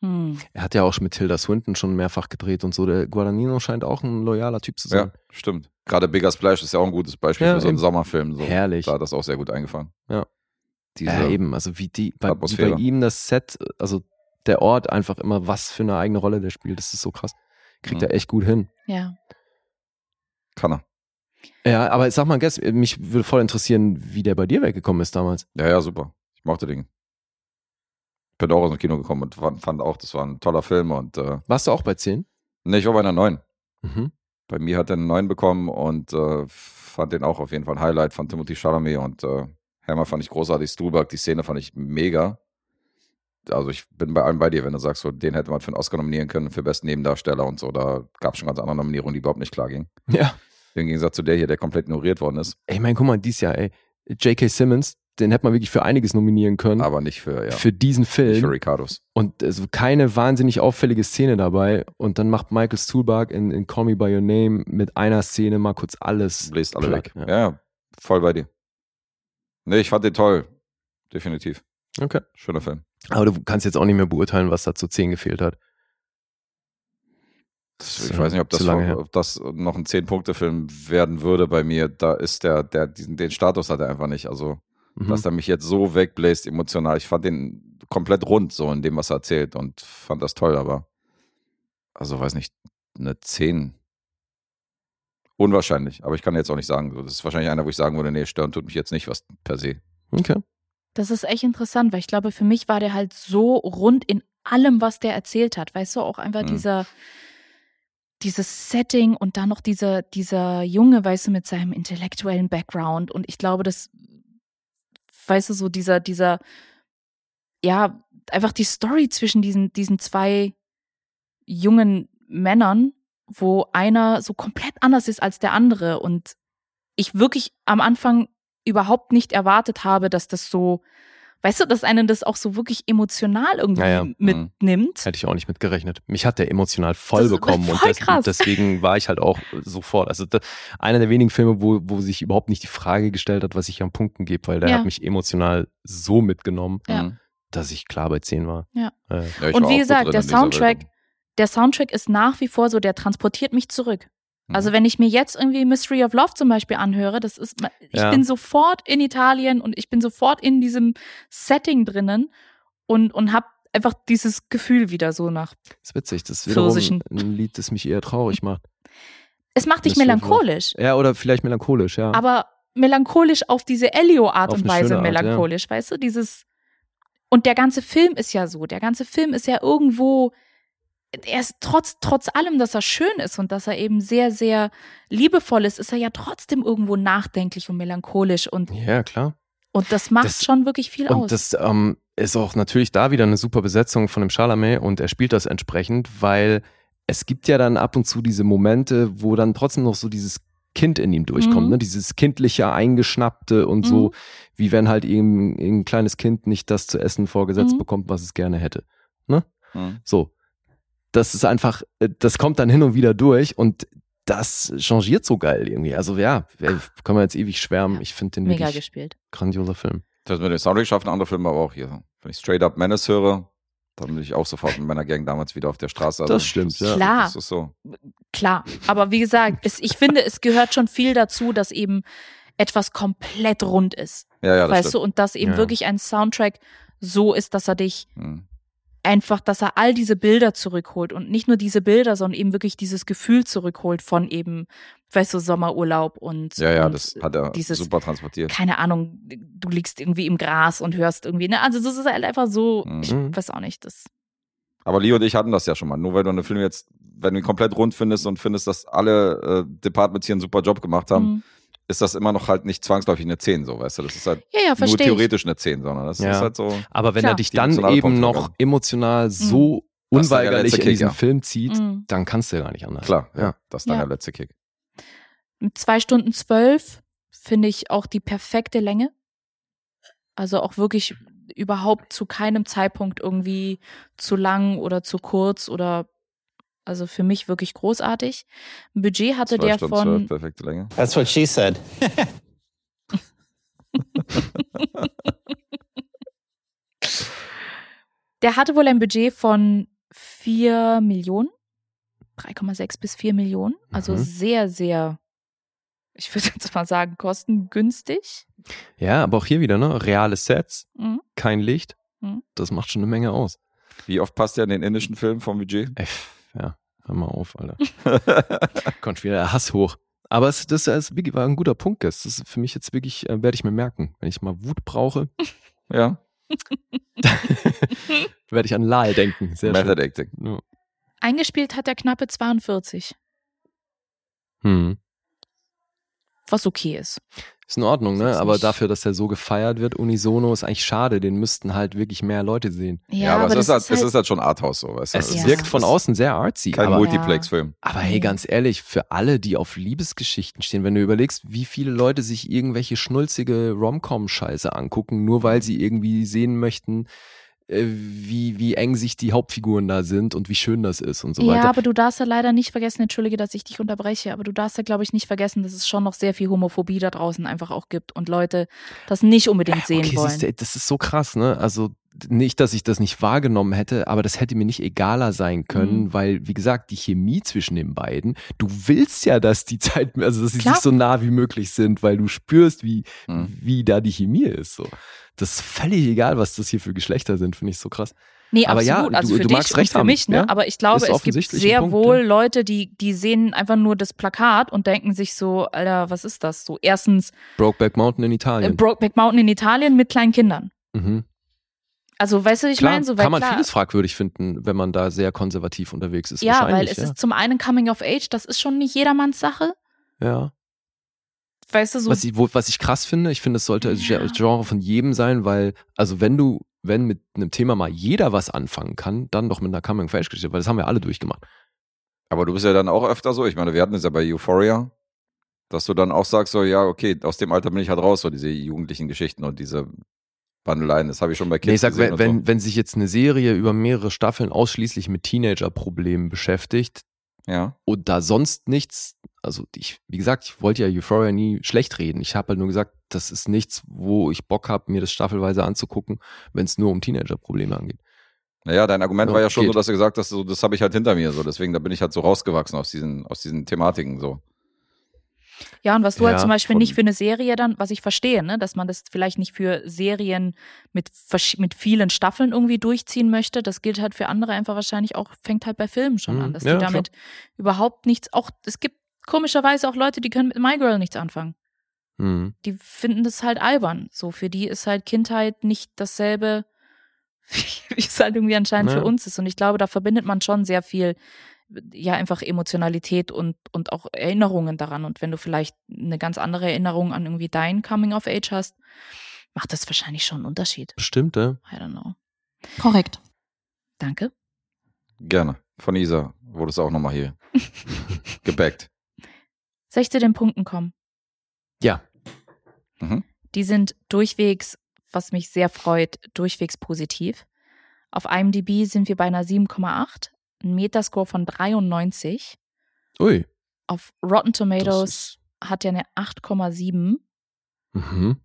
Hm. Er hat ja auch mit Tilda Swinton schon mehrfach gedreht und so. Der Guadagnino scheint auch ein loyaler Typ zu sein. Ja, stimmt. Gerade Bigger Splash ist ja auch ein gutes Beispiel Ja, für so einen eben. Sommerfilm. So. Herrlich. Da hat das auch sehr gut eingefahren. Ja. Diese, Ja, eben, also wie die, bei, wie Atmosphäre. bei ihm das Set, also der Ort einfach immer, was für eine eigene Rolle der spielt, das ist so krass. Kriegt Mhm. er echt gut hin. Ja. Kann er. Ja, aber sag mal, Guess, mich würde voll interessieren, wie der bei dir weggekommen ist damals. Ja, ja, super. Ich mochte den. Bin auch aus dem Kino gekommen und fand, fand auch, das war ein toller Film. Und äh, Warst du auch bei 10? ne, ich war bei einer neuen. Mhm. Bei mir hat er einen neuen bekommen und äh, fand den auch auf jeden Fall ein Highlight von Timothy Chalamet und äh, Hammer fand ich großartig, Stuhlberg, die Szene fand ich mega. Also ich bin bei allem bei dir, wenn du sagst, so, den hätte man für einen Oscar nominieren können, für besten Nebendarsteller und so. Da gab es schon ganz andere Nominierungen, die überhaupt nicht klar gingen. Ja. Im Gegensatz zu der hier, der komplett ignoriert worden ist. Ey, mein, guck mal, dieses Jahr, ey. J.K. Simmons, den hätte man wirklich für einiges nominieren können. Aber nicht für, ja, Für diesen nicht für Film. Ricardos. Und also keine wahnsinnig auffällige Szene dabei. Und dann macht Michael Stuhlbarg in, in Call Me By Your Name mit einer Szene mal kurz alles. Bläst alle weg. ja. Ja. ja, voll bei dir. Nee, ich fand den toll. Definitiv. Okay. Schöner Film. Aber du kannst jetzt auch nicht mehr beurteilen, was da zu 10 gefehlt hat. Ich weiß nicht, ob das, her. ob das noch ein Zehn-Punkte-Film werden würde bei mir. Da ist der, der, diesen, den Status hat er einfach nicht. Also, Mhm. dass er mich jetzt so wegbläst emotional. Ich fand den komplett rund, so in dem, was er erzählt und fand das toll, aber also weiß nicht, eine 10. Unwahrscheinlich, aber ich kann jetzt auch nicht sagen. Das ist wahrscheinlich einer, wo ich sagen würde, nee, stören tut mich jetzt nicht, was per se. Okay. Das ist echt interessant, weil ich glaube, für mich war der halt so rund in allem, was der erzählt hat. Weißt du, auch einfach Mhm. dieser, dieses Setting und dann noch dieser, dieser Junge, weißt du, mit seinem intellektuellen Background. Und ich glaube, das, weißt du, so dieser, dieser, ja, einfach die Story zwischen diesen, diesen zwei jungen Männern, wo einer so komplett anders ist als der andere und ich wirklich am Anfang überhaupt nicht erwartet habe, dass das so, weißt du, dass einen das auch so wirklich emotional irgendwie Ja, ja. mitnimmt. Hätte ich auch nicht mit gerechnet. Mich hat der emotional voll Das bekommen und voll des, krass. deswegen war ich halt auch sofort. Also da, einer der wenigen Filme, wo, wo sich überhaupt nicht die Frage gestellt hat, was ich an Punkten gebe, weil der Ja. hat mich emotional so mitgenommen, Ja. Mhm. dass ich klar bei 10 war. Ja. Äh, Und war wie gesagt, der Soundtrack, der Soundtrack ist nach wie vor so, der transportiert mich zurück. Mhm. Also wenn ich mir jetzt irgendwie Mystery of Love zum Beispiel anhöre, das ist, ich Ja. bin sofort in Italien und ich bin sofort in diesem Setting drinnen und, und habe einfach dieses Gefühl wieder so nach. Das ist witzig. Das ist wiederum Pfirsichen. ein Lied, das mich eher traurig macht. Es macht dich Mystery melancholisch, Ja, oder vielleicht melancholisch, ja. aber melancholisch auf diese Elio-Art und Weise Art, ja. melancholisch, weißt du? Dieses. Und der ganze Film ist ja so. Der ganze Film ist ja irgendwo. Er ist trotz, trotz allem, dass er schön ist und dass er eben sehr, sehr liebevoll ist, ist er ja trotzdem irgendwo nachdenklich und melancholisch und, ja, klar. und das macht Das- schon wirklich viel Und aus. das ähm, ist auch natürlich da wieder eine super Besetzung von dem Chalamet und er spielt das entsprechend, weil es gibt ja dann ab und zu diese Momente, wo dann trotzdem noch so dieses Kind in ihm durchkommt, Mhm. ne? dieses kindliche, eingeschnappte und so, wie wenn halt eben ein kleines Kind nicht das zu essen vorgesetzt Mhm. bekommt, was es gerne hätte. Mhm. So. Das ist einfach, äh, das kommt dann hin und wieder durch und das changiert so geil irgendwie. Also ja, können wir jetzt ewig schwärmen. Ich finde den Mega wirklich gespielt. grandioser Film. Das mit dem Soundtrack schaffen andere Filme aber auch hier. Wenn ich Straight Up Menace höre, dann bin ich auch sofort mit meiner Gang damals wieder auf der Straße. Also Das stimmt, ja. Klar. Das ist so. Klar, aber wie gesagt, es, ich finde, es gehört schon viel dazu, dass eben etwas komplett rund ist. Ja, ja, das weißt stimmt. du, und dass eben Ja. wirklich ein Soundtrack so ist, dass er dich Hm. Einfach, dass er all diese Bilder zurückholt und nicht nur diese Bilder, sondern eben wirklich dieses Gefühl zurückholt von eben, weißt du, Sommerurlaub und, Ja, ja, und das hat er dieses, super transportiert. keine Ahnung, du liegst irgendwie im Gras und hörst irgendwie, ne, also das ist halt einfach so, ich Mhm. weiß auch nicht, das, Aber Lee und ich hatten das ja schon mal. Nur weil du einen Film jetzt, wenn du ihn komplett rund findest und findest, dass alle äh, Departments hier einen super Job gemacht haben, Mhm. Ist das immer noch halt nicht zwangsläufig eine 10, so, weißt du? Das ist halt ja, ja, nur verstehe ich. theoretisch eine 10, sondern das Ja. ist halt so. Aber wenn Klar. er dich dann eben noch emotional so dann der unweigerlich letzte in diesen Kick, ja. Film zieht, Mhm. dann kannst du ja gar nicht anders. Klar, ja. Ja. Das ist dann Ja. der letzte Kick. Mit zwei Stunden zwölf finde ich auch die perfekte Länge. Also auch wirklich überhaupt zu keinem Zeitpunkt irgendwie zu lang oder zu kurz oder also für mich wirklich großartig. Ein Budget hatte Zwei der Stunden von zwölf, perfekte Länge. That's what she said. Der hatte wohl ein Budget von 4 Millionen. 3,6 bis 4 Millionen. Also Mhm. sehr, sehr, ich würde jetzt mal sagen, kostengünstig. Ja, aber auch hier wieder, ne? Reale Sets, Mhm. kein Licht. Mhm. Das macht schon eine Menge aus. Wie oft passt der in den indischen Film vom Budget? Ey, ja, hör mal auf, Alter. Kommt wieder der Hass hoch. Aber es, das ist, wirklich- war ein guter Punkt. Das ist für mich jetzt wirklich, äh, werde ich mir merken. Wenn ich mal Wut brauche, ja, werde ich an Lal denken. Sehr schön. Method Acting. Ja. Eingespielt hat er knappe 42, Hm. Was okay ist. Ist in Ordnung, ne? Aber nicht- dafür, dass er so gefeiert wird, unisono, ist eigentlich schade. Den müssten halt wirklich mehr Leute sehen. Ja, aber, es, ist das halt, es ist halt schon Arthouse so, weißt du? Es Ja. wirkt von außen sehr artsy. Kein aber, Multiplex-Film. aber hey, ganz ehrlich, für alle, die auf Liebesgeschichten stehen, wenn du überlegst, wie viele Leute sich irgendwelche schnulzige Rom-Com-Scheiße angucken, nur weil sie irgendwie sehen möchten, wie, wie eng sich die Hauptfiguren da sind und wie schön das ist und so ja, weiter. aber du darfst ja leider nicht vergessen, entschuldige, dass ich dich unterbreche, aber du darfst ja, glaube ich, nicht vergessen, dass es schon noch sehr viel Homophobie da draußen einfach auch gibt und Leute das nicht unbedingt sehen okay, wollen. siehst du, das ist so krass, ne? Also nicht, dass ich das nicht wahrgenommen hätte, aber das hätte mir nicht egaler sein können, Mhm. weil, wie gesagt, die Chemie zwischen den beiden, du willst ja, dass die Zeit, also dass sie Klar. sich so nah wie möglich sind, weil du spürst, wie, Mhm. wie da die Chemie ist. So. Das ist völlig egal, was das hier für Geschlechter sind, finde ich so krass. Nee, Aber ja, absolut. also du- für du dich magst und recht für haben, mich, ne? ja? Aber ich glaube, es gibt sehr Punkt, wohl ja. Leute, die, die sehen einfach nur das Plakat und denken sich so, Alter, was ist das? So, erstens Brokeback Mountain in Italien. Brokeback Mountain in Italien mit kleinen Kindern. mhm. Also, weißt du, ich Klar, meine, so weil kann man klar, vieles fragwürdig finden, wenn man da sehr konservativ unterwegs ist. ja, weil es ja. ist zum einen Coming of Age, das ist schon nicht jedermanns Sache. ja. Weißt du, so Was ich, wo, was ich krass finde, ich finde, es sollte das Ja. Genre von jedem sein, weil, also wenn du, wenn mit einem Thema mal jeder was anfangen kann, dann doch mit einer Coming of Age Geschichte, weil das haben wir alle durchgemacht. Aber du bist ja dann auch öfter so. Ich meine, wir hatten es ja bei Euphoria, dass du dann auch sagst, so, ja, okay, aus dem Alter bin ich halt raus, so diese jugendlichen Geschichten und diese Bandeleien. Das habe ich schon bei Kids Nee, ich sag, gesehen wenn, wenn, wenn sich jetzt eine Serie über mehrere Staffeln ausschließlich mit Teenager-Problemen beschäftigt so. Ja. und da sonst nichts, also ich, wie gesagt, ich wollte ja Euphoria nie schlecht reden. Ich habe halt nur gesagt, das ist nichts, wo ich Bock habe, mir das staffelweise anzugucken, wenn es nur um Teenager-Probleme angeht. Naja, dein Argument Ja, war ja schon geht. so, dass du gesagt hast, so, das habe ich halt hinter mir, so. Deswegen, da bin ich halt so rausgewachsen aus diesen, aus diesen Thematiken, so. Ja, und was du Ja, halt zum Beispiel von- nicht für eine Serie dann, was ich verstehe, ne, dass man das vielleicht nicht für Serien mit, mit vielen Staffeln irgendwie durchziehen möchte, das gilt halt für andere einfach wahrscheinlich auch, fängt halt bei Filmen schon Mhm, an, dass ja, die damit überhaupt nichts, auch, es gibt komischerweise auch Leute, die können mit My Girl nichts anfangen. Mhm. Die finden das halt albern. So, für die ist halt Kindheit nicht dasselbe, wie es halt irgendwie anscheinend Ja. für uns ist. Und ich glaube, da verbindet man schon sehr viel, ja, einfach Emotionalität und, und auch Erinnerungen daran. Und wenn du vielleicht eine ganz andere Erinnerung an irgendwie dein Coming of Age hast, macht das wahrscheinlich schon einen Unterschied. Bestimmt, ja. I don't know. Korrekt. Danke. Gerne. Von Isa wurde es auch nochmal hier gebackt. Soll ich zu den Punkten kommen? Ja. Mhm. Die sind durchwegs, was mich sehr freut, durchwegs positiv. Auf IMDb sind wir bei einer 7,8, ein Metascore von 93. Ui. Auf Rotten Tomatoes hat er eine 8,7 mhm.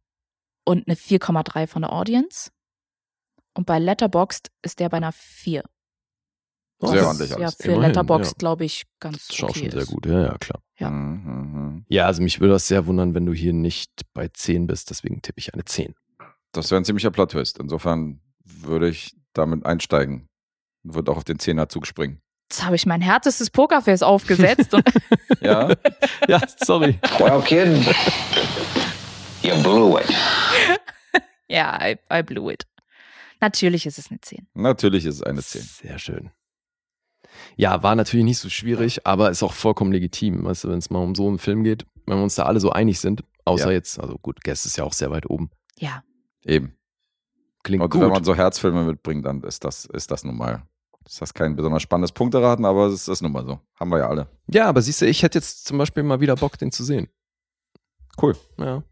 und eine 4,3 von der Audience. Und bei Letterboxd ist der bei einer 4. Sehr Was ordentlich Ja, alles. für Immerhin, Letterboxd, ja. glaube ich, ganz Das ist auch okay schon sehr ist. gut. Ja, ja, klar. Ja. Mhm, mhm. Ja, also mich würde das sehr wundern, wenn du hier nicht bei 10 bist, deswegen tippe ich eine 10. Das wäre ein ziemlicher Plot-Twist. Insofern würde ich damit einsteigen. Würde auch auf den Zehnerzug springen. Jetzt habe ich mein härtestes Pokerface aufgesetzt und Ja, ja, sorry. Well, kid, you blew it. ja, I, I blew it. Natürlich ist es eine 10. natürlich ist es eine 10. Sehr schön. Ja, war natürlich nicht so schwierig, aber ist auch vollkommen legitim. Weißt du, wenn es mal um so einen Film geht, wenn wir uns da alle so einig sind, außer Ja. jetzt, also gut, Guest ist ja auch sehr weit oben. Ja. Eben. Klingt Und gut. wenn man so Herzfilme mitbringt, dann ist das, ist das nun mal. Ist das kein besonders spannendes Punkteraten, aber es ist nun mal so. Haben wir ja alle. ja, aber siehst du, ich hätte jetzt zum Beispiel mal wieder Bock, den zu sehen. Cool. Ja.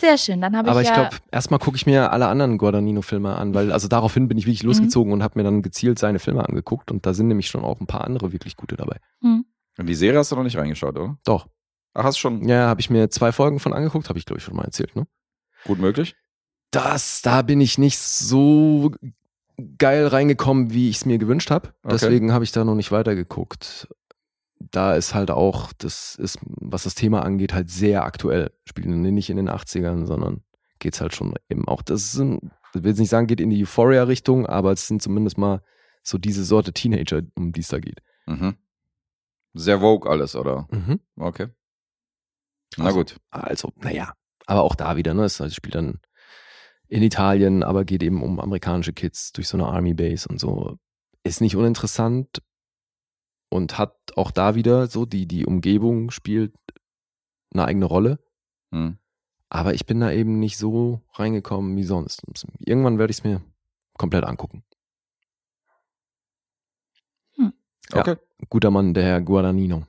Sehr schön. Dann habe ich Aber ich ja. glaube, erstmal gucke ich mir alle anderen Guadagnino-Filme an, weil also daraufhin bin ich wirklich losgezogen und habe mir dann gezielt seine Filme angeguckt und da sind nämlich schon auch ein paar andere wirklich gute dabei. hm. Und die Serie hast du noch nicht reingeschaut, oder? Doch. Ach, hast schon Ja, habe ich mir zwei Folgen von angeguckt, habe ich glaube ich schon mal erzählt, ne? gut möglich? Das, da bin ich nicht so geil reingekommen, wie ich es mir gewünscht habe. Okay. Deswegen habe ich da noch nicht weitergeguckt. Da ist halt auch, das ist, was das Thema angeht, halt sehr aktuell. Spielen nicht in den 80ern, sondern geht's halt schon eben auch. Das sind, ich will jetzt nicht sagen, geht in die Euphoria-Richtung, aber es sind zumindest mal so diese Sorte Teenager, um die es da geht. Mhm. Sehr Vogue alles, oder? Mhm. Okay. Na Also- gut. Also, naja, aber auch da wieder, ne? Es spielt dann in Italien, aber geht eben um amerikanische Kids durch so eine Army Base und so. Ist nicht uninteressant und hat auch da wieder so, die, die Umgebung spielt eine eigene Rolle. Hm. Aber ich bin da eben nicht so reingekommen wie sonst. Irgendwann werde ich es mir komplett angucken. Ja. Okay. Guter Mann, der Herr Guadagnino.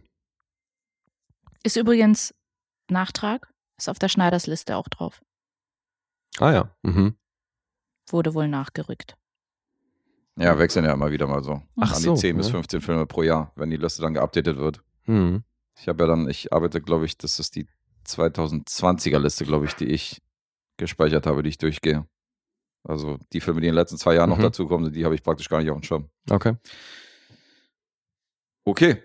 Ist übrigens Nachtrag. Ist auf der Schneiders Liste auch drauf. Ah ja. Mhm. Wurde wohl nachgerückt. Ja, wechseln ja immer wieder mal so. Ach An so, die 10 bis ja. 15 Filme pro Jahr, wenn die Liste dann geupdatet wird. Mhm. Ich habe ja dann, ich arbeite, glaube ich, das ist die 2020er Liste, glaube ich, die ich gespeichert habe, die ich durchgehe. Also die Filme, die in den letzten zwei Jahren noch Mhm. dazukommen, die habe ich praktisch gar nicht auf dem Schirm. Okay. Okay,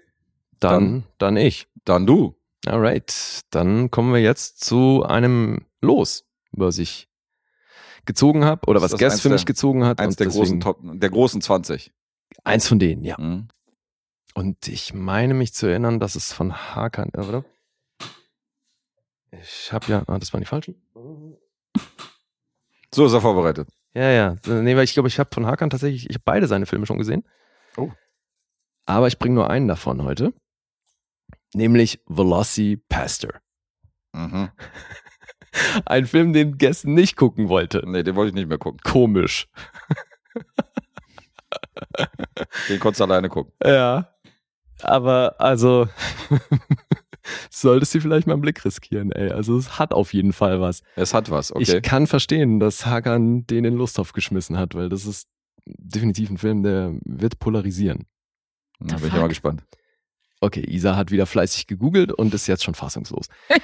Dann, dann ich. dann du. Alright, dann kommen wir jetzt zu einem Los, was ich gezogen habe oder was Guest für der- mich gezogen hat. Eins und der großen, deswegen- Top, der großen 20. Eins von denen, ja. Mhm. Und ich meine mich zu erinnern, dass es von Hakan, äh, oder? Ich habe ja, ah, das waren die falschen. So ist er vorbereitet. Ja, ja. Nee, weil ich glaube, ich habe von Hakan tatsächlich, ich habe beide seine Filme schon gesehen. Oh. Aber ich bringe nur einen davon heute. Nämlich Velocipastor. Mhm. Ein Film, den Guest nicht gucken wollte. Nee, den wollte ich nicht mehr gucken. Komisch. Den konntest du alleine gucken. Ja. Aber also solltest du vielleicht mal einen Blick riskieren, ey. Also es hat auf jeden Fall was. Es hat was, okay. Ich kann verstehen, dass Hakan den in Lusthof geschmissen hat, weil das ist definitiv ein Film, der wird polarisieren. Da bin ich mal gespannt. Okay, Isa hat wieder fleißig gegoogelt und ist jetzt schon fassungslos.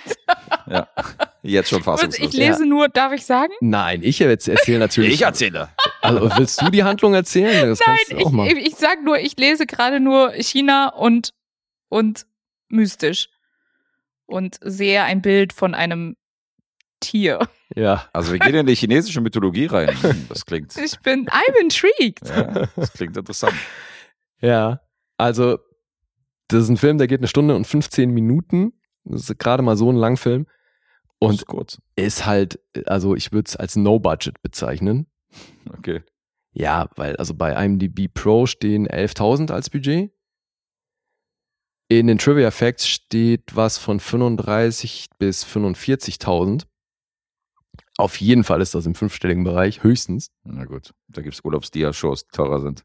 Ja. Jetzt schon fassungslos. ich lese nur, darf ich sagen? Nein, ich jetzt erzähle natürlich. erzähle. Also willst du die Handlung erzählen? Das Nein, kannst du auch mal. ich, ich sag nur, ich lese gerade nur China und, und mystisch. Und sehe ein Bild von einem Tier. Ja. Also wir gehen in die chinesische Mythologie rein. Das klingt, Ich bin, I'm intrigued. ja, das klingt interessant. Ja. Also, das ist ein Film, der geht eine Stunde und 15 Minuten. Das ist gerade mal so ein Langfilm. Und ist kurz. ist halt, also ich würde es als No-Budget bezeichnen. Okay. Ja, weil also bei IMDb Pro stehen 11.000 als Budget. In den Trivia Facts steht was von 35 bis 45.000. Auf jeden Fall ist das im fünfstelligen Bereich, höchstens. Na gut. Da gibt es Urlaubsdia-Shows, die teurer sind.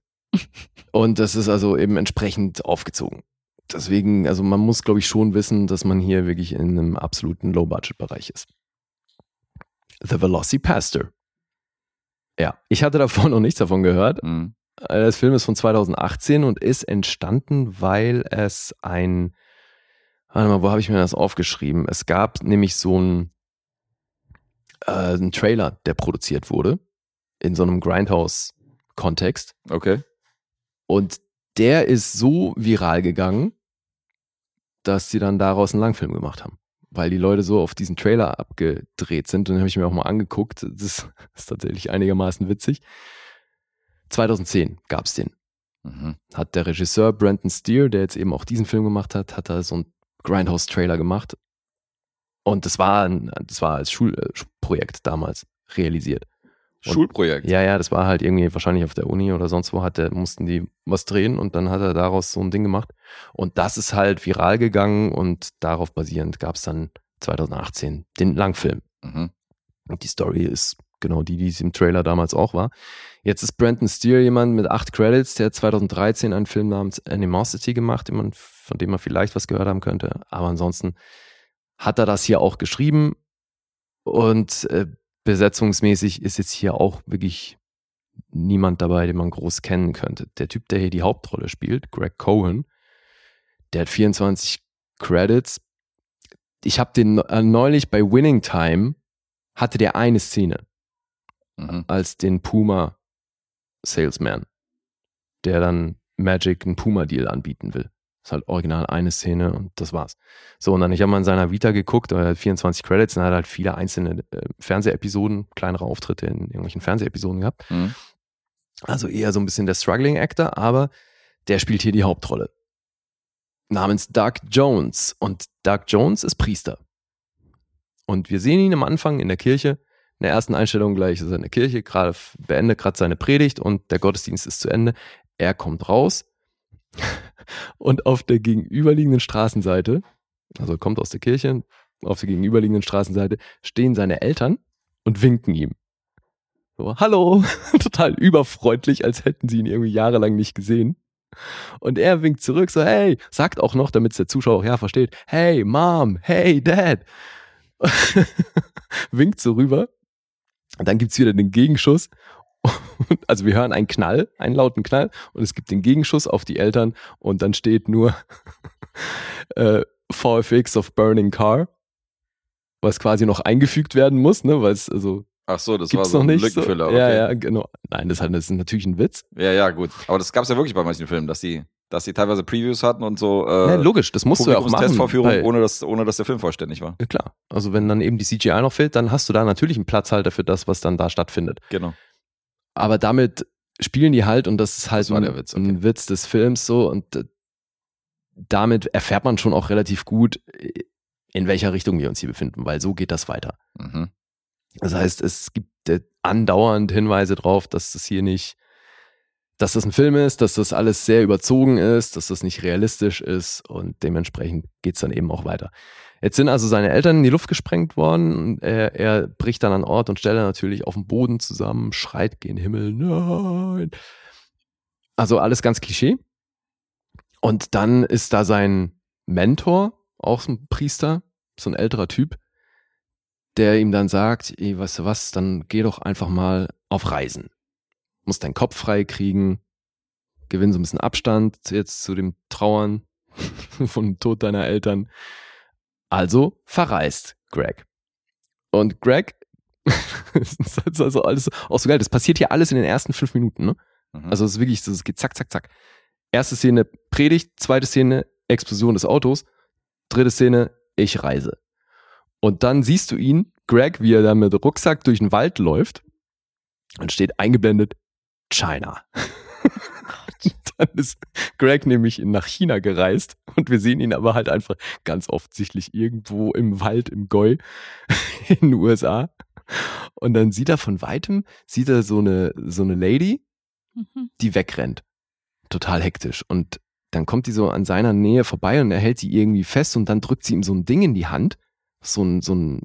Und das ist also eben entsprechend aufgezogen. Deswegen, also man muss, glaube ich, schon wissen, dass man hier wirklich in einem absoluten Low-Budget-Bereich ist. The Velocipastor. Ja, ich hatte davor noch nichts davon gehört. Mhm. Äh, Das Film ist von 2018 und ist entstanden, weil es ein, warte mal, wo habe ich mir das aufgeschrieben? Es gab nämlich so einen, äh, einen Trailer, der produziert wurde. in so einem Grindhouse-Kontext. Okay. Und der ist so viral gegangen, dass sie dann daraus einen Langfilm gemacht haben. Weil die Leute so auf diesen Trailer abgedreht sind. Und den habe ich mir auch mal angeguckt. Das ist tatsächlich einigermaßen witzig. 2010 gab es den. Mhm. Hat der Regisseur Brandon Steer, der jetzt eben auch diesen Film gemacht hat, hat da so einen Grindhouse-Trailer gemacht. Und das war, ein, das war als Schulprojekt damals realisiert. Und- Schulprojekt. Ja, ja, das war halt irgendwie wahrscheinlich auf der Uni oder sonst wo, hat der, mussten die was drehen und dann hat er daraus so ein Ding gemacht. Und das ist halt viral gegangen und darauf basierend gab es dann 2018 den Langfilm. Mhm. Und die Story ist genau die, die es im Trailer damals auch war. Jetzt ist Brandon Steer jemand mit acht Credits, der hat 2013 einen Film namens Animosity gemacht, von dem man vielleicht was gehört haben könnte. Aber ansonsten hat er das hier auch geschrieben und äh, besetzungsmäßig ist jetzt hier auch wirklich niemand dabei, den man groß kennen könnte. Der Typ, der hier die Hauptrolle spielt, Greg Cohen, der hat 24 Credits. Ich habe den äh, neulich bei Winning Time hatte der eine Szene Mhm. als den Puma Salesman, der dann Magic einen Puma Deal anbieten will. Ist halt original eine Szene und das war's. So, und dann, ich habe mal in seiner Vita geguckt, er hat 24 Credits und er hat halt viele einzelne äh, Fernsehepisoden, kleinere Auftritte in irgendwelchen Fernsehepisoden gehabt. Mhm. Also eher so ein bisschen der Struggling Actor, aber der spielt hier die Hauptrolle. Namens Doug Jones. Und Doug Jones ist Priester. Und wir sehen ihn am Anfang in der Kirche. In der ersten Einstellung gleich ist er in der Kirche, gerade beendet gerade seine Predigt und der Gottesdienst ist zu Ende. Er kommt raus und auf der gegenüberliegenden Straßenseite, also kommt aus der Kirche, auf der gegenüberliegenden Straßenseite stehen seine Eltern und winken ihm. So, hallo, total überfreundlich, als hätten sie ihn irgendwie jahrelang nicht gesehen. Und er winkt zurück, so, hey, sagt auch noch, damit es der Zuschauer auch ja versteht, hey, Mom, hey, Dad. winkt so rüber. Und dann gibt's wieder den Gegenschuss. Also wir hören einen Knall, einen lauten Knall, und es gibt den Gegenschuss auf die Eltern und dann steht nur äh, VFX of Burning Car, was quasi noch eingefügt werden muss, ne, weil es also Ach so, das war gibt's so noch ein nicht. So. Lückenfüller. Okay. Ja, ja, genau. Nein, das, hat- das ist natürlich ein Witz. ja, ja, gut. Aber das gab es ja wirklich bei manchen Filmen, dass die, dass die teilweise Previews hatten und so äh, ja, logisch, das musst du ja auch machen. Publikumstestvorführung, weil- ohne dass, ohne dass der Film vollständig war. Ja, klar. Also wenn dann eben die CGI noch fehlt, dann hast du da natürlich einen Platzhalter für das, was dann da stattfindet. Genau. Aber damit spielen die halt und das ist halt Das war ein, Witz, ein okay. Witz des Films so und äh, damit erfährt man schon auch relativ gut, äh, in welcher Richtung wir uns hier befinden, weil so geht das weiter. Mhm. Das heißt, es gibt äh, andauernd Hinweise drauf, dass das hier nicht, dass das ein Film ist, dass das alles sehr überzogen ist, dass das nicht realistisch ist und dementsprechend geht's dann eben auch weiter. Jetzt sind also seine Eltern in die Luft gesprengt worden und er, er bricht dann an Ort und Stelle natürlich auf dem Boden zusammen, schreit gen Himmel, nein. Also alles ganz Klischee. Und dann ist da sein Mentor, auch so ein Priester, so ein älterer Typ, der ihm dann sagt, ey, weißt du was, dann geh doch einfach mal auf Reisen. Musst deinen Kopf frei kriegen, gewinn so ein bisschen Abstand jetzt zu dem Trauern von dem Tod deiner Eltern. Also verreist Greg. Und Greg, das ist also alles auch so geil, das passiert hier alles in den ersten fünf Minuten, ne? Mhm. Also es ist wirklich, so, es geht zack, zack, zack. Erste Szene Predigt, zweite Szene Explosion des Autos, dritte Szene ich reise. Und dann siehst du ihn, Greg, wie er da mit Rucksack durch den Wald läuft und steht eingeblendet China. dann ist Greg nämlich nach China gereist und wir sehen ihn aber halt einfach ganz offensichtlich irgendwo im Wald im Goi in den USA. Und dann sieht er von weitem, sieht er so eine, so eine Lady, Mhm. die wegrennt. Total hektisch. Und dann kommt die so an seiner Nähe vorbei und er hält sie irgendwie fest und dann drückt sie ihm so ein Ding in die Hand, so ein, so ein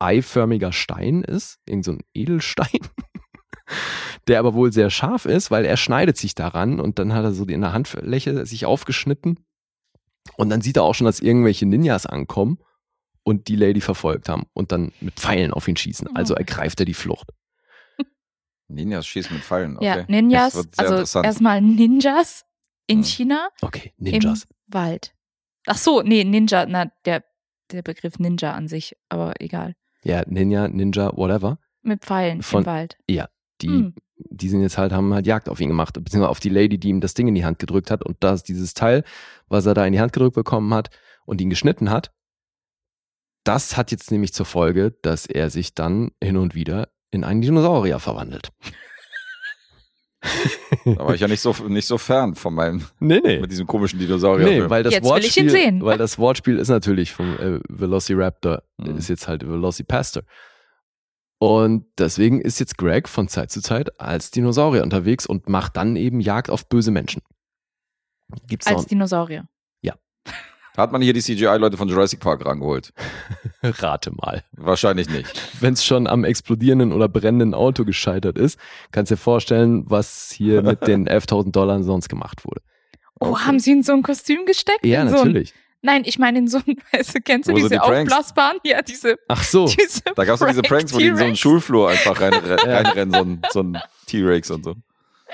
eiförmiger Stein ist, irgend so ein Edelstein, der aber wohl sehr scharf ist, weil er schneidet sich daran und dann hat er so in der Handfläche sich aufgeschnitten und dann sieht er auch schon, dass irgendwelche Ninjas ankommen und die Lady verfolgt haben und dann mit Pfeilen auf ihn schießen. Also Oh. ergreift er die Flucht. Ninjas schießen mit Pfeilen. Okay. Ja, Ninjas, also erstmal Ninjas in Mhm. China Okay, Ninjas. im Wald. Ach so, nee, Ninja, na, der, der Begriff Ninja an sich, aber egal. Ja, Ninja, Ninja, whatever. Mit Pfeilen Von- im Wald. Ja, die, Hm. die sind jetzt halt, haben halt Jagd auf ihn gemacht, beziehungsweise auf die Lady, die ihm das Ding in die Hand gedrückt hat. Und da ist dieses Teil, was er da in die Hand gedrückt bekommen hat und ihn geschnitten hat, das hat jetzt nämlich zur Folge, dass er sich dann hin und wieder in einen Dinosaurier verwandelt. Da war ich ja nicht so, nicht so fern von meinem, Nee, nee. mit diesem komischen Dinosaurier. Nee, weil das Jetzt will ich ihn Wortspiel, sehen. weil das Wortspiel ist natürlich vom äh, Velociraptor, Mhm. ist jetzt halt Velocipastor. Und deswegen ist jetzt Greg von Zeit zu Zeit als Dinosaurier unterwegs und macht dann eben Jagd auf böse Menschen. Gibt's Als noch Dinosaurier. Hat man hier die CGI-Leute von Jurassic Park rangeholt? Rate mal. Wahrscheinlich nicht. Wenn es schon am explodierenden oder brennenden Auto gescheitert ist, kannst du dir vorstellen, was hier mit den 11.000 Dollar sonst gemacht wurde. Oh, Okay. haben sie in so ein Kostüm gesteckt? Ja, in so ein, natürlich. Nein, ich meine in so ein, weißt du, kennst du Wo so diese die aufblasbaren? Ja, diese, Ach so. diese Da gab es diese Pranks, wo die in so einen. Schulflur einfach rein, reinrennen, so ein, so ein T-Rex und so.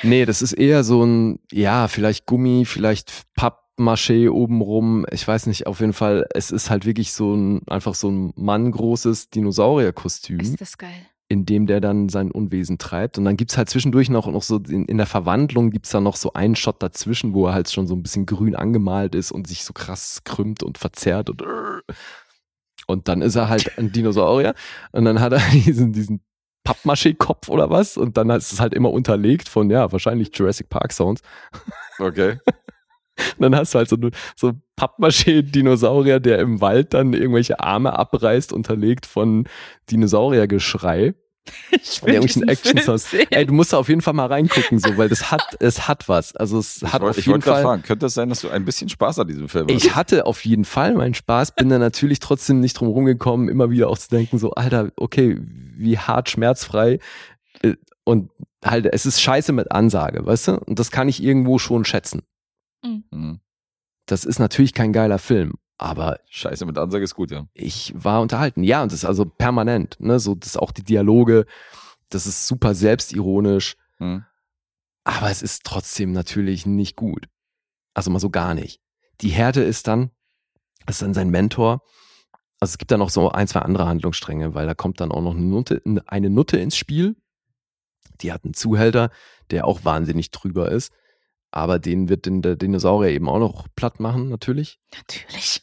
Nee, das ist eher so ein, ja, vielleicht Gummi, vielleicht Pappmaché obenrum. Ich weiß nicht, auf jeden Fall, es ist halt wirklich so ein, einfach so ein manngroßes Dinosaurierkostüm, Ist das geil. In dem der dann sein Unwesen treibt. Und dann gibt's halt zwischendurch noch, noch so, in, in der Verwandlung gibt's da noch so einen Shot dazwischen, wo er halt schon so ein bisschen grün angemalt ist und sich so krass krümmt und verzerrt und und dann ist er halt ein Dinosaurier und dann hat er diesen, diesen Pappmaché-Kopf oder was und dann ist es halt immer unterlegt von, ja, wahrscheinlich Jurassic Park Sounds. Okay. Und dann hast du halt so, so Pappmaché-Dinosaurier, der im Wald dann irgendwelche Arme abreißt, unterlegt von Dinosauriergeschrei. Ich will irgendwelchen Action-Sounds. sehen. Ey, du musst da auf jeden Fall mal reingucken, so, weil das hat, es hat was. Also es Ich hat wollte auf ich jeden Fall. fragen, könnte es sein, dass du ein bisschen Spaß an diesem Film hast? Ich hatte auf jeden Fall meinen Spaß, bin da natürlich trotzdem nicht drum rumgekommen, immer wieder auch zu denken, so, Alter, okay, wie hart schmerzfrei. äh, Und halt, es ist scheiße mit Ansage, weißt du? Und das kann ich irgendwo schon schätzen. Mhm. Das ist natürlich kein geiler Film, aber Scheiße, mit Ansage ist gut, ja. ich war unterhalten. Ja, und das ist also permanent, ne? So, das auch die Dialoge, das ist super selbstironisch, Mhm. aber es ist trotzdem natürlich nicht gut. Also mal so gar nicht. Die Härte ist dann, das ist dann sein Mentor. Also es gibt da noch so ein, zwei andere Handlungsstränge, weil da kommt dann auch noch eine Nutte, eine Nutte ins Spiel. Die hat einen Zuhälter, der auch wahnsinnig drüber ist. Aber den wird den, der Dinosaurier eben auch noch platt machen, natürlich. Natürlich.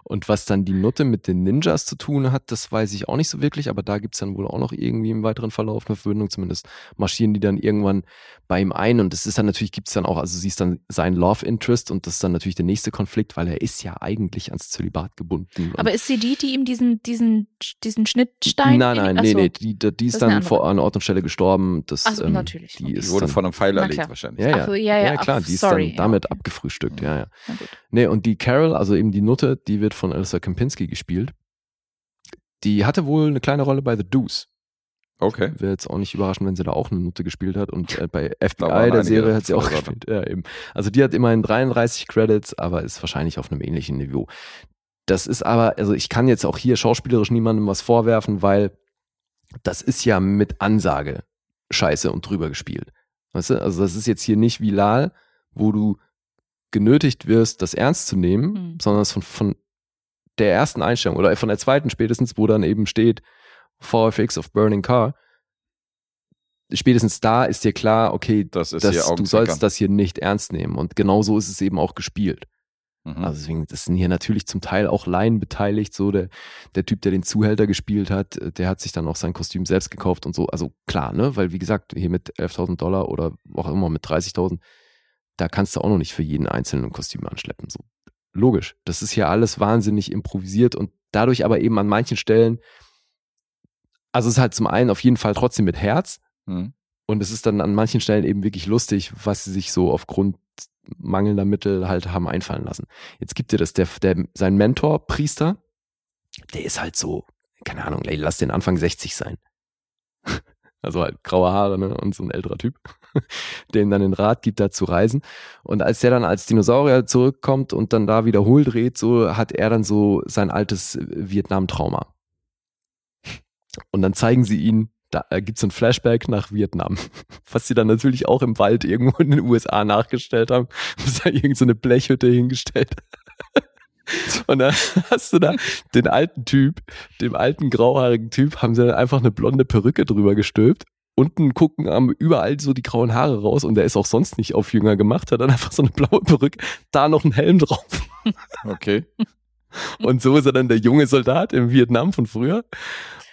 Und was dann die Nutte mit den Ninjas zu tun hat, das weiß ich auch nicht so wirklich, aber da gibt's dann wohl auch noch irgendwie im weiteren Verlauf eine Verbindung, zumindest marschieren die dann irgendwann bei ihm ein und das ist dann natürlich, gibt's dann auch, also sie ist dann sein Love Interest und das ist dann natürlich der nächste Konflikt, weil er ist ja eigentlich ans Zölibat gebunden. Aber ist sie die, die ihm diesen, diesen, diesen Schnittstein. Nein, in- nein, nee, so. nee, die, die, die ist ist dann vor einer Ort und Stelle gestorben. Das, Ach so, ähm, natürlich. Die Okay. Die ist wurde dann, von einem Pfeil erlegt wahrscheinlich. ja, Ach ja. ja, ja, klar, ach, die ist sorry, dann damit ja, okay. abgefrühstückt, ja, ja. Na gut. Nee, und die Carol, also eben die Nutte, die wird von Alyssa Kempinski gespielt. Die hatte wohl eine kleine Rolle bei The Deuce. Okay. Wäre jetzt auch nicht überraschend, wenn sie da auch eine Nutte gespielt hat. Und äh, bei FBI, der Serie, hat sie auch gespielt. Ja, eben. Also die hat immerhin 33 Credits, aber ist wahrscheinlich auf einem ähnlichen Niveau. Das ist aber, also ich kann jetzt auch hier schauspielerisch niemandem was vorwerfen, weil das ist ja mit Ansage scheiße und drüber gespielt. Weißt du? Also das ist jetzt hier nicht wie Lal, wo du genötigt wirst, das ernst zu nehmen, Mhm. sondern es von, von der ersten Einstellung oder von der zweiten spätestens, wo dann eben steht VFX of Burning Car. Spätestens da ist dir klar, okay, Das ist das, du sollst das hier nicht ernst nehmen. Und genau so ist es eben auch gespielt. Mhm. Also deswegen, das sind hier natürlich zum Teil auch Laien beteiligt. So der, der Typ, der den Zuhälter gespielt hat, der hat sich dann auch sein Kostüm selbst gekauft und so. Also klar, ne, weil wie gesagt, hier mit 11.000 Dollar oder auch immer mit 30.000, da kannst du auch noch nicht für jeden einzelnen ein Kostüm anschleppen. So logisch. Das ist hier alles wahnsinnig improvisiert und dadurch aber eben an manchen Stellen, also es ist halt zum einen auf jeden Fall trotzdem mit Herz, Mhm. und es ist dann an manchen Stellen eben wirklich lustig, was sie sich so aufgrund mangelnder Mittel halt haben einfallen lassen. Jetzt gibt dir das, der, der, sein Mentor, Priester, der ist halt so, keine Ahnung, ey, lass den Anfang 60 sein. Also halt graue Haare, ne? Und so ein älterer Typ, dem dann den Rat gibt, da zu reisen. Und als der dann als Dinosaurier zurückkommt und dann da wieder hohl dreht, so hat er dann so sein altes Vietnam-Trauma. Und dann zeigen sie ihn, da äh, gibt's so ein Flashback nach Vietnam, was sie dann natürlich auch im Wald irgendwo in den USA nachgestellt haben. Sie da irgend so eine Blechhütte hingestellt. Und dann hast du da den alten Typ, dem alten grauhaarigen Typ, haben sie dann einfach eine blonde Perücke drüber gestülpt. Unten gucken am überall so die grauen Haare raus und der ist auch sonst nicht auf jünger gemacht, hat dann einfach so eine blaue Perücke, da noch ein Helm drauf. Okay. Und so ist er dann der junge Soldat im Vietnam von früher.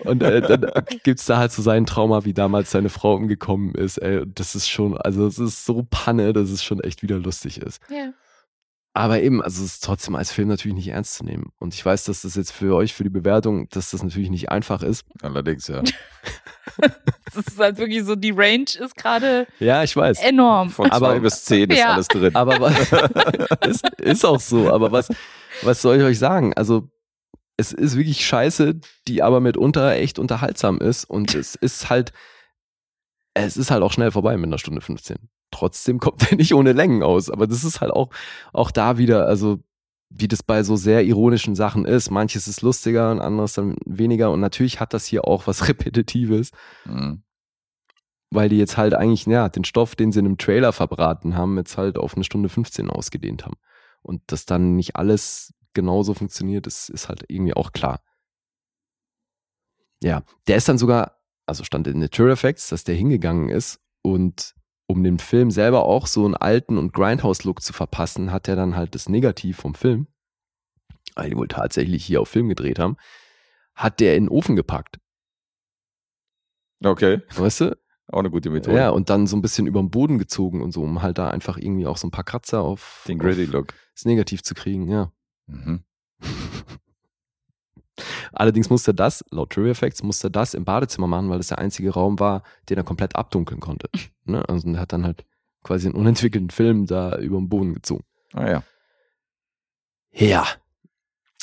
Und äh, dann gibt's da halt so seinen Trauma, wie damals seine Frau umgekommen ist. Ey, das ist schon, also es ist so Panne, dass es schon echt wieder lustig ist. Ja. Aber eben, also es ist trotzdem als Film natürlich nicht ernst zu nehmen. Und ich weiß, dass das jetzt für euch, für die Bewertung, dass das natürlich nicht einfach ist. Allerdings, ja. Das ist halt wirklich so, die Range ist gerade Ja, ich weiß. enorm. Von Aber- zwei bis zehn ist Ja. alles drin. Aber was, ist, ist auch so. Aber was, was soll ich euch sagen? Also, es ist wirklich scheiße, die aber mitunter echt unterhaltsam ist. Und es ist halt, es ist halt auch schnell vorbei mit einer Stunde 15. Trotzdem kommt er nicht ohne Längen aus. Aber das ist halt auch, auch da wieder, also, wie das bei so sehr ironischen Sachen ist. Manches ist lustiger und anderes dann weniger. Und natürlich hat das hier auch was Repetitives Mhm. weil die jetzt halt eigentlich, ja, den Stoff, den sie in einem Trailer verbraten haben, jetzt halt auf eine Stunde 15 ausgedehnt haben. Und dass dann nicht alles genauso funktioniert, ist, ist halt irgendwie auch klar. Ja, der ist dann sogar, also stand in Tour Effects, dass der hingegangen ist und um dem Film selber auch so einen alten und Grindhouse-Look zu verpassen, hat er dann halt das Negativ vom Film, weil die wohl tatsächlich hier auf Film gedreht haben, hat der in den Ofen gepackt. Okay, Weißt du? auch eine gute Methode. Ja, und dann so ein bisschen über den Boden gezogen und so, um halt da einfach irgendwie auch so ein paar Kratzer auf, Den Gritty auf Look. das Negativ zu kriegen, ja. Mhm. Allerdings musste er das, laut Trivia Facts, musste er das im Badezimmer machen, weil das der einzige Raum war, den er komplett abdunkeln konnte. ne? Also er hat dann halt quasi einen unentwickelten Film da über den Boden gezogen. Ah ja. Ja,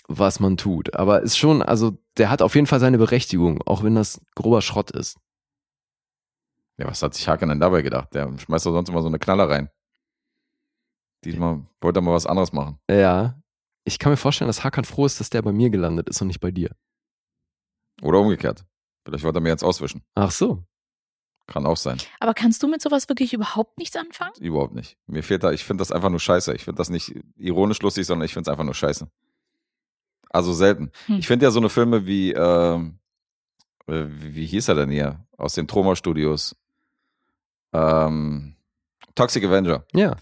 was man tut. Aber ist schon, also der hat auf jeden Fall seine Berechtigung, auch wenn das grober Schrott ist. Ja, was hat sich Haken denn dabei gedacht? Der schmeißt doch sonst immer so eine Knaller rein. Diesmal wollte er mal was anderes machen. Ja, ich kann mir vorstellen, dass Hakan froh ist, dass der bei mir gelandet ist und nicht bei dir. Oder umgekehrt. Vielleicht wollte er mir jetzt auswischen. Ach so. Kann auch sein. Aber kannst du mit sowas wirklich überhaupt nichts anfangen? Überhaupt nicht. Mir fehlt da, ich finde das einfach nur scheiße. Ich finde das nicht ironisch lustig, sondern ich finde es einfach nur scheiße. Also selten. Hm. Ich finde ja so eine Filme wie, ähm, äh, wie, wie hieß er denn hier? Aus den Troma Studios. Ähm, Toxic Avenger. Ja.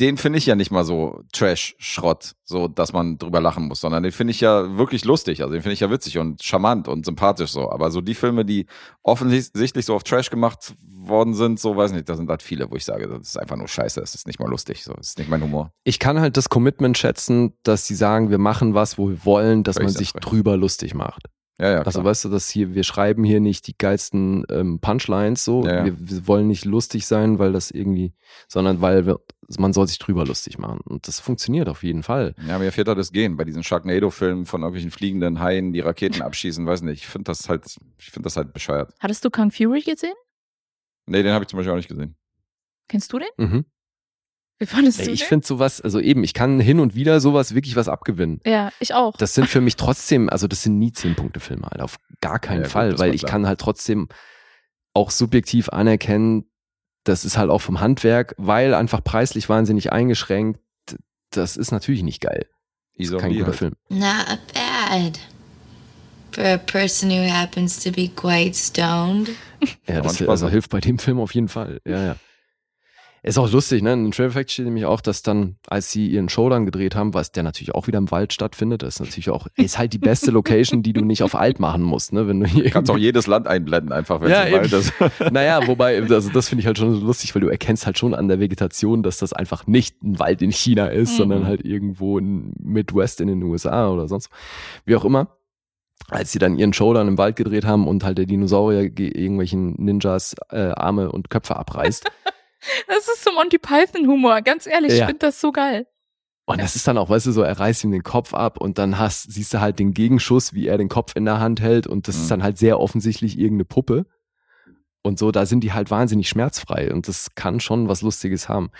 Den finde ich ja nicht mal so Trash-Schrott, so dass man drüber lachen muss, sondern den finde ich ja wirklich lustig. Also den finde ich ja witzig und charmant und sympathisch so. Aber so die Filme, die offensichtlich so auf Trash gemacht worden sind, so weiß nicht, da sind halt viele, wo ich sage, das ist einfach nur scheiße, das ist nicht mal lustig, so, das ist nicht mein Humor. Ich kann halt das Commitment schätzen, dass sie sagen, wir machen was, wo wir wollen, dass Völlig man sich drüber lustig macht. Ja, ja, klar. Also weißt du, dass hier, wir schreiben hier nicht die geilsten ähm, Punchlines so. Ja, ja. Wir, wir wollen nicht lustig sein, weil das irgendwie, sondern weil wir, man soll sich drüber lustig machen. Und das funktioniert auf jeden Fall. Ja, mir fehlt da das Gehen. Bei diesen Sharknado-Filmen von irgendwelchen fliegenden Haien, die Raketen abschießen, weiß nicht. Ich finde das halt, ich finde das halt bescheuert. Hattest du Kung Fury gesehen? Nee, den habe ich zum Beispiel auch nicht gesehen. Kennst du den? Mhm. Wie fandest Ey, du ich den? finde sowas, also eben, ich kann hin und wieder sowas wirklich was abgewinnen. Ja, ich auch. Das sind für mich trotzdem, also das sind nie 10-Punkte-Filme, Alter. Auf gar keinen Ja, gut, Fall, das weil ich klar. kann halt trotzdem auch subjektiv anerkennen, das ist halt auch vom Handwerk, weil einfach preislich wahnsinnig eingeschränkt. Das ist natürlich nicht geil. Ist kein guter halt. Film. Not bad. For a person who happens to be quite stoned. Ja, das also hilft bei dem Film auf jeden Fall. Ja, ja. Ist auch lustig, ne? In Trail Fact steht nämlich auch, dass dann, als sie ihren Showdown gedreht haben, was der natürlich auch wieder im Wald stattfindet, das ist natürlich auch, ist halt die beste Location, die du nicht auf alt machen musst, ne? Wenn du hier Du kannst auch jedes Land einblenden, einfach, wenn Ja, es im Wald ist. Naja, wobei, also das finde ich halt schon so lustig, weil du erkennst halt schon an der Vegetation, dass das einfach nicht ein Wald in China ist, Mhm. sondern halt irgendwo in Midwest in den USA oder sonst. Wie auch immer. Als sie dann ihren Showdown im Wald gedreht haben und halt der Dinosaurier ge- irgendwelchen Ninjas äh, Arme und Köpfe abreißt. Das ist so Monty Python-Humor. Ganz ehrlich, Ja. ich finde das so geil. Und das ist dann auch, weißt du, so, er reißt ihm den Kopf ab und dann hast, siehst du halt den Gegenschuss, wie er den Kopf in der Hand hält und das Mhm. ist dann halt sehr offensichtlich irgendeine Puppe. Und so, da sind die halt wahnsinnig schmerzfrei und das kann schon was Lustiges haben.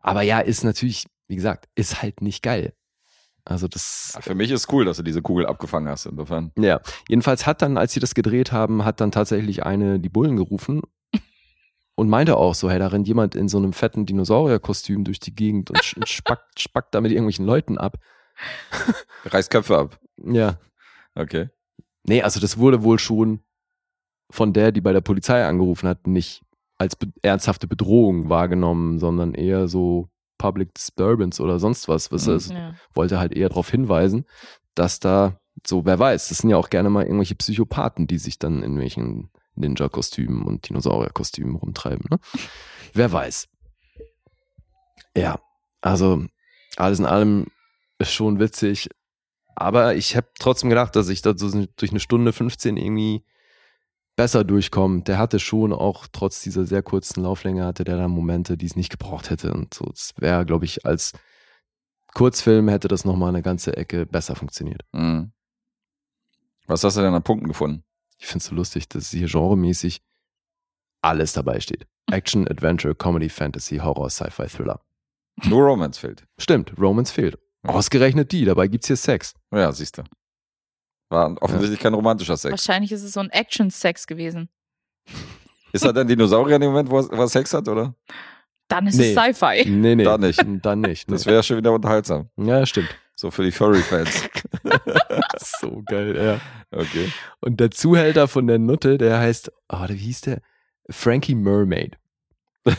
Aber ja, ist natürlich, wie gesagt, ist halt nicht geil. Also das, Ja, Für mich ist cool, dass du diese Kugel abgefangen hast, insofern. ja. Jedenfalls hat dann, als sie das gedreht haben, hat dann tatsächlich eine die Bullen gerufen und meinte auch so, hey, da rennt jemand in so einem fetten Dinosaurierkostüm durch die Gegend und spackt, spackt da mit irgendwelchen Leuten ab. Reißt Köpfe ab. Ja. Okay. Nee, also das wurde wohl schon von der, die bei der Polizei angerufen hat, nicht als be ernsthafte Bedrohung wahrgenommen, sondern eher so Public Disturbance oder sonst was. was Mhm. es Ja. wollte halt eher darauf hinweisen, dass da, so wer weiß, das sind ja auch gerne mal irgendwelche Psychopathen, die sich dann in welchen Ninja-Kostümen und Dinosaurier-Kostümen rumtreiben. Ne? wer weiß. Ja, also alles in allem schon witzig. Aber ich habe trotzdem gedacht, dass ich da durch eine Stunde 15 irgendwie besser durchkomme. Der hatte schon auch trotz dieser sehr kurzen Lauflänge hatte der da Momente, die es nicht gebraucht hätte. Und so, es wäre, glaube ich, als Kurzfilm hätte das nochmal eine ganze Ecke besser funktioniert. Mhm. Was hast du denn an Punkten gefunden? Ich finde es so lustig, dass hier genremäßig alles dabei steht. Action, Adventure, Comedy, Fantasy, Horror, Sci-Fi, Thriller. Nur Romance fehlt. Stimmt, Romance fehlt. Ausgerechnet die, dabei gibt's hier Sex. Ja, siehst du. War offensichtlich kein romantischer Sex. Wahrscheinlich ist es so ein Action-Sex gewesen. Ist er denn Dinosaurier in dem Moment, wo er, wo er Sex hat, oder? Dann ist Nee. es Sci-Fi. Nee, nee. Da nicht. Dann nicht. Das wäre schon wieder unterhaltsam. Ja, stimmt. So für die Furry-Fans. so geil, ja. Okay. Und der Zuhälter von der Nutte, der heißt, oh, wie hieß der? Frankie Mermaid.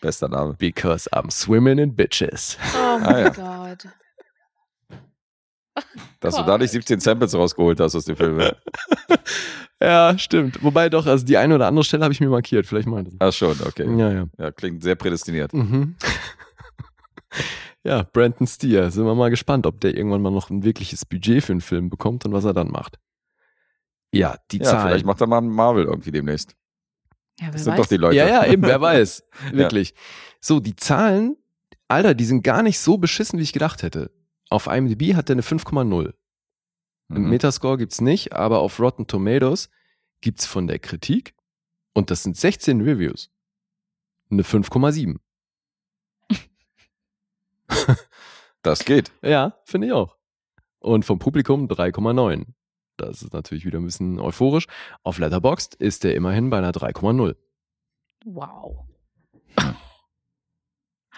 Bester Name. Because I'm swimming in bitches. Oh mein Ah, ja. Gott. Dass du da nicht 17 Samples rausgeholt hast aus dem Film. Ja, stimmt. Wobei doch, also die eine oder andere Stelle habe ich mir markiert. Vielleicht mal. Ach schon, okay. Ja, ja. Ja, klingt sehr prädestiniert. Mhm. Ja, Brandon Steer. Sind wir mal gespannt, ob der irgendwann mal noch ein wirkliches Budget für einen Film bekommt und was er dann macht. Ja, die Ja, Zahlen. vielleicht macht er mal einen Marvel irgendwie demnächst. Ja, wer Das sind weiß. doch die Leute. Ja, ja, eben, wer weiß. Wirklich. So, die Zahlen, Alter, die sind gar nicht so beschissen, wie ich gedacht hätte. Auf IMDb hat er eine 5,0. Im Mhm. Metascore gibt's nicht, aber auf Rotten Tomatoes gibt's von der Kritik, und das sind 16 Reviews, eine 5,7. Das geht. Ja, finde ich auch. Und vom Publikum 3,9. Das ist natürlich wieder ein bisschen euphorisch. Auf Letterboxd ist der immerhin bei einer 3,0. Wow.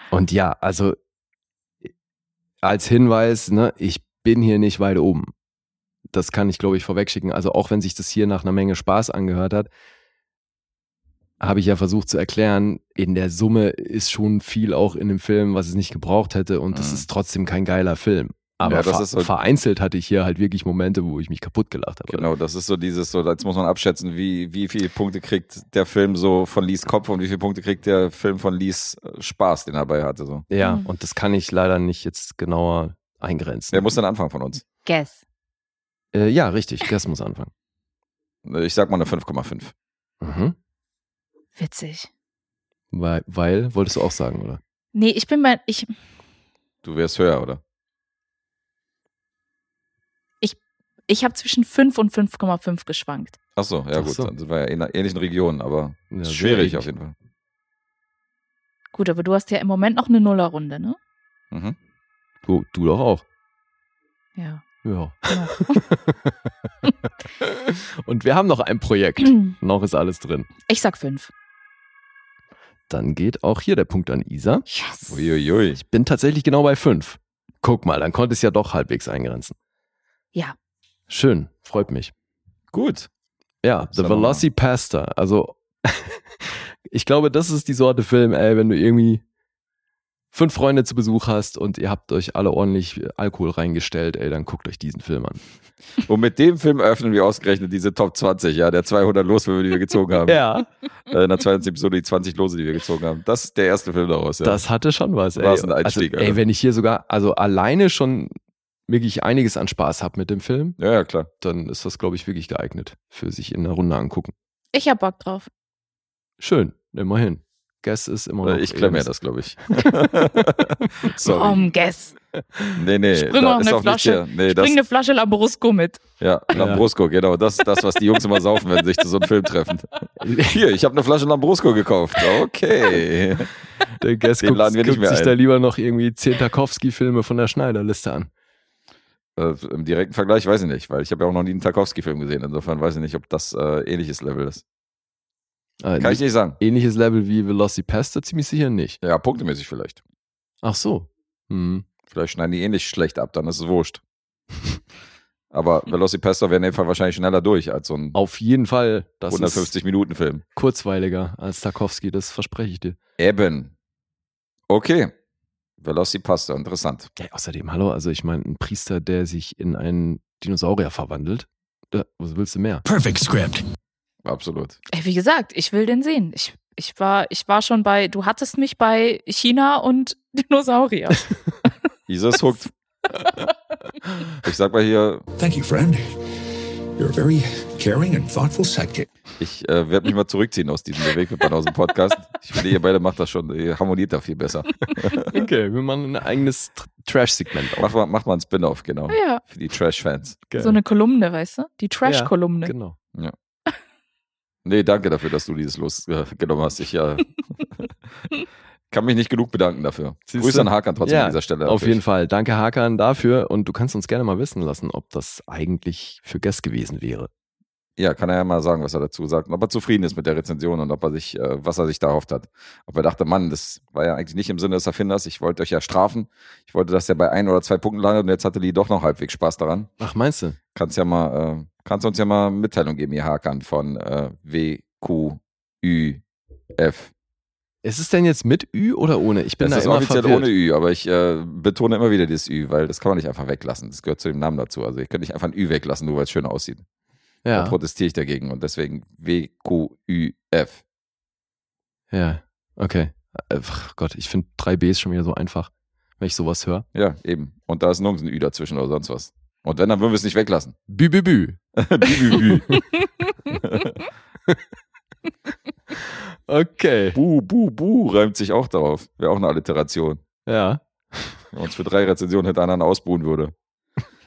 Und ja, also als Hinweis, ne, ich bin hier nicht weit oben. Das kann ich, glaube ich, vorwegschicken. Also auch wenn sich das hier nach einer Menge Spaß angehört hat, habe ich ja versucht zu erklären, in der Summe ist schon viel auch in dem Film, was es nicht gebraucht hätte und das Mhm. ist trotzdem kein geiler Film. Aber Ja, das ver ist so- vereinzelt hatte ich hier halt wirklich Momente, wo ich mich kaputt gelacht habe. Genau, das ist so dieses, so, jetzt muss man abschätzen, wie, wie viele Punkte kriegt der Film so von Lees Kopf und wie viele Punkte kriegt der Film von Lees äh, Spaß, den er dabei hatte. So. Ja, Mhm. und das kann ich leider nicht jetzt genauer eingrenzen. Wer muss dann anfangen von uns? Guess. Äh, ja, richtig, Guess muss anfangen. Ich sag mal eine 5,5. Mhm. Witzig. Weil, weil, wolltest du auch sagen, oder? Nee, ich bin bei, ich, Du wärst höher, oder? ich habe zwischen 5 und 5,5 geschwankt. Ach so, ja Ach gut, so. dann sind wir ja in einer ähnlichen Region, aber Ja, schwierig auf jeden Fall. Gut, aber du hast ja im Moment noch eine Nullerrunde, ne? Mhm. Du, du doch auch. Ja. Ja. Und wir haben noch ein Projekt. noch ist alles drin. Ich sag 5. Dann geht auch hier der Punkt an Isa. Yes. Uiuiui. Ich bin tatsächlich genau bei fünf. Guck mal, dann konnte es ja doch halbwegs eingrenzen. Ja. Schön, freut mich. Gut. Ja, The mal. Velocipastor. Also, ich glaube, das ist die Sorte Film, ey, wenn du irgendwie fünf Freunde zu Besuch hast und ihr habt euch alle ordentlich Alkohol reingestellt, ey, dann guckt euch diesen Film an. Und mit dem Film eröffnen wir ausgerechnet diese Top 20, ja, der 200 Losfilme, die wir gezogen haben. Ja, Äh, In der 20. Episode die 20 Lose, die wir gezogen haben. Das ist der erste Film daraus, ja. das hatte schon was, ey. War es ein Einstieg, also, ey, wenn ich hier sogar, also alleine schon wirklich einiges an Spaß habe mit dem Film, ja, ja, klar. dann ist das, glaube ich, wirklich geeignet für sich in der Runde angucken. Ich hab Bock drauf. Schön, immerhin. Guess ist immer noch. Äh, Ich klemme ja das, glaube ich. Sorry. Komm, Guess. Nee, nee. Spring noch eine auch nicht Flasche. Nee, das, Bring eine Flasche Lambrusco mit. ja, Lambrusco, genau. Das ist das, was die Jungs immer saufen, wenn sie sich zu so einem Film treffen. Hier, ich habe eine Flasche Lambrusco gekauft. Okay. Der Guess Den guckt, laden wir nicht guckt mehr sich ein. da lieber noch irgendwie zehn Tarkovsky-Filme von der Schneiderliste an. Äh, Im direkten Vergleich weiß ich nicht, weil ich habe ja auch noch nie einen Tarkovsky-Film gesehen. Insofern weiß ich nicht, ob das äh, ähnliches Level ist. Äh, Kann ich nicht sagen. Ähnliches Level wie Velocipastor ziemlich sicher nicht. Ja, punktemäßig vielleicht. Ach so. Hm. Vielleicht schneiden die eh nicht schlecht ab, dann ist es wurscht. Aber Velocipastor wäre in dem Fall wahrscheinlich schneller durch als so ein Auf jeden Fall. Das 150-Minuten-Film. ist kurzweiliger als Tarkovsky, das verspreche ich dir. Eben. Okay. Velocipastor, interessant. Ja, außerdem, hallo, also ich meine, ein Priester, der sich in einen Dinosaurier verwandelt, da, was willst du mehr? Perfect script. Absolut. Ey, wie gesagt, ich will den sehen. Ich, ich, war, ich war schon bei, du hattest mich bei China und Dinosaurier. Ist hooked. Ich sag mal hier, Thank you, friend. You're a very caring and thoughtful sidekick. ich äh, werde mich mal zurückziehen aus diesem Bewegtband aus dem Podcast. Ich finde, ihr beide macht das schon, ihr harmoniert da viel besser. Okay, wir machen ein eigenes Tr- Trash-Segment Macht mal, macht mal einen Spin-off, genau. ja, Für die Trash-Fans. so eine Kolumne, weißt du? Die Trash-Kolumne. Genau. Nee, danke dafür, dass du dieses losgenommen hast. Ich äh, kann mich nicht genug bedanken dafür. Siehst Grüße du? an Hakan trotzdem Ja, an dieser Stelle. Auf jeden Fall. Danke, Hakan, dafür. Und du kannst uns gerne mal wissen lassen, ob das eigentlich für Guest gewesen wäre. Ja, kann er ja mal sagen, was er dazu sagt. Und ob er zufrieden ist mit der Rezension und ob er sich, äh, was er sich da erhofft hat. Ob er dachte, Mann, das war ja eigentlich nicht im Sinne des Erfinders. Ich wollte euch ja strafen. Ich wollte, dass der bei ein oder zwei Punkten landet und jetzt hatte Lee doch noch halbwegs Spaß daran. Ach, meinst du? Kannst ja mal, äh, kannst uns ja mal Mitteilung geben, ihr Hakan von äh, WQÜF. Ist es denn jetzt mit Ü oder ohne? Ich bin Das da ist immer offiziell verwirrt. ohne Ü, aber ich äh, betone immer wieder das Ü, weil das kann man nicht einfach weglassen. Das gehört zu dem Namen dazu. Also ich könnte nicht einfach ein Ü weglassen, nur weil es schön aussieht. Da Ja, protestiere ich dagegen und deswegen WQÜF. ja, okay. Äh, Ach Gott, ich finde 3B ist schon wieder so einfach, wenn ich sowas höre. Ja, eben. Und da ist nirgends ein Ü dazwischen oder sonst was. Und wenn, dann würden wir es nicht weglassen. Bü, bü, bü. Bü, bü, bü. Okay. bu, bu, bu reimt sich auch darauf. Wäre auch eine Alliteration. Ja. Wenn man es für drei Rezensionen hintereinander ausbuhen würde.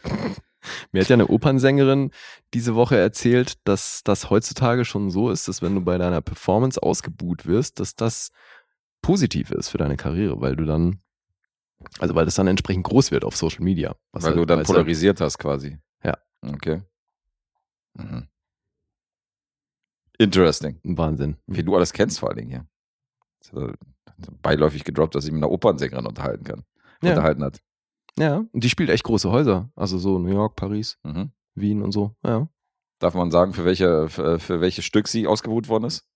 Mir hat ja eine Opernsängerin diese Woche erzählt, dass das heutzutage schon so ist, dass wenn du bei deiner Performance ausgebuht wirst, dass das positiv ist für deine Karriere, weil du dann, also weil das dann entsprechend groß wird auf Social Media. Was weil halt- du dann weil's halt- polarisiert hast quasi. Ja. Okay. Mhm. Interesting. Wahnsinn. Wie du alles kennst vor allen Dingen hier. Er beiläufig gedroppt, dass ich mit einer Opernsängerin unterhalten kann. Ja. Unterhalten hat. Ja, und die spielt echt große Häuser. Also so New York, Paris, Mhm. Wien und so. Ja. Darf man sagen, für welche, für, für welches Stück sie ausgebucht worden ist?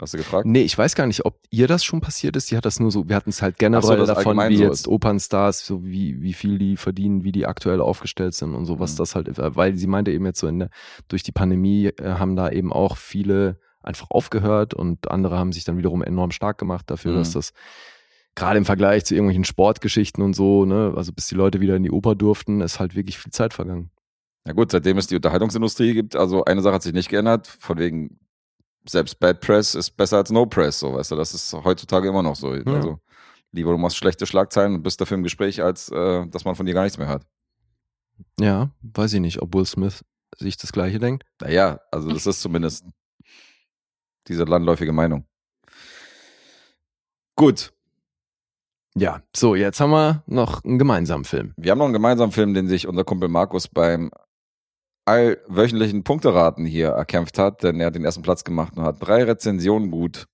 Hast du gefragt? Nee, ich weiß gar nicht, ob ihr das schon passiert ist. Die hat das nur so, wir hatten es halt generell so, davon, wie so jetzt ist. Opernstars, so wie, wie viel die verdienen, wie die aktuell aufgestellt sind und so, was Mhm. das halt, weil sie meinte eben jetzt so in der, durch die Pandemie äh, haben da eben auch viele einfach aufgehört und andere haben sich dann wiederum enorm stark gemacht dafür, Mhm. dass das gerade im Vergleich zu irgendwelchen Sportgeschichten und so, ne, also bis die Leute wieder in die Oper durften, ist halt wirklich viel Zeit vergangen. Na gut, seitdem es die Unterhaltungsindustrie gibt, also eine Sache hat sich nicht geändert, von wegen selbst Bad Press ist besser als No Press, so weißt du, das ist heutzutage immer noch so. Also lieber du machst schlechte Schlagzeilen und bist dafür im Gespräch, als äh, dass man von dir gar nichts mehr hört. Ja, weiß ich nicht, ob Will Smith sich das Gleiche denkt. Naja, also das ist zumindest diese landläufige Meinung. Gut, Ja, so, jetzt haben wir noch einen gemeinsamen Film. wir haben noch einen gemeinsamen Film, den sich unser Kumpel Markus beim allwöchentlichen Punkteraten hier erkämpft hat, denn er hat den ersten Platz gemacht und hat drei Rezensionen gut,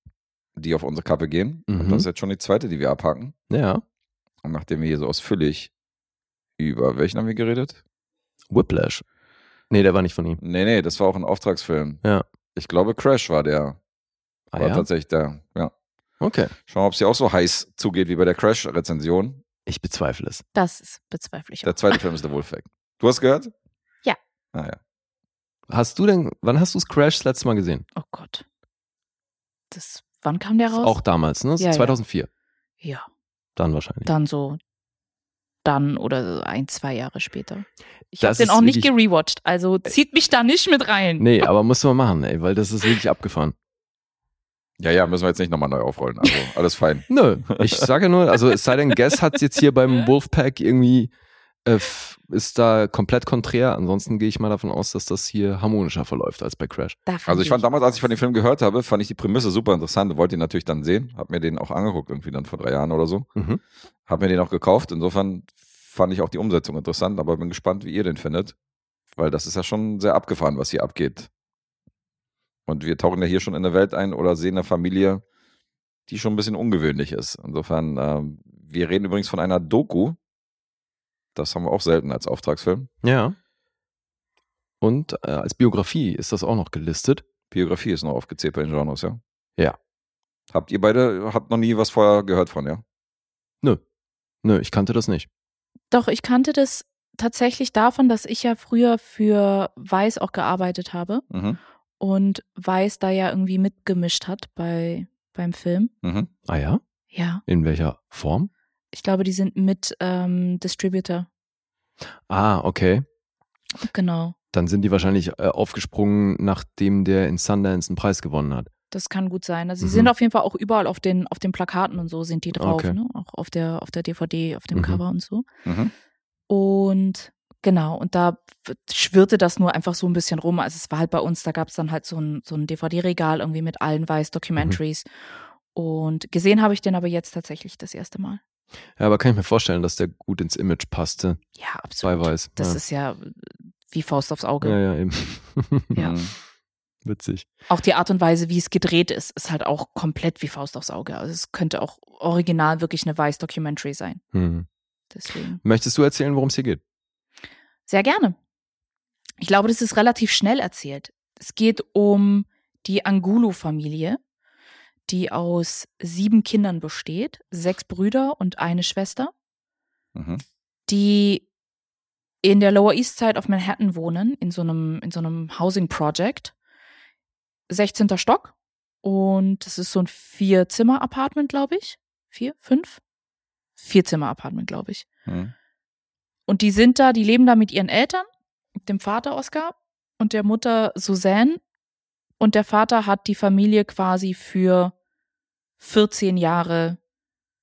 die auf unsere Kappe gehen. Und Mhm. das ist jetzt schon die zweite, die wir abhaken. Ja, Und nachdem wir hier so ausführlich über welchen haben wir geredet? Whiplash. Nee, der war nicht von ihm. Nee, nee, das war auch ein Auftragsfilm. Ja. Ich glaube, Crash war der. Ah, war ja? tatsächlich der. Ja. Okay. Schauen wir mal, ob es hier auch so heiß zugeht wie bei der Crash-Rezension. Ich bezweifle es. Das ist bezweifle ich auch. Der zweite Film ist der Wolfpack. Du hast gehört? Ja. Ah ja. Hast du denn, wann hast du es Crash das letzte Mal gesehen? Oh Gott. Das, wann kam der raus? Auch damals, ne? Ja, ja. 2004. Ja, Dann wahrscheinlich. dann so. Dann oder ein, zwei Jahre später. Ich habe den auch nicht gerewatcht, also zieht mich da nicht mit rein. Nee, aber muss man machen, ey, weil das ist wirklich abgefahren. Ja, ja, müssen wir jetzt nicht nochmal neu aufrollen. Also alles fein. Nö, ich sage nur, also es sei denn, Guess hat jetzt hier beim Wolfpack irgendwie, äh, f- ist da komplett konträr. Ansonsten gehe ich mal davon aus, dass das hier harmonischer verläuft als bei Crash. Da fand Also ich fand damals, als ich von dem Film gehört habe, fand ich die Prämisse super interessant und wollte ihn natürlich dann sehen. Hab mir den auch angeguckt, irgendwie dann vor drei Jahren oder so. Mhm. Hab mir den auch gekauft. Insofern fand ich auch die Umsetzung interessant, aber bin gespannt, wie ihr den findet. Weil das ist ja schon sehr abgefahren, was hier abgeht. Und wir tauchen ja hier schon in eine Welt ein oder sehen eine Familie, die schon ein bisschen ungewöhnlich ist. Insofern, ähm, wir reden übrigens von einer Doku, Das haben wir auch selten als Auftragsfilm. Ja. Und äh, als Biografie ist das auch noch gelistet. Biografie ist noch aufgezählt bei den Genres, ja? Ja. Habt ihr beide, habt noch nie was vorher gehört von, ja? Nö. Nö, ich kannte das nicht. Doch, ich kannte das tatsächlich davon, dass ich ja früher für Weiß auch gearbeitet habe Mhm. und Weiß da ja irgendwie mitgemischt hat bei, beim Film. Mhm. Ah ja? Ja, In welcher Form? Ich glaube, die sind mit ähm, Distributor. Ah, okay. Genau. Dann sind die wahrscheinlich äh, aufgesprungen, nachdem der in Sundance einen Preis gewonnen hat. Das kann gut sein. Also sie Mhm. sind auf jeden Fall auch überall auf den, auf den Plakaten und so sind die drauf, Okay. ne? Auch auf der, auf der DVD, auf dem Mhm. Cover und so. Mhm. Und genau, und da schwirrte das nur einfach so ein bisschen rum. Also es war halt bei uns, da gab es dann halt so ein, so ein DVD-Regal irgendwie mit allen Weiß-Documentaries. Und gesehen habe ich den aber jetzt tatsächlich das erste Mal. Ja, aber kann ich mir vorstellen, dass der gut ins Image passte. Ja, Bei absolut. Weiß. Das ja. ist ja wie Faust aufs Auge. Ja, ja, eben. Ja. Mhm. Witzig. Auch die Art und Weise, wie es gedreht ist, ist halt auch komplett wie Faust aufs Auge. Also es könnte auch original wirklich eine Weiß-Documentary sein. Hm. Deswegen. Möchtest du erzählen, worum es hier geht? Sehr gerne. Ich glaube, das ist relativ schnell erzählt. Es geht um die Angulo-Familie, die aus sieben Kindern besteht, sechs Brüder und eine Schwester, Mhm. die in der Lower East Side auf Manhattan wohnen, in so einem, in so einem Housing Project. 16. Stock. Und das ist so ein Vier-Zimmer-Apartment, glaube ich. Vier, fünf? Vier-Zimmer-Apartment, glaube ich. Mhm. Und die sind da, die leben da mit ihren Eltern, dem Vater Oskar und der Mutter Suzanne. Und der Vater hat die Familie quasi für 14 Jahre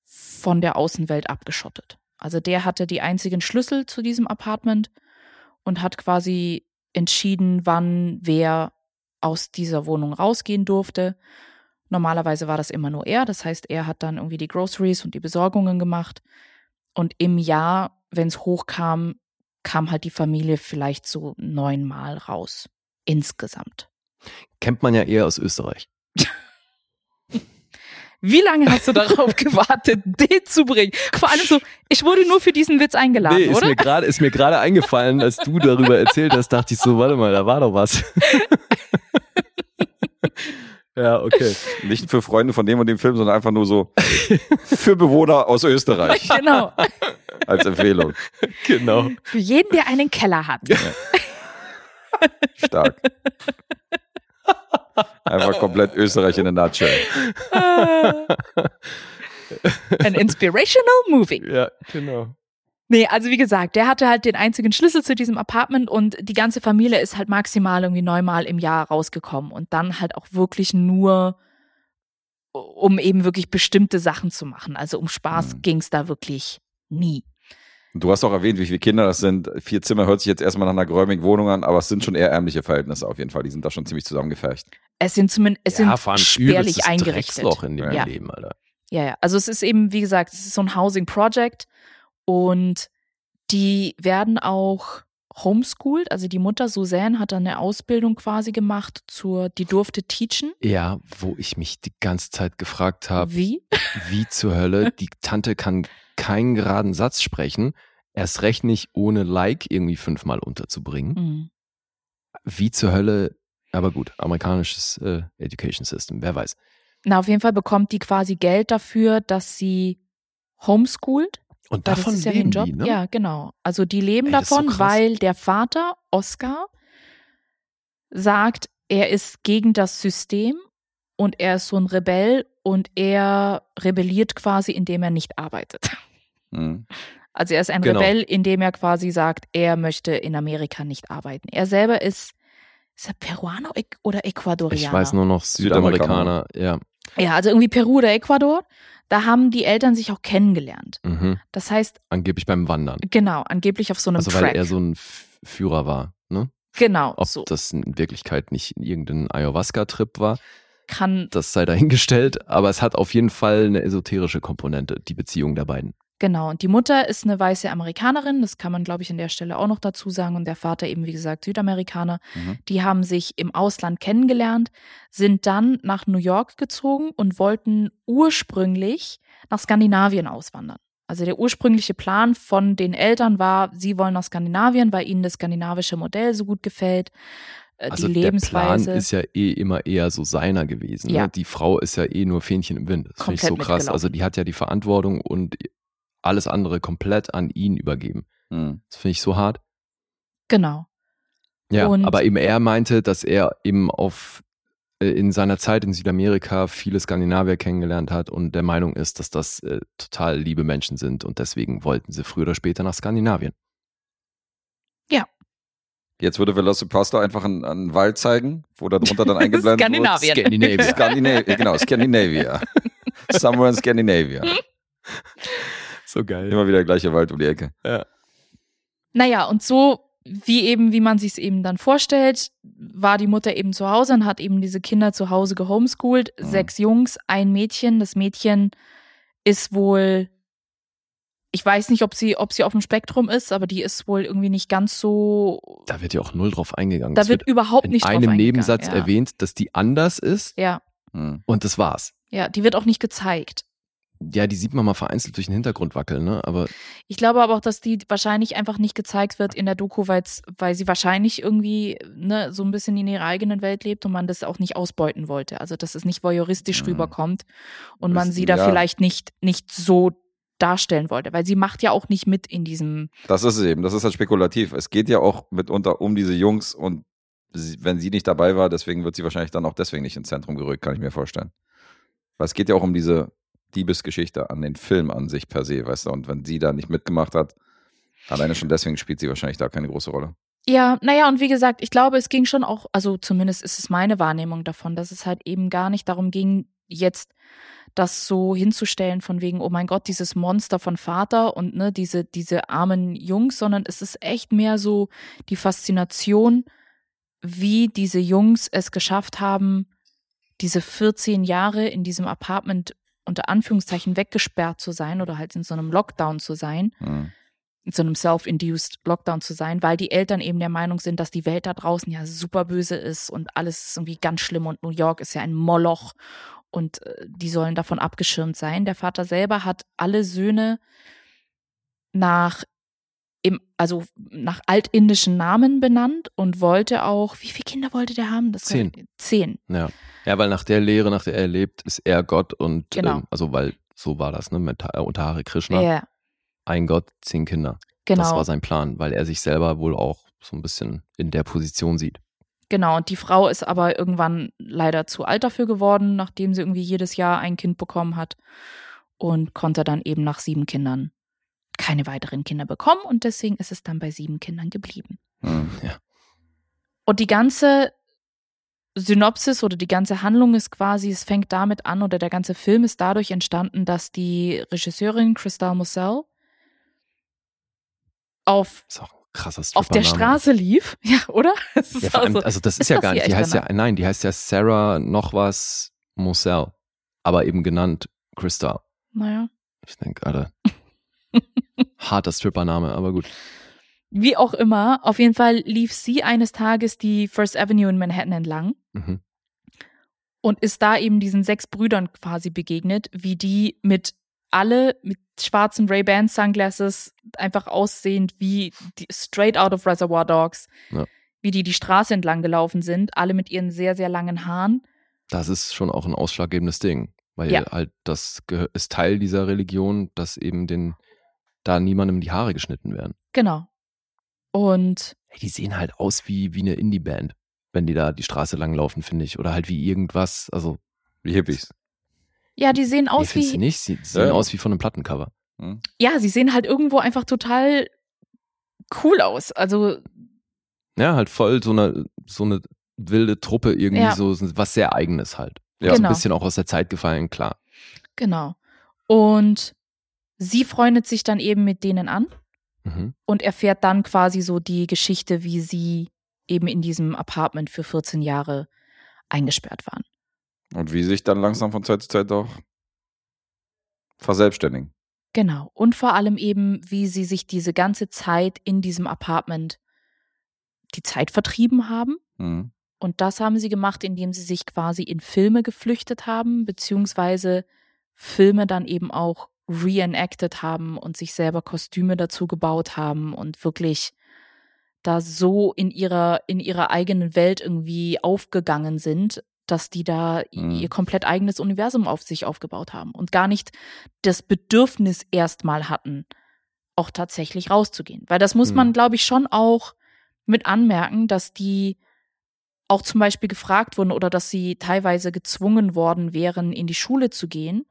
von der Außenwelt abgeschottet. Also der hatte die einzigen Schlüssel zu diesem Apartment und hat quasi entschieden, wann wer aus dieser Wohnung rausgehen durfte. Normalerweise war das immer nur er. Das heißt, er hat dann irgendwie die Groceries und die Besorgungen gemacht. Und im Jahr, wenn es hochkam, kam halt die Familie vielleicht so neunmal raus. Insgesamt. Kennt man ja eher aus Österreich. Wie lange hast du darauf gewartet, den zu bringen? Vor allem so, ich wurde nur für diesen Witz eingeladen, nee, ist oder? mir gerade ist mir gerade eingefallen, als du darüber erzählt hast, dachte ich so, warte mal, da war doch was. ja, okay. Nicht für Freunde von dem und dem Film, sondern einfach nur so für Bewohner aus Österreich Genau. als Empfehlung. Genau. Für jeden, der einen Keller hat. Stark. Einfach komplett Österreich in a nutshell. An inspirational movie. Ja, genau. Nee, also wie gesagt, der hatte halt den einzigen Schlüssel zu diesem Apartment und die ganze Familie ist halt maximal irgendwie neunmal im Jahr rausgekommen und dann halt auch wirklich nur, um eben wirklich bestimmte Sachen zu machen. Also um Spaß Mhm. ging's da wirklich nie. Du hast auch erwähnt, wie viele Kinder das sind. Vier Zimmer hört sich jetzt erstmal nach einer geräumigen Wohnung an, aber es sind schon eher ärmliche Verhältnisse auf jeden Fall. Die sind da schon ziemlich zusammengefärcht. Es sind zumindest, es ja, sind spärlich eingerichtet. Drecksloch in dem Ja. Leben, Alter. Ja, ja. Also es ist eben, wie gesagt, es ist so ein Housing Project und die werden auch homeschooled. Also die Mutter Suzanne hat dann eine Ausbildung quasi gemacht zur, die durfte teachen. Ja, wo ich mich die ganze Zeit gefragt habe, Wie? wie zur Hölle, die Tante kann keinen geraden Satz sprechen, erst recht nicht ohne Like irgendwie fünfmal unterzubringen. Mhm. Wie zur Hölle, aber gut, amerikanisches äh, Education System, wer weiß. Na, auf jeden Fall bekommt die quasi Geld dafür, dass sie homeschoolt. Und davon das ist ja leben Job. die, ne? Ja, genau. Also die leben Ey, so davon, krass. weil der Vater, Oscar, sagt, er ist gegen das System und er ist so ein Rebell und er rebelliert quasi, indem er nicht arbeitet. Mhm. Also er ist ein Genau. Rebell, indem er quasi sagt, er möchte in Amerika nicht arbeiten. Er selber ist, ist er Peruaner oder Ecuadorianer? Ich weiß nur noch Südamerikaner, ja. Ja, also irgendwie Peru oder Ecuador. Da haben die Eltern sich auch kennengelernt. Mhm. Das heißt, Angeblich beim Wandern. genau, angeblich auf so einem Also weil Track. er so ein Führer war, ne? genau, Ob so das in Wirklichkeit nicht irgendein Ayahuasca-Trip war, kann das sei dahingestellt, aber es hat auf jeden Fall eine esoterische Komponente, die Beziehung der beiden. Genau, und die Mutter ist eine weiße Amerikanerin, das kann man, glaube ich, an der Stelle auch noch dazu sagen. Und der Vater eben, wie gesagt, Südamerikaner. Mhm. Die haben sich im Ausland kennengelernt, sind dann nach New York gezogen und wollten ursprünglich nach Skandinavien auswandern. Also der ursprüngliche Plan von den Eltern war, sie wollen nach Skandinavien, weil ihnen das skandinavische Modell so gut gefällt. äh, Also die der Lebensweise. Plan ist ja eh immer eher so seiner gewesen. Ja. Ne? Die Frau ist ja eh nur Fähnchen im Wind. Das finde ich so krass. Also die hat ja die Verantwortung und alles andere komplett an ihn übergeben. Hm. Das finde ich so hart. genau. Ja, Und- aber eben er meinte, dass er eben auf äh, in seiner Zeit in Südamerika viele Skandinavier kennengelernt hat und der Meinung ist, dass das äh, total liebe Menschen sind und deswegen wollten sie früher oder später nach Skandinavien. Jetzt würde Velocipaster einfach einen, einen Wald zeigen, wo da drunter dann eingeblendet Skandinavien. wird. Scandinavia. Skandinavia. Genau, Scandinavia. Somewhere in Scandinavia. So geil. Immer wieder der gleiche Wald um die Ecke. Naja, und so wie eben, wie man sich es eben dann vorstellt, war die Mutter eben zu Hause und hat eben diese Kinder zu Hause gehomeschoolt. Mhm. Sechs Jungs, ein Mädchen. Das Mädchen ist wohl, ich weiß nicht, ob sie, ob sie auf dem Spektrum ist, aber die ist wohl irgendwie nicht ganz so. Da wird ja auch null drauf eingegangen. Da Es wird überhaupt in nicht drauf einem eingegangen, Nebensatz ja. erwähnt, dass die anders ist Ja, Hm. und das war's. ja, die wird auch nicht gezeigt. Ja, die sieht man mal vereinzelt durch den Hintergrund wackeln, ne? Aber Ich glaube aber auch, dass die wahrscheinlich einfach nicht gezeigt wird in der Doku, weil's, weil sie wahrscheinlich irgendwie ne, so ein bisschen in ihrer eigenen Welt lebt und man das auch nicht ausbeuten wollte. Also, dass es nicht voyeuristisch Mhm. rüberkommt und man Ist- sie da ja. vielleicht nicht, nicht so darstellen wollte, weil sie macht ja auch nicht mit in diesem. Das ist es eben, das ist halt spekulativ. Es geht ja auch mitunter um diese Jungs und sie, wenn sie nicht dabei war, deswegen wird sie wahrscheinlich dann auch deswegen nicht ins Zentrum gerückt, kann ich mir vorstellen. Weil es geht ja auch um diese Diebesgeschichte an den Film an sich per se, weißt du, und wenn sie da nicht mitgemacht hat, alleine schon deswegen spielt sie wahrscheinlich da keine große Rolle. Ja, naja, und wie gesagt, ich glaube, es ging schon auch, also zumindest ist es meine Wahrnehmung davon, dass es halt eben gar nicht darum ging, jetzt das so hinzustellen von wegen, oh mein Gott, dieses Monster von Vater und ne, diese, diese armen Jungs, sondern es ist echt mehr so die Faszination, wie diese Jungs es geschafft haben, diese 14 Jahre in diesem Apartment unter Anführungszeichen weggesperrt zu sein oder halt in so einem Lockdown zu sein Hm. in so einem self-induced Lockdown zu sein, weil die Eltern eben der Meinung sind, dass die Welt da draußen ja super böse ist und alles ist irgendwie ganz schlimm und New York ist ja ein Moloch und äh, die sollen davon abgeschirmt sein. Der Vater selber hat alle Söhne nach im, also nach altindischen Namen benannt und wollte auch, wie viele Kinder wollte der haben? Das Zehn. Zehn. ja. Ja, weil nach der Lehre, nach der er lebt, ist er Gott und Genau. ähm, also weil so war das, ne? Mit, äh, unter Hare Krishna. Ja, Ein Gott, zehn Kinder. genau. Das war sein Plan, weil er sich selber wohl auch so ein bisschen in der Position sieht. Genau, und die Frau ist aber irgendwann leider zu alt dafür geworden, nachdem sie irgendwie jedes Jahr ein Kind bekommen hat und konnte dann eben nach sieben Kindern keine weiteren Kinder bekommen und deswegen ist es dann bei sieben Kindern geblieben. Hm. Und die ganze Synopsis oder die ganze Handlung ist quasi, es fängt damit an oder der ganze Film ist dadurch entstanden, dass die Regisseurin Christelle Mussel auf, auf der. Straße lief. Ja, oder? Es Ja, allem, also- also das ist, ist ja das gar nicht, die heißt ja, nein, die heißt ja Sarah noch was Moselle, aber eben genannt Krista. naja. Ich denke, Alter, harter Strippername, aber gut. Wie auch immer, auf jeden Fall lief sie eines Tages die First Avenue in Manhattan entlang Mhm. und ist da eben diesen sechs Brüdern quasi begegnet, wie die mit alle mit schwarzen Ray-Ban Sunglasses einfach aussehend wie die straight out of Reservoir Dogs, Ja. wie die die Straße entlang gelaufen sind, alle mit ihren sehr, sehr langen Haaren. Das ist schon auch ein ausschlaggebendes Ding, weil Ja. halt das ist Teil dieser Religion, dass eben den da niemandem die Haare geschnitten werden. Genau. Und Ey, die sehen halt aus wie, wie eine Indie-Band, wenn die da die Straße langlaufen, finde ich. Oder halt wie irgendwas, also Wie Hippies. ja, die sehen nee, aus du wie. nicht? Sie sehen Ja. aus wie von einem Plattencover. Hm. Ja, sie sehen halt irgendwo einfach total cool aus. Also Ja, halt voll so eine, so eine wilde Truppe irgendwie, Ja. so was sehr eigenes halt. Ja, Genau. so ein bisschen auch aus der Zeit gefallen, klar. Genau. Und sie freundet sich dann eben mit denen an Mhm. und erfährt dann quasi so die Geschichte, wie sie eben in diesem Apartment für 14 Jahre eingesperrt waren. Und wie sich dann langsam von Zeit zu Zeit auch verselbstständigen. Genau. Und vor allem eben, wie sie sich diese ganze Zeit in diesem Apartment die Zeit vertrieben haben. Hm. Und das haben sie gemacht, indem sie sich quasi in Filme geflüchtet haben, beziehungsweise Filme dann eben auch reenacted haben und sich selber Kostüme dazu gebaut haben und wirklich da so in ihrer, in ihrer eigenen Welt irgendwie aufgegangen sind, dass die da Mhm. ihr komplett eigenes Universum auf sich aufgebaut haben und gar nicht das Bedürfnis erstmal hatten, auch tatsächlich rauszugehen. Weil das muss Mhm. man, glaube ich, schon auch mit anmerken, dass die auch zum Beispiel gefragt wurden oder dass sie teilweise gezwungen worden wären, in die Schule zu gehen.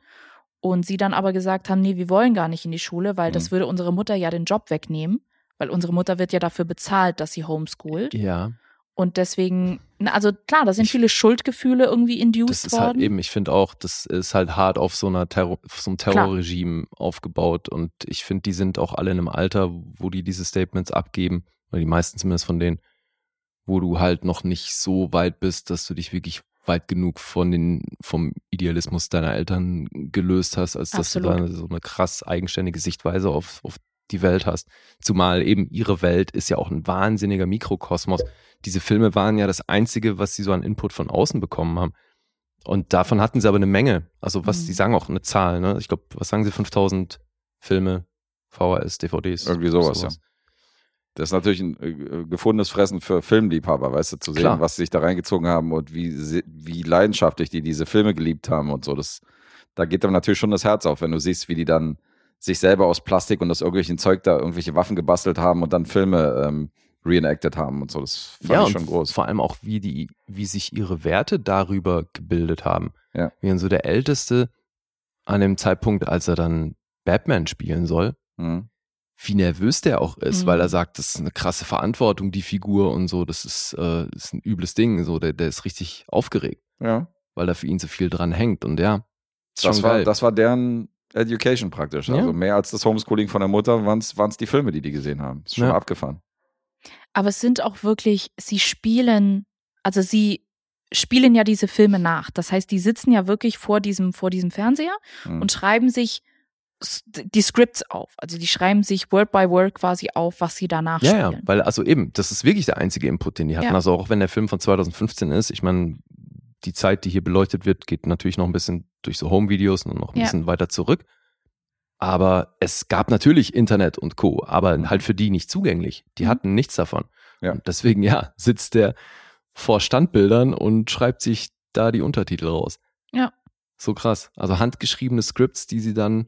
Und sie dann aber gesagt haben, nee, wir wollen gar nicht in die Schule, weil das Mhm. würde unsere Mutter ja den Job wegnehmen. Weil unsere Mutter wird ja dafür bezahlt, dass sie homeschoolt. Ja, Und deswegen, also klar, da sind viele Schuldgefühle irgendwie induced das ist worden. halt eben, ich finde auch, das ist halt hart auf so einer Terror, auf so einem Klar. Terrorregime aufgebaut und ich finde, die sind auch alle in einem Alter, wo die diese Statements abgeben, oder die meisten zumindest von denen, wo du halt noch nicht so weit bist, dass du dich wirklich weit genug von den, vom Idealismus deiner Eltern gelöst hast, als dass du Absolut. da so eine krass eigenständige Sichtweise auf, auf die Welt hast. Zumal eben ihre Welt ist ja auch ein wahnsinniger Mikrokosmos. Diese Filme waren ja das Einzige, was sie so an Input von außen bekommen haben. Und davon hatten sie aber eine Menge. Also was, Mhm. die sagen auch eine Zahl, ne? Ich glaube, was sagen sie, 5000 Filme, VHS, DVDs? Irgendwie sowas, ja. Das ist natürlich ein äh, gefundenes Fressen für Filmliebhaber, weißt du, zu sehen, Klar. was sie sich da reingezogen haben und wie, wie leidenschaftlich die diese Filme geliebt haben und so. Das, da geht dann natürlich schon das Herz auf, wenn du siehst, wie die dann sich selber aus Plastik und aus irgendwelchen Zeug da irgendwelche Waffen gebastelt haben und dann Filme ähm, reenacted haben und so. Das fand ja, ich schon groß. vor allem auch, wie die, wie sich ihre Werte darüber gebildet haben. Ja. Wie dann so der Älteste an dem Zeitpunkt, als er dann Batman spielen soll, Mhm. Wie nervös der auch ist, Mhm. weil er sagt, das ist eine krasse Verantwortung, die Figur und so, das ist, äh, das ist ein übles Ding, so, der, der ist richtig aufgeregt, Ja. weil da für ihn so viel dran hängt und ja, Das war, geil. das war deren Education praktisch. Ja. Also mehr als das Homeschooling von der Mutter waren es die Filme, die die gesehen haben. Ist schon Ja. abgefahren. Aber es sind auch wirklich, sie spielen, also sie spielen ja diese Filme nach. Das heißt, die sitzen ja wirklich vor diesem, vor diesem Fernseher Mhm. und schreiben sich die Scripts auf. Also die schreiben sich Word by Word quasi auf, was sie danach Ja, ja, spielen. weil also eben, das ist wirklich der einzige Input, den die hatten. Ja. Also auch wenn der Film von 2015 ist, ich meine, die Zeit, die hier beleuchtet wird, geht natürlich noch ein bisschen durch so Home-Videos und noch ein Ja. bisschen weiter zurück. Aber es gab natürlich Internet und Co., aber Mhm. halt für die nicht zugänglich. Die Mhm. hatten nichts davon. Ja. Und deswegen, ja, sitzt der vor Standbildern und schreibt sich da die Untertitel raus. Ja. So krass. Also handgeschriebene Scripts, die sie dann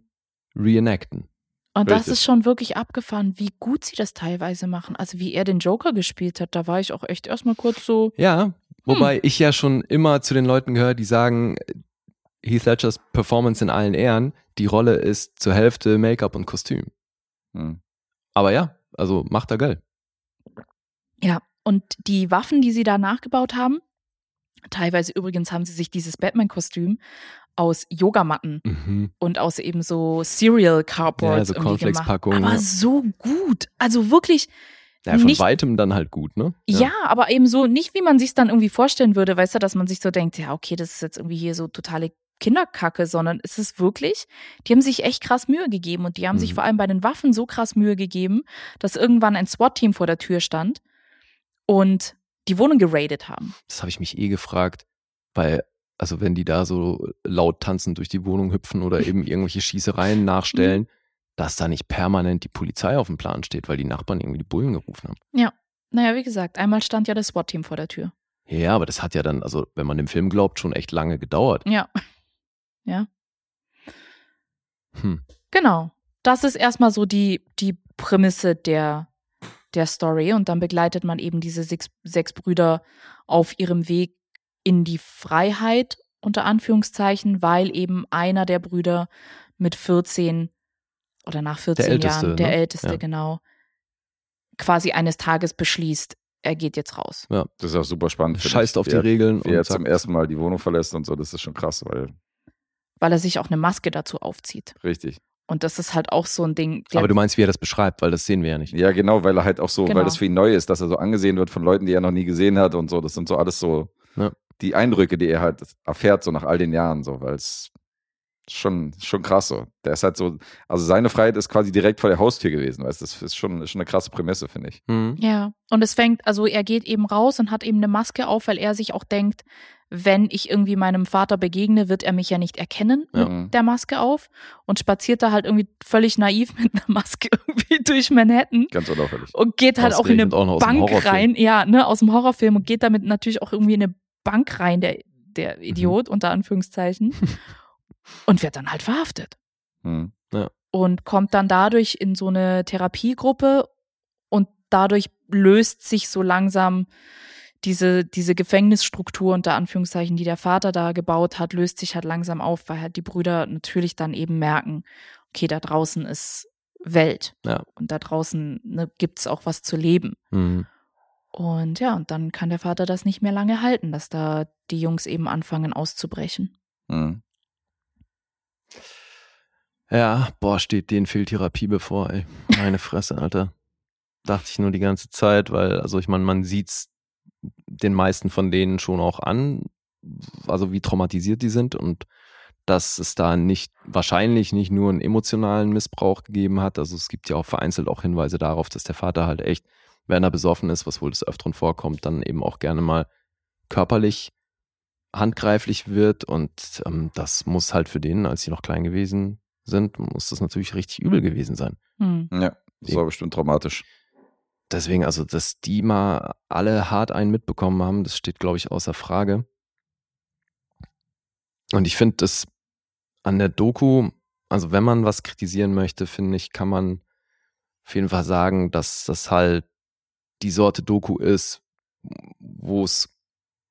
reenacten. Und das Richtig. ist schon wirklich abgefahren, wie gut sie das teilweise machen. Also wie er den Joker gespielt hat, da war ich auch echt erstmal kurz so, Ja, wobei ich ja schon immer zu den Leuten gehöre, die sagen, Heath Ledgers Performance in allen Ehren, die Rolle ist zur Hälfte Make-up und Kostüm. Mhm. Aber ja, also macht er geil. Ja, und die Waffen, die sie da nachgebaut haben, teilweise übrigens haben sie sich dieses Batman-Kostüm aus Yogamatten Mhm. und aus eben so Cereal Cardboards Ja, so irgendwie gemacht. Aber ja. so gut. Also wirklich, Ja, von Nicht- weitem dann halt gut, ne? ja. aber eben so nicht, wie man sich dann irgendwie vorstellen würde, weißt du, dass man sich so denkt, ja, okay, das ist jetzt irgendwie hier so totale Kinderkacke, sondern es ist wirklich, die haben sich echt krass Mühe gegeben und die haben sich Mhm. vor allem bei den Waffen so krass Mühe gegeben, dass irgendwann ein SWAT-Team vor der Tür stand und die Wohnung geradet haben. Das habe ich mich eh gefragt, weil, also wenn die da so laut tanzend durch die Wohnung hüpfen oder eben irgendwelche Schießereien nachstellen, dass da nicht permanent die Polizei auf dem Plan steht, weil die Nachbarn irgendwie die Bullen gerufen haben. Naja, wie gesagt, einmal stand ja das SWAT-Team vor der Tür. Ja, aber das hat ja dann, also wenn man dem Film glaubt, schon echt lange gedauert. Ja, Hm. genau. Das ist erstmal so die, die Prämisse der, der Story und dann begleitet man eben diese sechs, sechs Brüder auf ihrem Weg in die Freiheit, unter Anführungszeichen, weil eben einer der Brüder mit 14 oder nach 14 Älteste, Jahren, der ne? Älteste, Ja. genau, quasi eines Tages beschließt, er geht jetzt raus. Das ist auch super spannend. Scheißt ich, auf wie die er- Regeln Wie er und zum ersten Mal die Wohnung verlässt und so, das ist schon krass, weil Weil er sich auch eine Maske dazu aufzieht. richtig. Und das ist halt auch so ein Ding. der- Aber du meinst, wie er das beschreibt, weil das sehen wir ja nicht. Ja, genau, weil er halt auch so, Genau. weil das für ihn neu ist, dass er so angesehen wird von Leuten, die er noch nie gesehen hat und so. Das sind so alles so Ja. Die Eindrücke, die er halt erfährt, so nach all den Jahren, so, weil es schon, schon krass so. Der ist halt so, also seine Freiheit ist quasi direkt vor der Haustür gewesen, weißt du? Das ist schon, ist schon eine krasse Prämisse, finde ich. Mhm. Ja, und es fängt, also er geht eben raus und hat eben eine Maske auf, weil er sich auch denkt, wenn ich irgendwie meinem Vater begegne, wird er mich ja nicht erkennen Ja. mit der Maske auf und spaziert da halt irgendwie völlig naiv mit einer Maske irgendwie durch Manhattan Ganz unauffällig. und geht halt auch in eine auch Bank rein, ja, ne, aus dem Horrorfilm und geht damit natürlich auch irgendwie in eine Bank rein, der, der Mhm. Idiot, unter Anführungszeichen, und wird dann halt verhaftet Hm. und kommt dann dadurch in so eine Therapiegruppe und dadurch löst sich so langsam diese, diese Gefängnisstruktur unter Anführungszeichen, die der Vater da gebaut hat, löst sich halt langsam auf, weil halt die Brüder natürlich dann eben merken, okay, da draußen ist Welt Ja. und da draußen ne, gibt's auch was zu leben. Mhm. Und ja, und dann kann der Vater das nicht mehr lange halten, dass da die Jungs eben anfangen auszubrechen. Hm. Ja, boah, steht denen viel Therapie bevor, ey. Meine Fresse, Alter. Dachte ich nur die ganze Zeit, weil, also ich meine, man sieht's den meisten von denen schon auch an, also wie traumatisiert die sind und dass es da nicht, wahrscheinlich nicht nur einen emotionalen Missbrauch gegeben hat. Also es gibt ja auch vereinzelt auch Hinweise darauf, dass der Vater halt echt, wenn er besoffen ist, was wohl des Öfteren vorkommt, dann eben auch gerne mal körperlich handgreiflich wird und ähm, das muss halt für den, als sie noch klein gewesen sind, muss das natürlich richtig übel gewesen sein. Hm. Ja, das war bestimmt traumatisch. Deswegen, also, dass die mal alle hart einen mitbekommen haben, das steht, glaube ich, außer Frage. Und ich finde das an der Doku, also wenn man was kritisieren möchte, finde ich, kann man auf jeden Fall sagen, dass das halt die Sorte Doku ist, wo es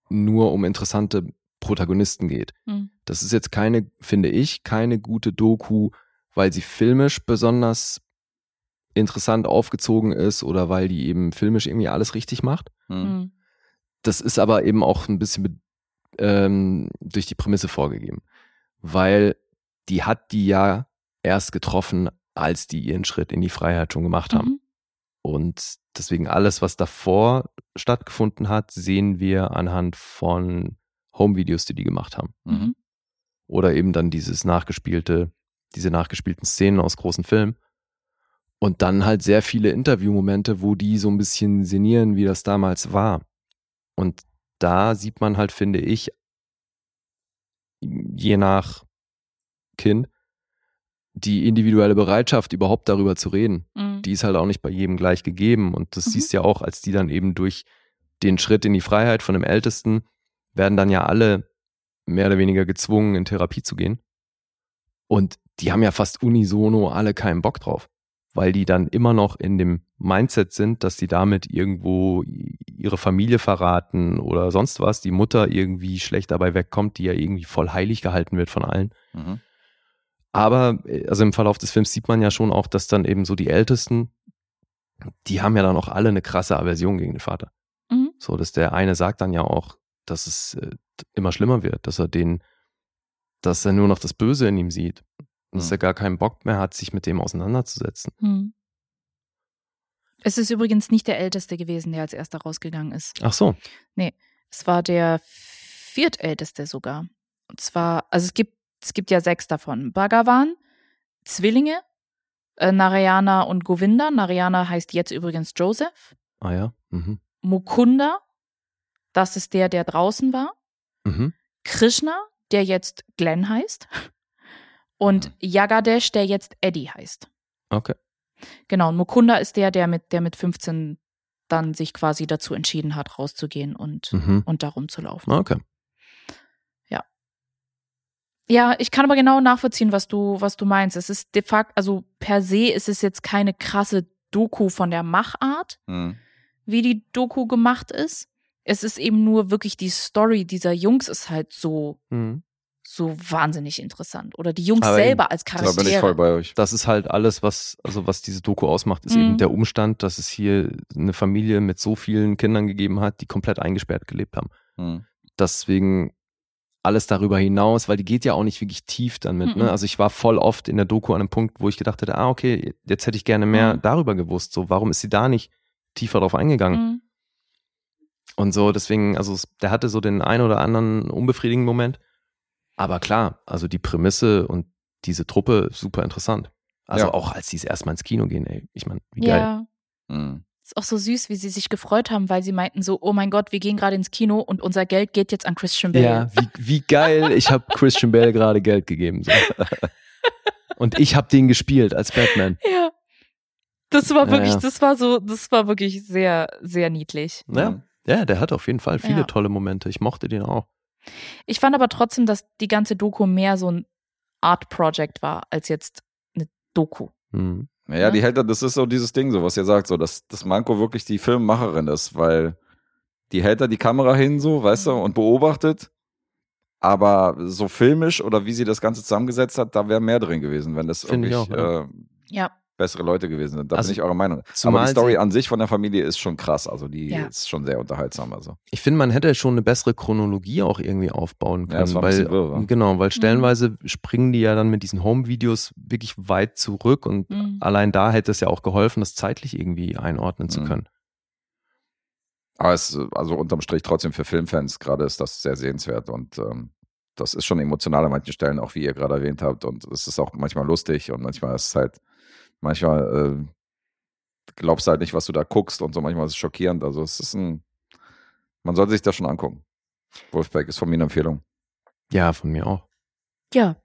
nur um interessante Protagonisten geht. Hm. Das ist jetzt keine, finde ich, keine gute Doku, weil sie filmisch besonders interessant aufgezogen ist oder weil die eben filmisch irgendwie alles richtig macht. Hm. Hm. Das ist aber eben auch ein bisschen mit, ähm, durch die Prämisse vorgegeben, weil die hat die ja erst getroffen, als die ihren Schritt in die Freiheit schon gemacht haben. Mhm. Und deswegen alles, was davor stattgefunden hat, sehen wir anhand von Home-Videos, die die gemacht haben. Mhm. Oder eben dann dieses nachgespielte, diese nachgespielten Szenen aus großen Filmen. Und dann halt sehr viele Interviewmomente, wo die so ein bisschen sinnieren, wie das damals war. Und da sieht man halt, finde ich, je nach Kind, die individuelle Bereitschaft, überhaupt darüber zu reden Mhm. die ist halt auch nicht bei jedem gleich gegeben. Und das Mhm. siehst du ja auch, als die dann eben durch den Schritt in die Freiheit von dem Ältesten werden dann ja alle mehr oder weniger gezwungen, in Therapie zu gehen. Und die haben ja fast unisono alle keinen Bock drauf, weil die dann immer noch in dem Mindset sind, dass sie damit irgendwo ihre Familie verraten oder sonst was, die Mutter irgendwie schlecht dabei wegkommt, die ja irgendwie voll heilig gehalten wird von allen. Mhm. Aber äh, also im Verlauf des Films sieht man ja schon auch, dass dann eben so die Ältesten, die haben ja dann auch alle eine krasse Aversion gegen den Vater. Mhm. So, dass der eine sagt dann ja auch, dass es äh, immer schlimmer wird, dass er den, dass er nur noch das Böse in ihm sieht. Und dass Mhm. er gar keinen Bock mehr hat, sich mit dem auseinanderzusetzen. Hm. Es ist übrigens nicht der Älteste gewesen, der als erster rausgegangen ist. Ach so. Es war der viertälteste sogar. Und zwar, also es gibt, es gibt ja sechs davon. Bhagavan, Zwillinge, äh, Narayana und Govinda. Narayana heißt jetzt übrigens Joseph. Ah ja. Mhm. Mukunda, das ist der, der draußen war. Mhm. Krishna, der jetzt Glenn heißt. Und Yagadesh, der jetzt Eddie heißt. Okay. Genau, und Mukunda ist der, der mit, der mit 15 dann sich quasi dazu entschieden hat, rauszugehen und, Mhm. und da rumzulaufen. Okay. Ja, ich kann aber genau nachvollziehen, was du, was du meinst. Es ist de facto, also per se ist es jetzt keine krasse Doku von der Machart, Hm. wie die Doku gemacht ist. Es ist eben nur wirklich die Story dieser Jungs ist halt so, Mhm. so wahnsinnig interessant. Oder die Jungs Aber selber als Da bin ich voll Charaktere. bei euch. Das ist halt alles, was, also was diese Doku ausmacht, ist Mhm. eben der Umstand, dass es hier eine Familie mit so vielen Kindern gegeben hat, die komplett eingesperrt gelebt haben. Hm. deswegen alles darüber hinaus, weil die geht ja auch nicht wirklich tief damit. Mhm. Ne? Also ich war voll oft in der Doku an einem Punkt, wo ich gedacht hätte, ah, okay, jetzt hätte ich gerne mehr Mhm. darüber gewusst. So, warum ist sie da nicht tiefer drauf eingegangen? Mhm. Und so, deswegen, also der hatte so den ein oder anderen unbefriedigenden Moment. Aber klar, also die Prämisse und diese Truppe super interessant. Also Ja. auch als die es erstmal ins Kino gehen, ey. Ich meine, wie geil. Ja. Ist auch so süß, wie sie sich gefreut haben, weil sie meinten so, oh mein Gott, wir gehen gerade ins Kino und unser Geld geht jetzt an Christian Bale. Ja, wie, wie geil. Ich habe Christian Bale gerade Geld gegeben. So. Und ich habe den gespielt als Batman. Ja. Das war Ja, wirklich, ja. das war so, das war wirklich sehr, sehr niedlich. Ja, ja der hat auf jeden Fall viele Ja. tolle Momente. Ich mochte den auch. Ich fand aber trotzdem, dass die ganze Doku mehr so ein Art-Project war, als jetzt eine Doku. Hm. Naja, die hält, das ist so dieses Ding, so was ihr sagt, so, dass, dass Manko wirklich die Filmmacherin ist, weil die hält da die Kamera hin, so, weißt du, und beobachtet. Aber so filmisch oder wie sie das Ganze zusammengesetzt hat, da wäre mehr drin gewesen, wenn das Finde ich wirklich auch, ja. äh, Ja. Bessere Leute gewesen sind. Da Also, bin ich eurer Meinung. Aber die Story an sich von der Familie ist schon krass. Also die Ja. ist schon sehr unterhaltsam. Also. Ich finde, man hätte schon eine bessere Chronologie auch irgendwie aufbauen Ja, das können. war weil, wirr, genau, Mhm. weil stellenweise springen die ja dann mit diesen Home-Videos wirklich weit zurück und Mhm. allein da hätte es ja auch geholfen, das zeitlich irgendwie einordnen zu Mhm. können. Aber es, ist, also unterm Strich trotzdem für Filmfans gerade ist das sehr sehenswert und ähm, das ist schon emotional an manchen Stellen, auch wie ihr gerade erwähnt habt. Und es ist auch manchmal lustig und manchmal ist es halt, manchmal äh, glaubst du halt nicht, was du da guckst und so, manchmal ist es schockierend. Also es ist ein, man sollte sich das schon angucken. Wolfpack ist von mir eine Empfehlung. Ja, von mir auch. Ja.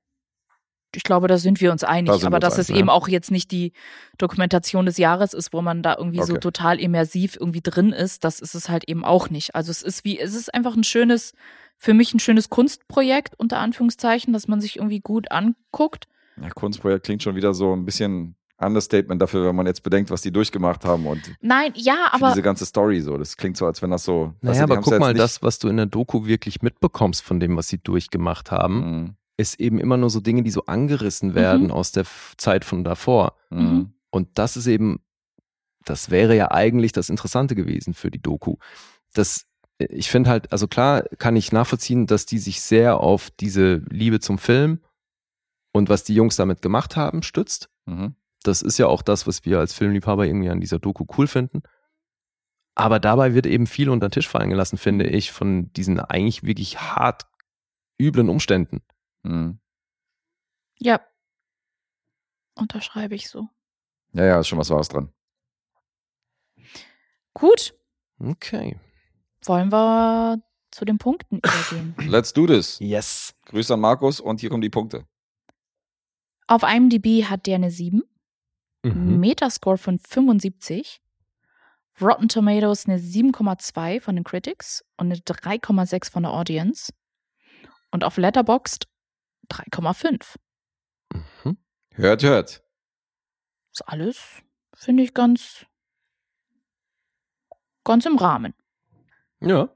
Ich glaube, da sind wir uns einig. Da aber dass es einig, eben ja. auch jetzt nicht die Dokumentation des Jahres ist, wo man da irgendwie so Okay. total immersiv irgendwie drin ist, das ist es halt eben auch nicht. Also es ist wie, es ist einfach ein schönes, für mich ein schönes Kunstprojekt, unter Anführungszeichen, dass man sich irgendwie gut anguckt. Ja, Kunstprojekt klingt schon wieder so ein bisschen Understatement dafür, wenn man jetzt bedenkt, was die durchgemacht haben und Nein, ja, aber diese ganze Story so. Das klingt so, als wenn das so. weißt Naja, aber guck mal, das, was du in der Doku wirklich mitbekommst von dem, was sie durchgemacht haben, Mhm. ist eben immer nur so Dinge, die so angerissen werden Mhm. aus der Zeit von davor. Mhm. Und das ist eben, das wäre ja eigentlich das Interessante gewesen für die Doku. Das, ich finde halt, also klar kann ich nachvollziehen, dass die sich sehr auf diese Liebe zum Film und was die Jungs damit gemacht haben, stützt. Mhm. Das ist ja auch das, was wir als Filmliebhaber irgendwie an dieser Doku cool finden. Aber dabei wird eben viel unter den Tisch fallen gelassen, finde ich, von diesen eigentlich wirklich hart üblen Umständen. Mhm. ja. Unterschreibe ich so. Ja, ja, ist schon was Wahres dran. Gut, Okay. wollen wir zu den Punkten übergehen. Let's do this. Yes. Grüße an Markus und hier kommen die Punkte. Auf IMDb hat der eine 7. Mhm. Metascore von 75. Rotten Tomatoes eine 7,2 von den Critics und eine 3,6 von der Audience. Und auf Letterboxd 3,5. Mhm. Hört, hört. Ist alles, finde ich, ganz, ganz im Rahmen. Ja.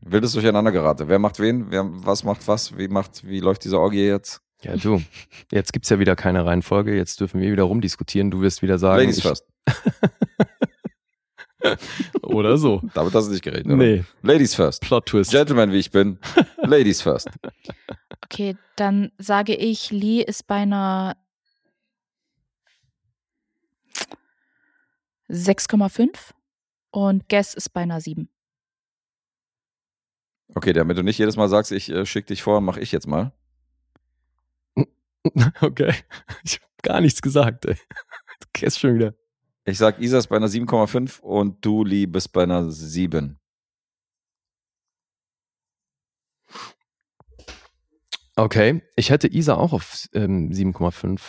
Wildes Durcheinander gerate. Wer macht wen? Wer, was macht was? Wie macht, wie läuft diese Orgie jetzt? Ja, du. Jetzt gibt's ja wieder keine Reihenfolge. Jetzt dürfen wir wieder rumdiskutieren. Du wirst wieder sagen. Ladies first. Oder so. Damit hast du nicht geredet, oder? Nee. Ladies first. Plot Twist. Gentleman, wie ich bin. Ladies first. Okay, dann sage ich, Lee ist bei einer 6,5 und Guess ist bei einer 7. Okay, damit du nicht jedes Mal sagst, ich äh, schick dich vor, mache ich jetzt mal. Okay. Ich habe gar nichts gesagt, ey. Du kennst schon wieder. Ich sag, Isa ist bei einer 7,5 und du, Lee, bist bei einer 7. Okay. Ich hätte Isa auch auf ähm, 7,5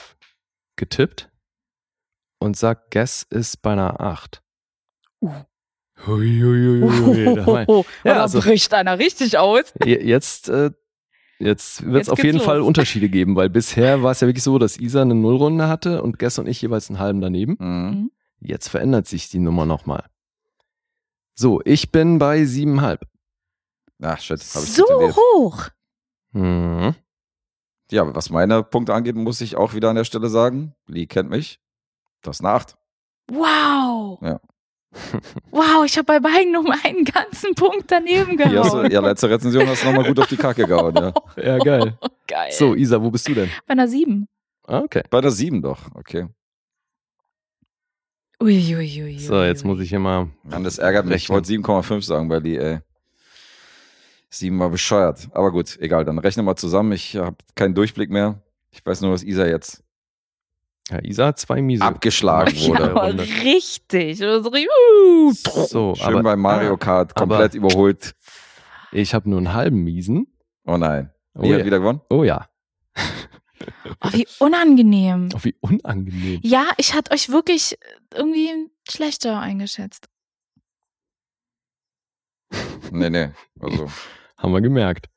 getippt und sag, Guess ist bei einer 8. Uh. Hui, hui, hui, hui. Da mein- Oh, Ja, da also- bricht einer richtig aus. Je- Jetzt, äh, jetzt wird es auf jeden los. Fall Unterschiede geben, weil bisher war es ja wirklich so, dass Isa eine Nullrunde hatte und Guess und ich jeweils einen halben daneben. Mhm. Jetzt verändert sich die Nummer nochmal. So, ich bin bei siebenhalb. Ach, shit, hab ich So hoch. Mhm. Ja, was meine Punkte angeht, muss ich auch wieder an der Stelle sagen, Lee kennt mich. Das ist eine 8. Wow. Ja. Wow, ich habe bei beiden um einen ganzen Punkt daneben Hier hast du, gehauen. ja, letzte Rezension hast du nochmal gut auf die Kacke gehauen, ja. Ja, geil. Geil. So, Isa, wo bist du denn? Bei einer 7. Ah, Okay. Bei der 7 doch, okay. Uiuiui. So, jetzt muss ich hier mal. Mann, das ärgert mich. Ich wollte 7,5 sagen bei Lee, ey. 7 war bescheuert. Aber gut, egal, dann rechne mal zusammen. Ich habe keinen Durchblick mehr. Ich weiß nur, was Isa jetzt Ja, Isa hat zwei Miese. abgeschlagen Ja, wurde. aber Runde. richtig. So- So, Schön aber bei Mario Kart, komplett überholt. ich habe nur einen halben Miesen. Oh nein. Oh Wie hat ja. wieder gewonnen? Oh ja. Oh, wie unangenehm. Oh, wie unangenehm. Ja, ich hatte euch wirklich irgendwie schlechter eingeschätzt. Nee, nee. Also, Haben wir gemerkt.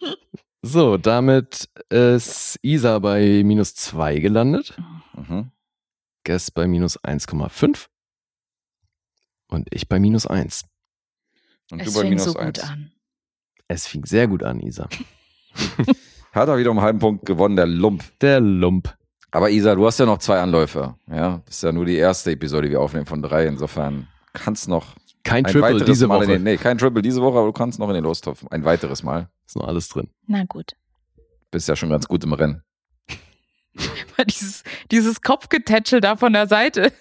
So, damit ist Isa bei minus 2 gelandet. mhm. Guess bei minus 1,5. Und ich bei minus 1. Und Es du bei fing minus so gut eins. an. Es fing sehr gut an, Isa. Hat er wieder um einen halben Punkt gewonnen, der Lump. Der Lump. Aber Isa, du hast ja noch zwei Anläufe. Ja, das ist ja nur die erste Episode, die wir aufnehmen von drei. Insofern kannst noch Kein ein Triple weiteres diese Mal Woche. in den, nee, kein Triple diese Woche, aber du kannst noch in den Lostopf ein weiteres Mal. Ist noch alles drin. Na gut. Bist ja schon ganz gut im Rennen. Dieses, dieses Kopfgetätschel da von der Seite.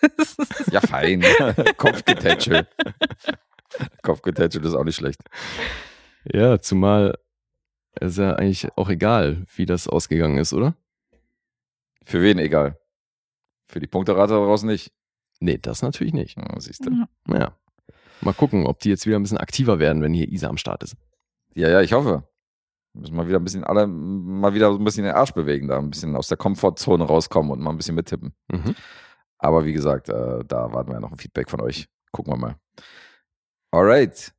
Ja, fein. Kopfgetätschel. Kopfgetätschel ist auch nicht schlecht. Ja, zumal ist ja eigentlich auch egal, wie das ausgegangen ist, oder? Für wen egal. Für die Punkterate daraus nicht. Nee, das natürlich nicht. Ja, siehst du. Ja. Naja. Mal gucken, ob die jetzt wieder ein bisschen aktiver werden, wenn hier Isa am Start ist. Ja, ja, ich hoffe. Müssen mal wieder ein bisschen alle mal wieder so ein bisschen den Arsch bewegen, da ein bisschen aus der Komfortzone rauskommen und mal ein bisschen mittippen. Mhm. Aber wie gesagt, äh, da warten wir ja noch ein Feedback von euch. Gucken wir mal. Alright.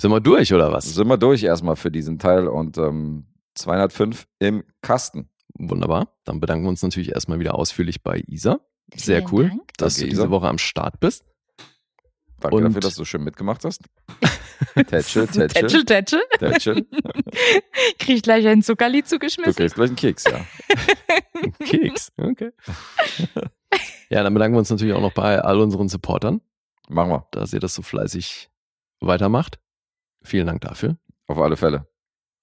Sind wir durch, oder was? Sind wir durch erstmal für diesen Teil und ähm, 205 im Kasten. Wunderbar. Dann bedanken wir uns natürlich erstmal wieder ausführlich bei Isa. Sehr Vielen cool, Dank. dass Danke, du diese Isa. Woche am Start bist. Danke Und- dafür, dass du schön mitgemacht hast. Tätschel, Tätschel, Tätschel, Tätschel. Tätschel. Krieg ich gleich ein Zuckerli Du zugeschmissen. kriegst gleich einen Keks, ja. Keks. Okay. ja, dann bedanken wir uns natürlich auch noch bei all unseren Supportern, Machen wir. dass ihr das so fleißig weitermacht. Vielen Dank dafür. Auf alle Fälle.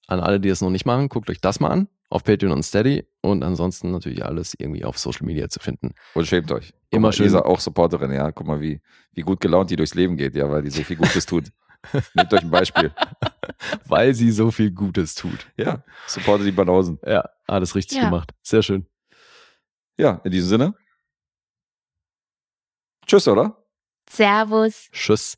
An alle, die es noch nicht machen, guckt euch das mal an. Auf Patreon und Steady. Und ansonsten natürlich alles irgendwie auf Social Media zu finden. Und schämt euch. Guck Immer mal, schön- Lisa, auch Supporterin, ja. Guck mal, wie, wie gut gelaunt die durchs Leben geht, ja, weil die so viel Gutes tut. Nehmt euch ein Beispiel. Weil sie so viel Gutes tut. Ja, supportet die Banausen. Ja, alles richtig Ja. gemacht. Sehr schön. Ja, in diesem Sinne. Tschüss, oder? Servus. Tschüss.